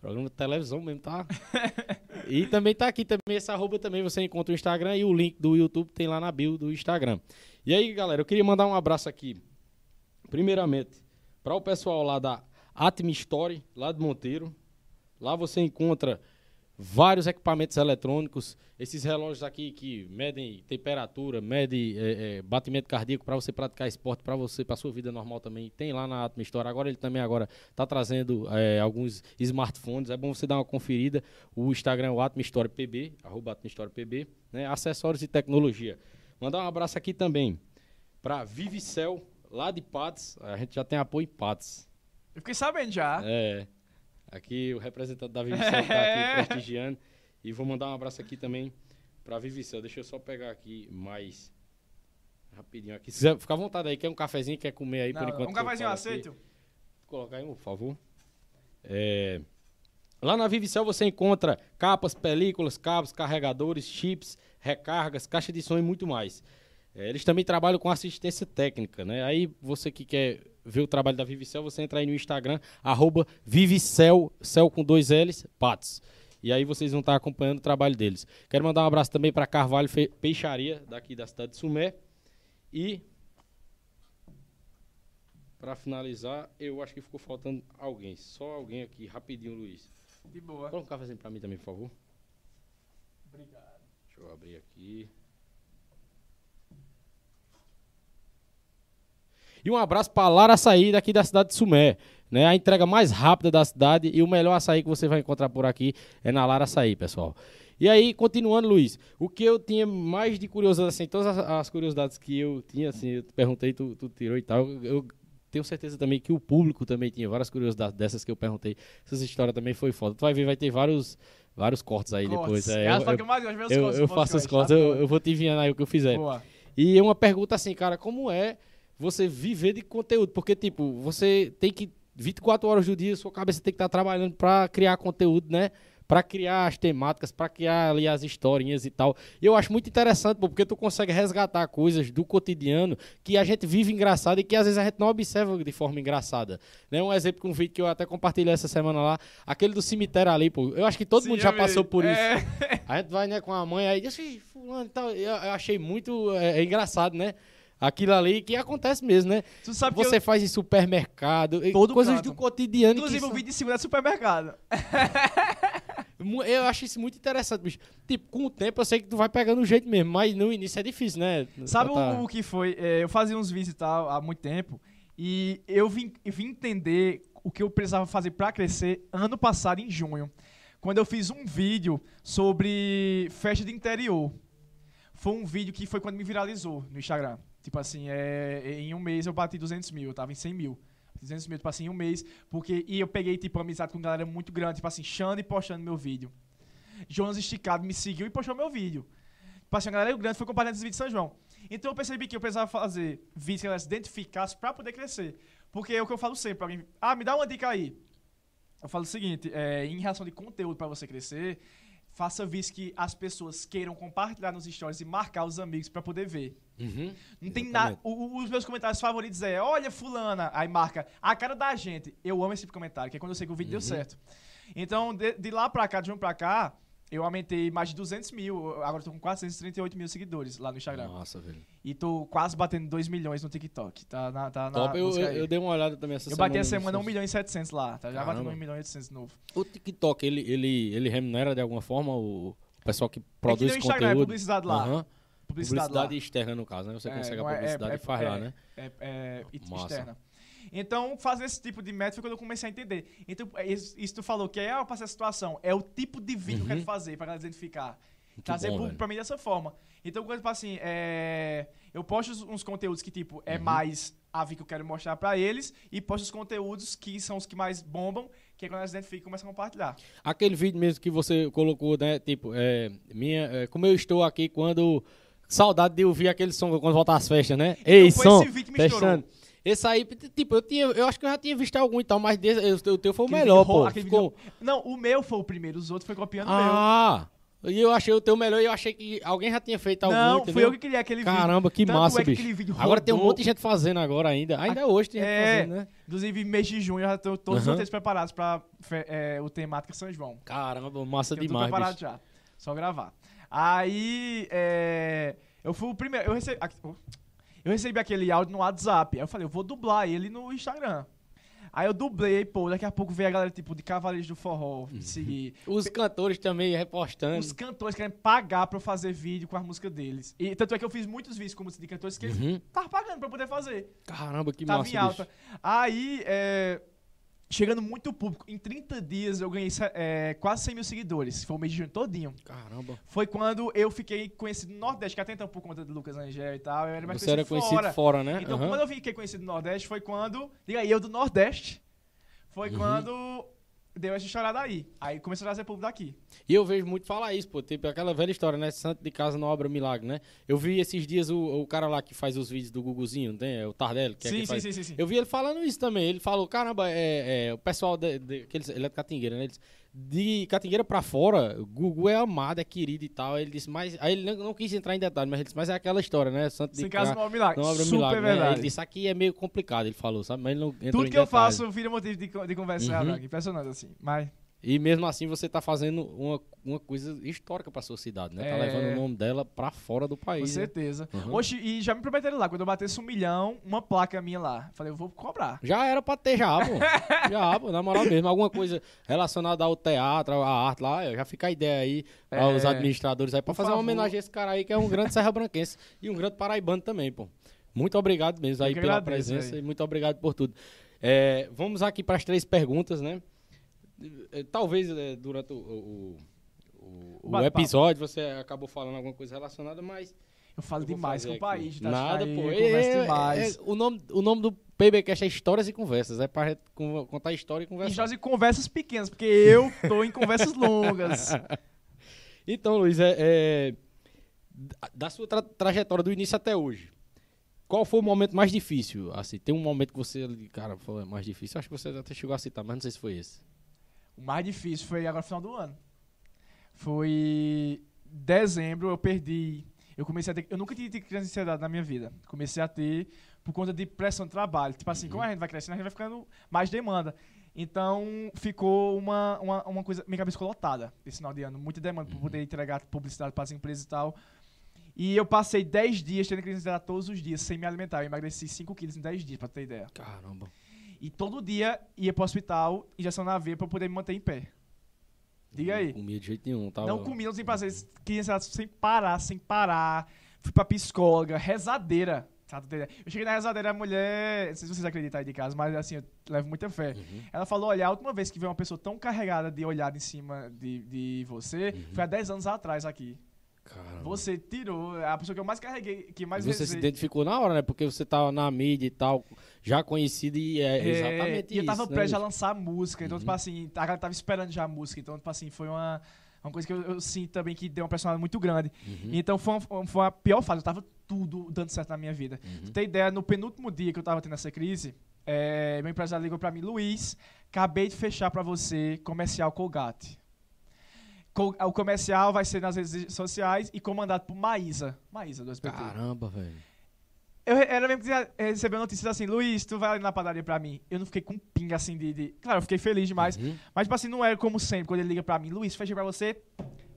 Programa de televisão mesmo, tá? e também tá aqui também, esse arroba também você encontra o Instagram e o link do YouTube tem lá na bio do Instagram. E aí, galera, eu queria mandar um abraço aqui, primeiramente, para o pessoal lá da Atmi Story, lá de Monteiro. Lá você encontra vários equipamentos eletrônicos, esses relógios aqui que medem temperatura, medem é, é, batimento cardíaco para você praticar esporte, para você, para sua vida normal também. Tem lá na Atmi Store. Agora ele também agora está trazendo é, alguns smartphones. É bom você dar uma conferida. O Instagram é o Atmi Store PB, arroba Atmi Store PB, né? Acessórios e tecnologia. Mandar um abraço aqui também para Vivicel, lá de Patos. A gente já tem apoio em Patos. Eu fiquei sabendo já. É. Aqui o representante da Vivicel está aqui prestigiando. E vou mandar um abraço aqui também para Vivicel. Deixa eu só pegar aqui mais rapidinho aqui. Se ficar à vontade aí, quer um cafezinho, quer comer aí Não, por enquanto. um cafezinho aqui. aceito. Colocar aí, por favor. É, Lá na Vivicel você encontra capas, películas, cabos, carregadores, chips, recargas, caixa de som e muito mais. É, eles também trabalham com assistência técnica, né? Aí você que quer ver o trabalho da Vivicel, você entra aí no Instagram, arroba Vivicel, cel com dois L's, Patos. E aí vocês vão estar acompanhando o trabalho deles. Quero mandar um abraço também para Carvalho Fe- Peixaria, daqui da cidade de Sumé. E para finalizar, eu acho que ficou faltando alguém. Só alguém aqui, rapidinho, Luiz. De boa. Coloca um cafezinho pra mim também, por favor. Obrigado. Deixa eu abrir aqui. E um abraço para Lara Açaí, daqui da cidade de Sumé. Né? A entrega mais rápida da cidade e o melhor açaí que você vai encontrar por aqui é na Lara Açaí, pessoal. E aí, continuando, Luiz, o que eu tinha mais de curiosidade, assim, todas as, as curiosidades que eu tinha, assim, eu te perguntei, tu, tu tirou e tal, eu, eu tenho certeza também que o público também tinha várias curiosidades dessas que eu perguntei. Essas histórias também foi foda. Tu vai ver, vai ter vários, vários cortes aí depois. Cortes. É, É as eu- eu eu, cortes eu faço os cortes, eu, eu vou te enviando aí o que eu fizer. Boa. E uma pergunta assim, cara, como é você viver de conteúdo? Porque, tipo, você tem que, 24 horas do dia, sua cabeça tem que estar trabalhando pra criar conteúdo, né? Pra criar as temáticas, pra criar ali as historinhas e tal. E eu acho muito interessante, pô, porque tu consegue resgatar coisas do cotidiano que a gente vive engraçado e que às vezes a gente não observa de forma engraçada. Né? Um exemplo com um vídeo que eu até compartilhei essa semana lá, aquele do cemitério ali, pô. Eu acho que todo Sim, mundo já vi. passou por isso. É. A gente vai, né, com a mãe aí, diz, "Ih, fulano e tal. Eu, eu achei muito é, é engraçado, né? Aquilo ali que acontece mesmo, né? Tu sabe Você eu, faz em supermercado, coisas canto. do cotidiano. inclusive, que o são- vídeo de segunda é supermercado. Eu acho isso muito interessante, bicho. Tipo, com o tempo eu sei que tu vai pegando o jeito mesmo, mas no início é difícil, né? Sabe Botar- o, o que foi? É, eu fazia uns vídeos e tal há muito tempo. E eu vim, eu vim entender o que eu precisava fazer pra crescer ano passado, em junho. Quando eu fiz um vídeo sobre festa de interior. Foi um vídeo que foi quando me viralizou no Instagram. Tipo assim, é, em um mês eu bati 200 mil, eu tava em 100 mil. 200 mil, tipo assim, em um mês. Porque, e eu peguei, tipo, amizade com galera muito grande, tipo assim, Xande postando meu vídeo. Jonas Esticado me seguiu e postou meu vídeo. Tipo assim, a galera grande foi compartilhando esse vídeo de São João. Então eu percebi que eu precisava fazer vídeos que elas se identificassem pra poder crescer. Porque é o que eu falo sempre, alguém, ah, me dá uma dica aí. Eu falo o seguinte, é, em relação de conteúdo pra você crescer, faça vídeos que as pessoas queiram compartilhar nos stories e marcar os amigos pra poder ver. Uhum. Não tem nada. Os meus comentários favoritos é: olha, Fulana, aí marca a cara da gente. Eu amo esse comentário, que é quando eu sei que o vídeo deu certo. Então, de, de lá pra cá, de um pra cá, eu aumentei mais de 200 mil. Agora eu tô com 438 mil seguidores lá no Instagram. Nossa, velho. E tô quase batendo 2 milhões no TikTok. Tá na. Tá na Top, eu, busca eu, aí. eu dei uma olhada também essa Eu semana. bati a semana 1 seus- milhão e 700 lá, tá? Já batendo 1 milhão e 800 de novo. O TikTok, ele, ele, ele remunera de alguma forma o, pessoal que produz nem o Instagram, é conteúdo? publicidade lá. Aham. Publicidade, Publicidade externa, no caso, né? Você É, consegue a é- é- publicidade é- e faz lá, é- né? é, é, externa. Então, fazer esse tipo de método foi quando eu comecei a entender. Então, é isso, isso tu falou que é ah, pra essa situação, é o tipo de vídeo que eu quero fazer pra galera identificar. Trazer Uhum. bom, público velho. pra mim dessa forma. Então, quando, tipo assim, é, eu posto uns- conteúdos que, tipo, é Uhum. mais a vida que eu quero mostrar pra eles e posto os conteúdos que são os que mais bombam, que é quando eles identificam e começam a compartilhar. Aquele vídeo mesmo que você colocou, né? Tipo, é, minha, é, como eu estou aqui quando. Saudade de ouvir aquele som quando voltar às festas, né? Ei, foi som! esse vídeo que me estourou. Esse aí, tipo, eu, tinha, eu acho que eu já tinha visto algum e tal, mas desse, o teu foi o Aquele melhor, vídeo pô. Ficou- vídeo- Não, o meu foi o primeiro, os outros foi copiando o meu. Ah! E eu achei o teu melhor e eu achei que alguém já tinha feito algum, Não, entendeu? fui eu que criei aquele vídeo. Caramba, que Tanto massa, é bicho. Agora tem um monte de gente fazendo agora ainda. Ainda hoje tem gente É. fazendo, né? Inclusive, mês de junho eu já tô todos os roteiros preparados pra é, o temática São João. Caramba, massa Eu tô demais, preparado bicho. já. Só gravar. Aí, é, eu fui o primeiro. Eu recebi, oh. Eu recebi aquele áudio no WhatsApp. Aí eu falei, eu vou dublar ele no Instagram. Aí eu dublei, pô, daqui a pouco veio a galera, tipo, de Cavaleiros do Forró Uhum. me seguir. Os cantores também repostando. Os cantores querem pagar pra eu fazer vídeo com as músicas deles. E tanto é que eu fiz muitos vídeos com música de cantores que eles Uhum. estavam pagando pra eu poder fazer. Caramba, que tava massa, em bicho. alta. Aí, é, chegando muito público, em 30 dias eu ganhei é, quase 100 mil seguidores. Foi o mês de junho todinho. Caramba. Foi quando eu fiquei conhecido no Nordeste, que até então por conta de Lucas Angel e tal, eu era mais Você era conhecido fora. fora, né? Então, Aham. quando eu fiquei conhecido no Nordeste, foi quando. Diga aí, eu do Nordeste. Foi Uhum. quando deu essa estourada aí. Aí começou a trazer público daqui. E eu vejo muito falar isso, pô. Tipo, aquela velha história, né? Santo de casa não obra milagre, né? Eu vi esses dias o, o cara lá que faz os vídeos do Guguzinho, não tem? É o Tardelli, que é sim, quem sim, faz. sim, sim, sim. Eu vi ele falando isso também. Ele falou, caramba, é, é, o pessoal de, de- que eles- ele é de Catingueira, né? Ele disse, de Catingueira pra fora, Gugu é amado, é querido e tal. Ele disse, mas. Aí ele não, não quis entrar em detalhe, mas ele disse, mas é aquela história, né? Santo Sem casa ca- não é milagre. não obra Super milagre. né? verdade. Ele disse, aqui é meio complicado, ele falou, sabe? Mas ele não Tudo que eu faço vira motivo de, de conversa, Uhum. Impressionante, assim. Mas. E mesmo assim você tá fazendo uma, uma coisa histórica pra sua cidade, né? Tá É. levando o nome dela pra fora do Com país. né? certeza. Uhum. Oxe, e já me prometeram lá, quando eu batesse um milhão, uma placa minha lá. Falei, eu vou cobrar. Já era pra ter já, pô. já, pô, na moral mesmo. Alguma coisa relacionada ao teatro, à arte lá, já fica a ideia aí aos É. administradores aí Por fazer uma favor. homenagem a esse cara aí que é um grande serra branquense e um grande paraibano também, pô. Muito obrigado mesmo aí pela presença velho. e muito obrigado por tudo. É, vamos aqui para as três perguntas, né? É, Talvez é, durante o, o- o- o episódio você acabou falando alguma coisa relacionada, mas Eu falo eu demais com o país. tá? Nada, Aí pô. eu É, é, demais. é, o, nome, o nome do PBcast é Histórias e Conversas. É con- contar história e E conversar. já de conversas pequenas, porque eu tô em conversas longas. Então, Luiz, é, é, da- sua tra- trajetória do início até hoje, qual foi o momento mais difícil? Assim, tem um momento que você, cara, foi mais difícil. Acho que você até chegou a citar, mas não sei se foi esse. O mais difícil foi agora no final do ano. Foi dezembro, eu perdi. Eu comecei a ter. Eu nunca tinha tido crise de ansiedade na minha vida. Comecei a ter por conta de pressão de trabalho. Tipo assim, como a gente vai crescendo, a gente vai ficando mais demanda. Então ficou uma, uma, uma coisa. Minha cabeça ficou lotada esse final de ano. Muita demanda para poder entregar publicidade para as empresas e tal. E eu passei 10 dias tendo crise de ansiedade todos os dias, sem me alimentar. Eu emagreci 5 quilos em 10 dias, pra ter ideia. Caramba. E todo dia ia pro hospital, injeção na veia, pra eu poder me manter em pé. Diga aí. Não comia de jeito nenhum. Tava... Não comi, não tem prazer. Queria sem parar, sem parar. Fui pra psicóloga, rezadeira. Tu ter ideia. Eu cheguei na rezadeira, a mulher. Não sei se vocês acreditam aí de casa, mas assim, eu levo muita fé. Uhum. Ela falou: olha, a última vez que veio uma pessoa tão carregada de olhar em cima de, de você Uhum. foi há 10 anos atrás aqui. Caramba. Você tirou. A pessoa que eu mais carreguei, que mais você se identificou na hora, né? Porque você tava na mídia e tal, já conhecido e é, É, exatamente e eu tava isso. né, prestes a lançar a música, então, Uhum. tipo assim, a galera tava esperando já a música. Então, tipo assim, foi uma, uma coisa que eu, eu sinto também que deu uma personalidade muito grande. Uhum. Então, foi, uma, foi a pior fase. Eu tava tudo dando certo na minha vida. Uhum. Ter ideia, no penúltimo dia que eu tava tendo essa crise, é, meu empresário ligou pra mim, Luiz, acabei de fechar pra você comercial Colgate. O comercial vai ser nas redes sociais e comandado por Maísa. Maísa, do SBT. Caramba, velho. Eu re- era mesmo eh, recebeu notícias assim, Luiz, tu vai ali na padaria pra mim. Eu não fiquei com pinga assim de, de- Claro, eu fiquei feliz demais. Uhum. Mas, tipo assim, não era como sempre, quando ele liga pra mim, Luiz, fechei pra você,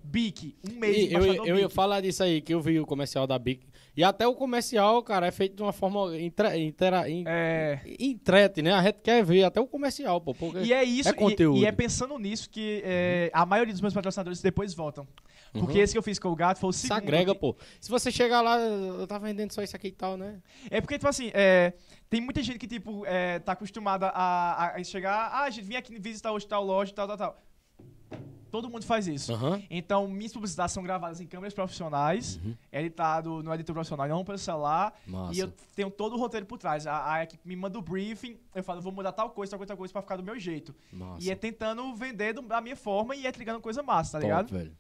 Bic, um mês E eu, eu ia falar disso aí, que eu vi o comercial da Bic. E até o comercial, cara, é feito de uma forma intra, intera, in, É. entrete, né? A gente quer ver até o comercial, pô. Porque... E é isso, É e- conteúdo. E, é pensando nisso que eh, a maioria dos meus patrocinadores depois voltam. Porque Uhum. esse que eu fiz com o gato foi o Se segundo. agrega, que- pô. Se você chegar lá, eu tava vendendo só isso aqui e tal, né? É porque, tipo assim, é, tem muita gente que, tipo, é, tá acostumada a, a chegar, ah, a gente vim aqui visitar hoje tal loja, tal, tal, tal. Todo mundo faz isso. Aham. Então, minhas publicidades são gravadas em câmeras profissionais, Uhum. editado no editor profissional, não pelo celular. Massa. E eu tenho todo o roteiro por trás. A, a equipe me manda o briefing, eu falo, vou mudar tal coisa, tal coisa, tal coisa pra ficar do meu jeito. Massa. E é tentando vender do- da minha forma e é entregando coisa massa, tá Top, ligado? velho.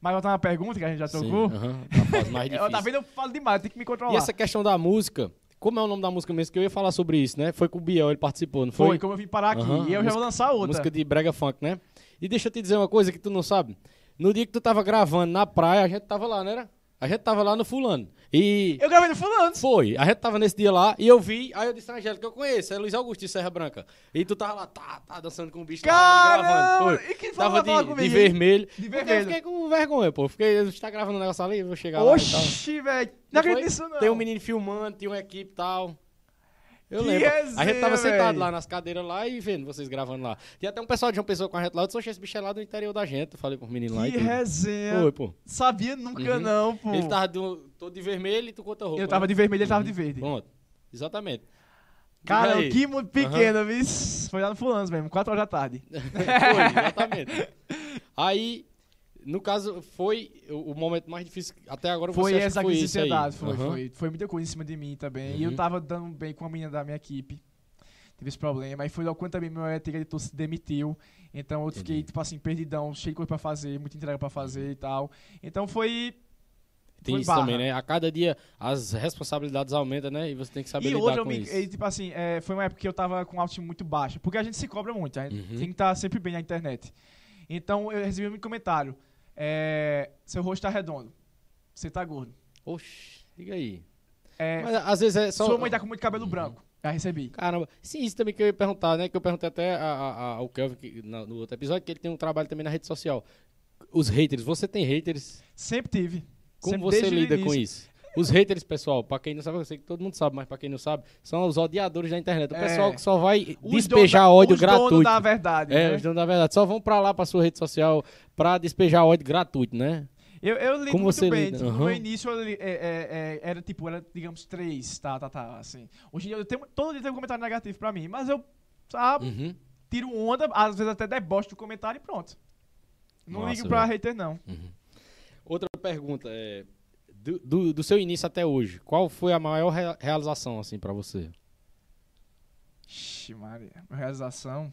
Mas voltar uma pergunta que a gente já Sim, tocou. Tá mais Eu, tá vendo? Eu falo demais, tem que me controlar. E essa questão da música, como é o nome da música mesmo? Que eu ia falar sobre isso, né? Foi com o Biel, ele participou, não foi? Foi, como eu vim parar aqui. Aham, E eu já vou lançar outra. Música de brega funk, né? E deixa eu te dizer uma coisa que tu não sabe. No dia que tu tava gravando na praia, a gente tava lá, não era? A gente tava lá no fulano. E Eu gravei no fulano. foi, a gente tava nesse dia lá e eu vi, aí eu disse, Angélica, que eu conheço, é Luiz Augusto de Serra Branca. E tu tava lá, tá, tá, dançando com o bicho lá, e gravando. Caramba! Foi. E falou Tava de, de comigo, vermelho. De Porque Eu vermelho. fiquei com vergonha, pô. Fiquei, você tá gravando um negócio ali, eu vou chegar lá e tal. Oxi, velho. Não acredito nisso, não. Tem um menino filmando, tinha uma equipe e tal. Eu Que lembro. a gente resenha, tava sentado véi. lá nas cadeiras lá e vendo vocês gravando lá. Tinha até um pessoal de uma pessoa com a gente lá. Eu disse, "Oxe, esse bicho é lá do interior da gente. Eu falei pro menino lá. Que resenha. Foi, pô. Sabia nunca, Uhum. não, pô. Ele tava do- todo de vermelho e tu conta roupa. Eu tava né? de vermelho, ele tava de verde. Pronto. Exatamente. Cara, aí. que mundo pequeno, viu? Foi lá no fulano mesmo, 4 horas da tarde. Foi, exatamente. Aí, no caso, foi o, momento mais difícil. Até agora Foi você essa foi crise de ansiedade, foi, Aham. foi. Foi muita coisa em cima de mim também. E Uhum. eu tava dando bem com a menina da minha equipe. Tive esse problema. Aí foi logo quando também meu editor se demitiu. Então eu fiquei, Entendi. tipo assim, perdidão, cheio de coisa pra fazer, muita entrega pra fazer e tal. Então foi. Tem isso barra. também, né? A cada dia as responsabilidades aumentam, né? E você tem que saber E lidar hoje com me. isso. e, tipo assim, é, foi uma época que eu tava com autoestima muito baixa. Porque a gente se cobra muito, a gente Uhum. tem que estar sempre bem na internet. Então eu recebi muito comentário. É, seu rosto tá redondo. Você tá gordo. Oxi, diga aí. É, Mas às vezes é só. sua mãe tá com muito cabelo Uhum. branco. Já recebi. Caramba. Sim, isso também que eu ia perguntar, né? Que eu perguntei até a- a- ao Kelvin que- na- no outro episódio, que ele tem um trabalho também na rede social. Os haters, você tem haters? Sempre tive. Como Sempre, você lida com isso? Os haters, pessoal, pra quem não sabe, eu sei que todo mundo sabe, mas pra quem não sabe, são os odiadores da internet. O É. pessoal que só vai Os despejar ódio os gratuito. donos da verdade. É, né? os donos da verdade. Só vão pra lá, pra sua rede social, pra despejar ódio gratuito, né? Eu, eu lido Como muito você bem. Tipo, No início eu é, é, é, era tipo, era, digamos, três, tá, tá, tá, assim. Hoje em dia eu tenho, todo dia tem um comentário negativo pra mim, mas eu, sabe, Uhum. tiro onda, às vezes até deboche do comentário e pronto. Não Massa, ligo pra velho. hater, não. Outra pergunta, é, do, do, do seu início até hoje, qual foi a maior rea- realização, assim, pra você? Ixi, Maria. Realização.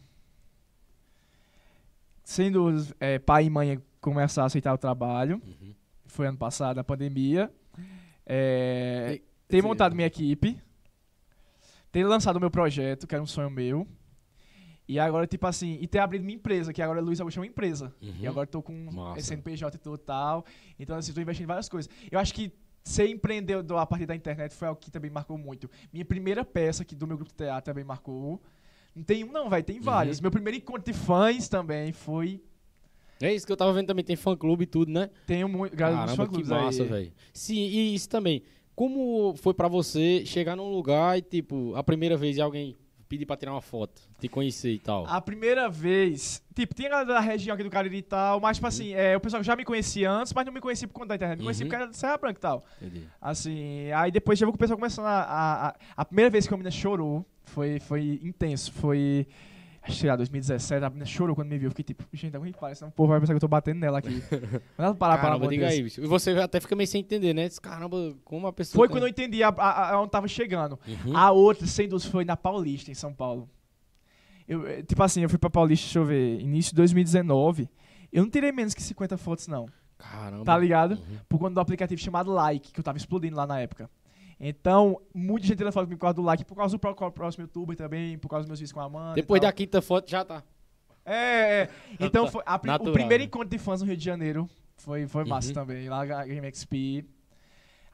Dúvidas, é, pai e mãe começar a aceitar o trabalho. Uhum. Foi ano passado, a pandemia. É, E- ter montado minha equipe. Ter lançado o meu projeto, que era um sonho meu. E agora, tipo assim, e ter abrido minha empresa, que agora Luiz Augusto é uma empresa. Uhum. E agora eu tô com Massa. CNPJ e tudo e tal. Então, assim, tô investindo em várias coisas. Eu acho que ser empreendedor a partir da internet foi algo que também marcou muito. Minha primeira peça aqui do meu grupo de teatro também marcou. Não tem um, não, velho, tem vários. Meu primeiro encontro de fãs também foi. É isso que eu tava vendo também, tem fã-clube e tudo, né? Tenho muito. Graças aos Caramba, que fã-clubes aí. massa, velho. Sim, e isso também. Como foi pra você chegar num lugar e, tipo, a primeira vez alguém pedir pra tirar uma foto, te conhecer e tal? A primeira vez, tipo, tinha galera da região aqui do Cariri e tal, mas, tipo assim, é, o pessoal já me conhecia antes, mas não me conhecia por conta da internet. Me conhecia Uhum. porque era de Serra Branca e tal. Entendi. Assim, aí depois chegou que o pessoal começando a, a, a. a primeira vez que a menina chorou foi, foi intenso. Foi. Acho que sei lá, 2017, a menina chorou quando me viu. Eu fiquei tipo, gente, alguém senão o povo vai pensar que eu tô batendo nela aqui. Mas parar, parar, Caramba, diga aí, bicho. E você até fica meio sem entender, né? Diz, Caramba, como a pessoa. Foi tem- quando eu entendi a, a, a onde tava chegando. Uhum. A outra, sem dúvida, foi na Paulista, em São Paulo. Eu, eh, tipo assim, eu fui pra Paulista, deixa eu ver, início de 2019. Eu não tirei menos que 50 fotos, não. Caramba. Tá ligado? Uhum. Por conta do aplicativo chamado Like, que eu tava explodindo lá na época. Então, muita gente tirou foto comigo por causa do like, por causa do pró- próximo youtuber também, por causa dos meus vídeos com a Amanda. Depois da quinta foto já tá. É, é. Então, foi a Natural, o primeiro né? encontro de fãs no Rio de Janeiro foi, foi massa Uhum. também, lá na Game XP.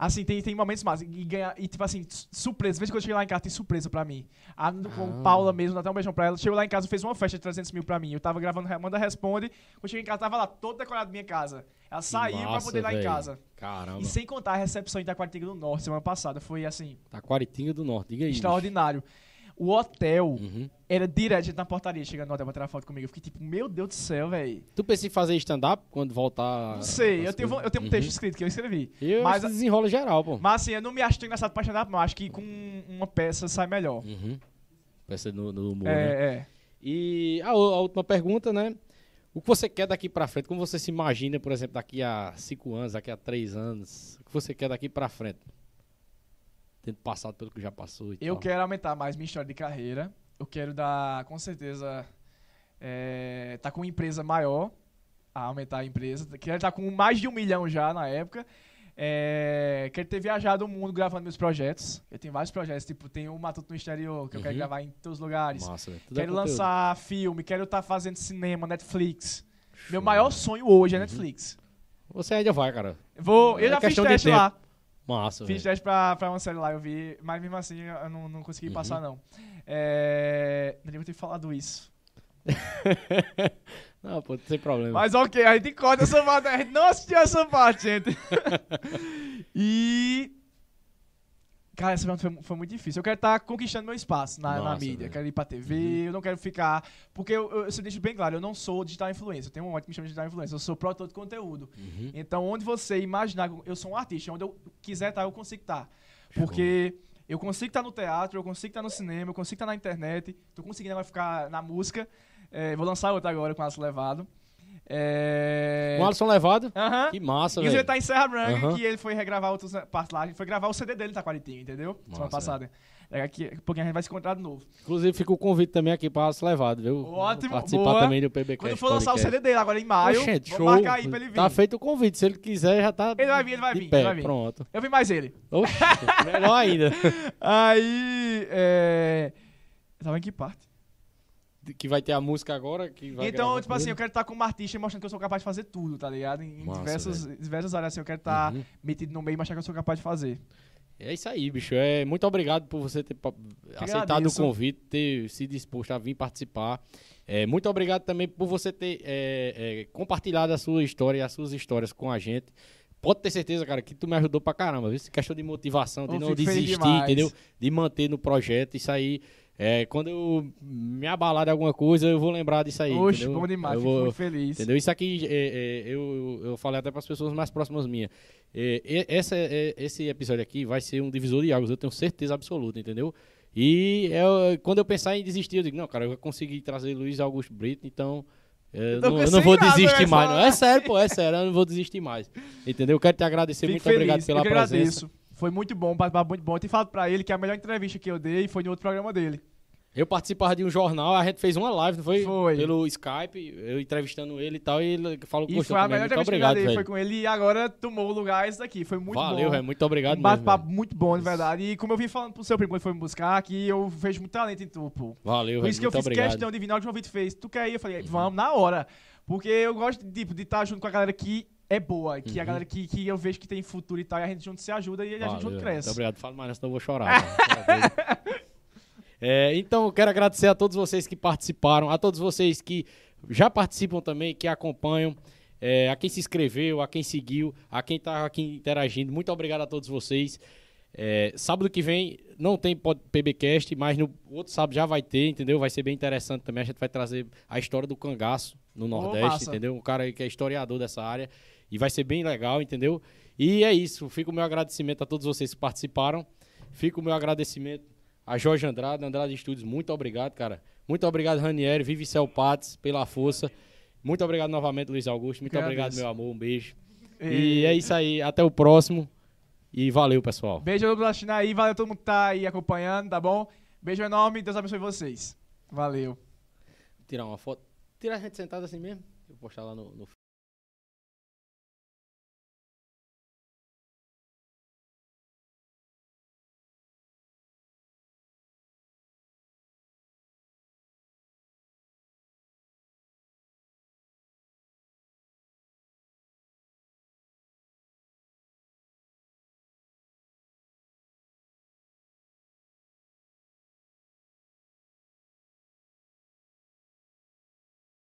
Assim, tem, tem momentos massa. E, ganha, e tipo assim, su- surpresa. Às vezes quando eu cheguei lá em casa, tem surpresa pra mim. A com Ah. Paula mesmo, dá até um beijão pra ela. Chegou lá em casa, fez uma festa de 300 mil pra mim. Eu tava gravando Manda Responde. Quando eu cheguei em casa, tava lá todo decorado minha casa. Ela saiu pra massa, poder ir lá em casa. Caramba. E sem contar a recepção em Itaquaritinga do Norte semana passada. Foi, assim, Taquaritinga do Norte, diga aí. bicho. O hotel Uhum. era direto na portaria, chegando no hotel pra tirar foto comigo. Eu fiquei tipo, meu Deus do céu, velho. Tu pensa em fazer stand-up quando voltar? Não sei, eu tenho, eu tenho um Uhum. texto escrito que eu escrevi. Eu Mas- mas desenrola geral, pô. Mas assim, eu não me acho tão engraçado pra stand-up, não. Acho que com uma peça sai melhor. Uhum. Pensa no, no humor, né? É, é. E a, a última pergunta, né? O que você quer daqui pra frente? Como você se imagina, por exemplo, daqui a cinco anos, daqui a três anos? O que você quer daqui pra frente? Tendo passado pelo que já passou e Eu tal. quero aumentar mais minha história de carreira. Eu quero dar, com certeza, é, tá com uma empresa maior, a aumentar a empresa. Quero estar com mais de um milhão já na época. É, quero ter viajado o mundo gravando meus projetos. Eu tenho vários projetos, tipo, tem o Matuto no Exterior, que eu quero Uhum. gravar em todos os lugares. Massa, é Quero conteúdo. lançar filme, quero estar fazendo cinema, Netflix. Meu maior sonho hoje é Uhum. Netflix. Você ainda vai, cara. Vou, eu É já fiz teste lá. Massa, Fiz teste pra, pra uma série lá, eu vi, mas mesmo assim eu não, não consegui Uhum. passar, não. É. Não devia ter falado isso. Não, pô, sem problema. Mas ok, a gente corta essa parte, a gente não assistiu essa parte, gente. e. Cara, essa pergunta foi, foi muito difícil. Eu quero estar conquistando meu espaço na, na Nossa, mídia. velho. Uhum. Quero ir pra TV, eu não quero ficar. Porque eu, eu, eu deixo bem claro, eu não sou digital influencer. Eu tenho um ótimo que me chama de digital influencer. Eu sou produtor de conteúdo. Uhum. Então, onde você imaginar, eu sou um artista, onde eu quiser estar, eu consigo estar. Porque eu consigo estar no teatro, eu consigo estar no cinema, eu consigo estar na internet, tô conseguindo agora ficar na música. É, vou lançar outra agora com o Aço Levado. É... Com o Alisson Levado? Aham. Que massa, Inclusive, ele velho. tá em Serra Branca, que ele foi regravar outras partes lá. Ele foi gravar o CD dele em Taquaritinga, entendeu? Semana Massa, passada. É, aqui, daqui a pouquinho a gente vai se encontrar de novo. Inclusive, fica o convite também aqui para Alisson Levado, viu? Ótimo, Participar boa. também do PBcast. Quando for lançar o podcast. CD dele agora em maio, Oxente, vou show. marcar aí pra ele vir. Tá feito o convite. Se ele quiser, já tá. Ele vai vir, ele vai vir, pé. ele vai vir. Pronto. Eu vi mais ele. Oxe, melhor ainda. Aí, é... Eu tava em que parte? Que vai ter a música agora. Que vai então, tipo assim, ele. eu quero estar como artista mostrando que eu sou capaz de fazer tudo, tá ligado? Em, Massa, diversas, diversas áreas, assim, eu quero estar Uhum. metido no meio e mostrar que eu sou capaz de fazer. É isso aí, bicho. É, muito obrigado por você ter pa- aceitado o agradeço. convite, ter se disposto a vir participar. É, muito obrigado também por você ter é, é, compartilhado a sua história e as suas histórias com a gente. Pode ter certeza, cara, que tu me ajudou pra caramba. Viu? Essa questão de motivação, de Eu não desistir, entendeu? De manter no projeto. Isso aí, é, quando eu me abalar de alguma coisa, eu vou lembrar disso aí. Oxe, entendeu? bom demais, Eu fico vou- muito feliz. Entendeu? Isso aqui é, é, eu, eu falei até para as pessoas mais próximas minhas. É, essa, é, esse episódio aqui vai ser um divisor de águas, eu tenho certeza absoluta, entendeu? E eu- quando eu pensar em desistir, eu digo, não, cara, eu consegui trazer Luiz Augusto Brito, então é, eu tô não, eu não vou nada, desistir né, mais. Não. É sério, pô, é sério, eu não vou desistir mais. Entendeu? Eu quero te agradecer, muito feliz, obrigado pela eu presença. agradeço. Foi muito bom, bate-papo muito bom. Eu tenho falado pra ele que a melhor entrevista que eu dei foi no outro programa dele. Eu participava de um jornal, a gente fez uma live, não foi? Foi. Pelo Skype, eu entrevistando ele e tal, e ele falou que E gostou foi a também. melhor Muito entrevista que eu obrigado, dei, foi com ele e agora tomou o lugar esse daqui. Foi muito Valeu, bom. velho, muito obrigado um bate-papo muito bom, de verdade. E como eu vim falando pro seu primo quando foi me buscar aqui, eu vejo muito talento em tu, pô. Valeu, Por isso que eu fiz obrigado. questão de vir na hora que o João Vitor fez. Tu quer ir? Eu falei, vamos, na hora. Porque eu gosto tipo, de estar junto com a galera que é boa, que a Uhum. galera que, que eu vejo que tem futuro e tal, e a gente junto se ajuda e a gente junto cresce. Muito obrigado. Fala mais, não, senão eu vou chorar. É, então, eu quero agradecer a todos vocês que participaram, a todos vocês que já participam também, que acompanham, é, a quem se inscreveu, a quem seguiu, a quem está aqui interagindo. Muito obrigado a todos vocês. É, sábado que vem não tem PBcast, mas no outro sábado já vai ter, entendeu? Vai ser bem interessante também. A gente vai trazer a história do cangaço no Nordeste, massa. entendeu? Um cara que é historiador dessa área. E vai ser bem legal, entendeu? E é isso. Fica o meu agradecimento a todos vocês que participaram. Fica o meu agradecimento a Jorge Andrade, Andrade Estúdios. Muito obrigado, cara. Muito obrigado, Ranieri, Vive Cel Pates, pela força. Muito obrigado novamente, Luiz Augusto. Muito obrigado, meu amor. Um beijo. E é isso aí. Até o próximo. E valeu, pessoal. Beijo a todos assistindo aí, valeu a todo mundo que tá aí acompanhando, tá bom? Beijo enorme, Deus abençoe vocês. Valeu. Tirar uma foto. Tirar a gente sentada assim mesmo. Vou postar lá no, no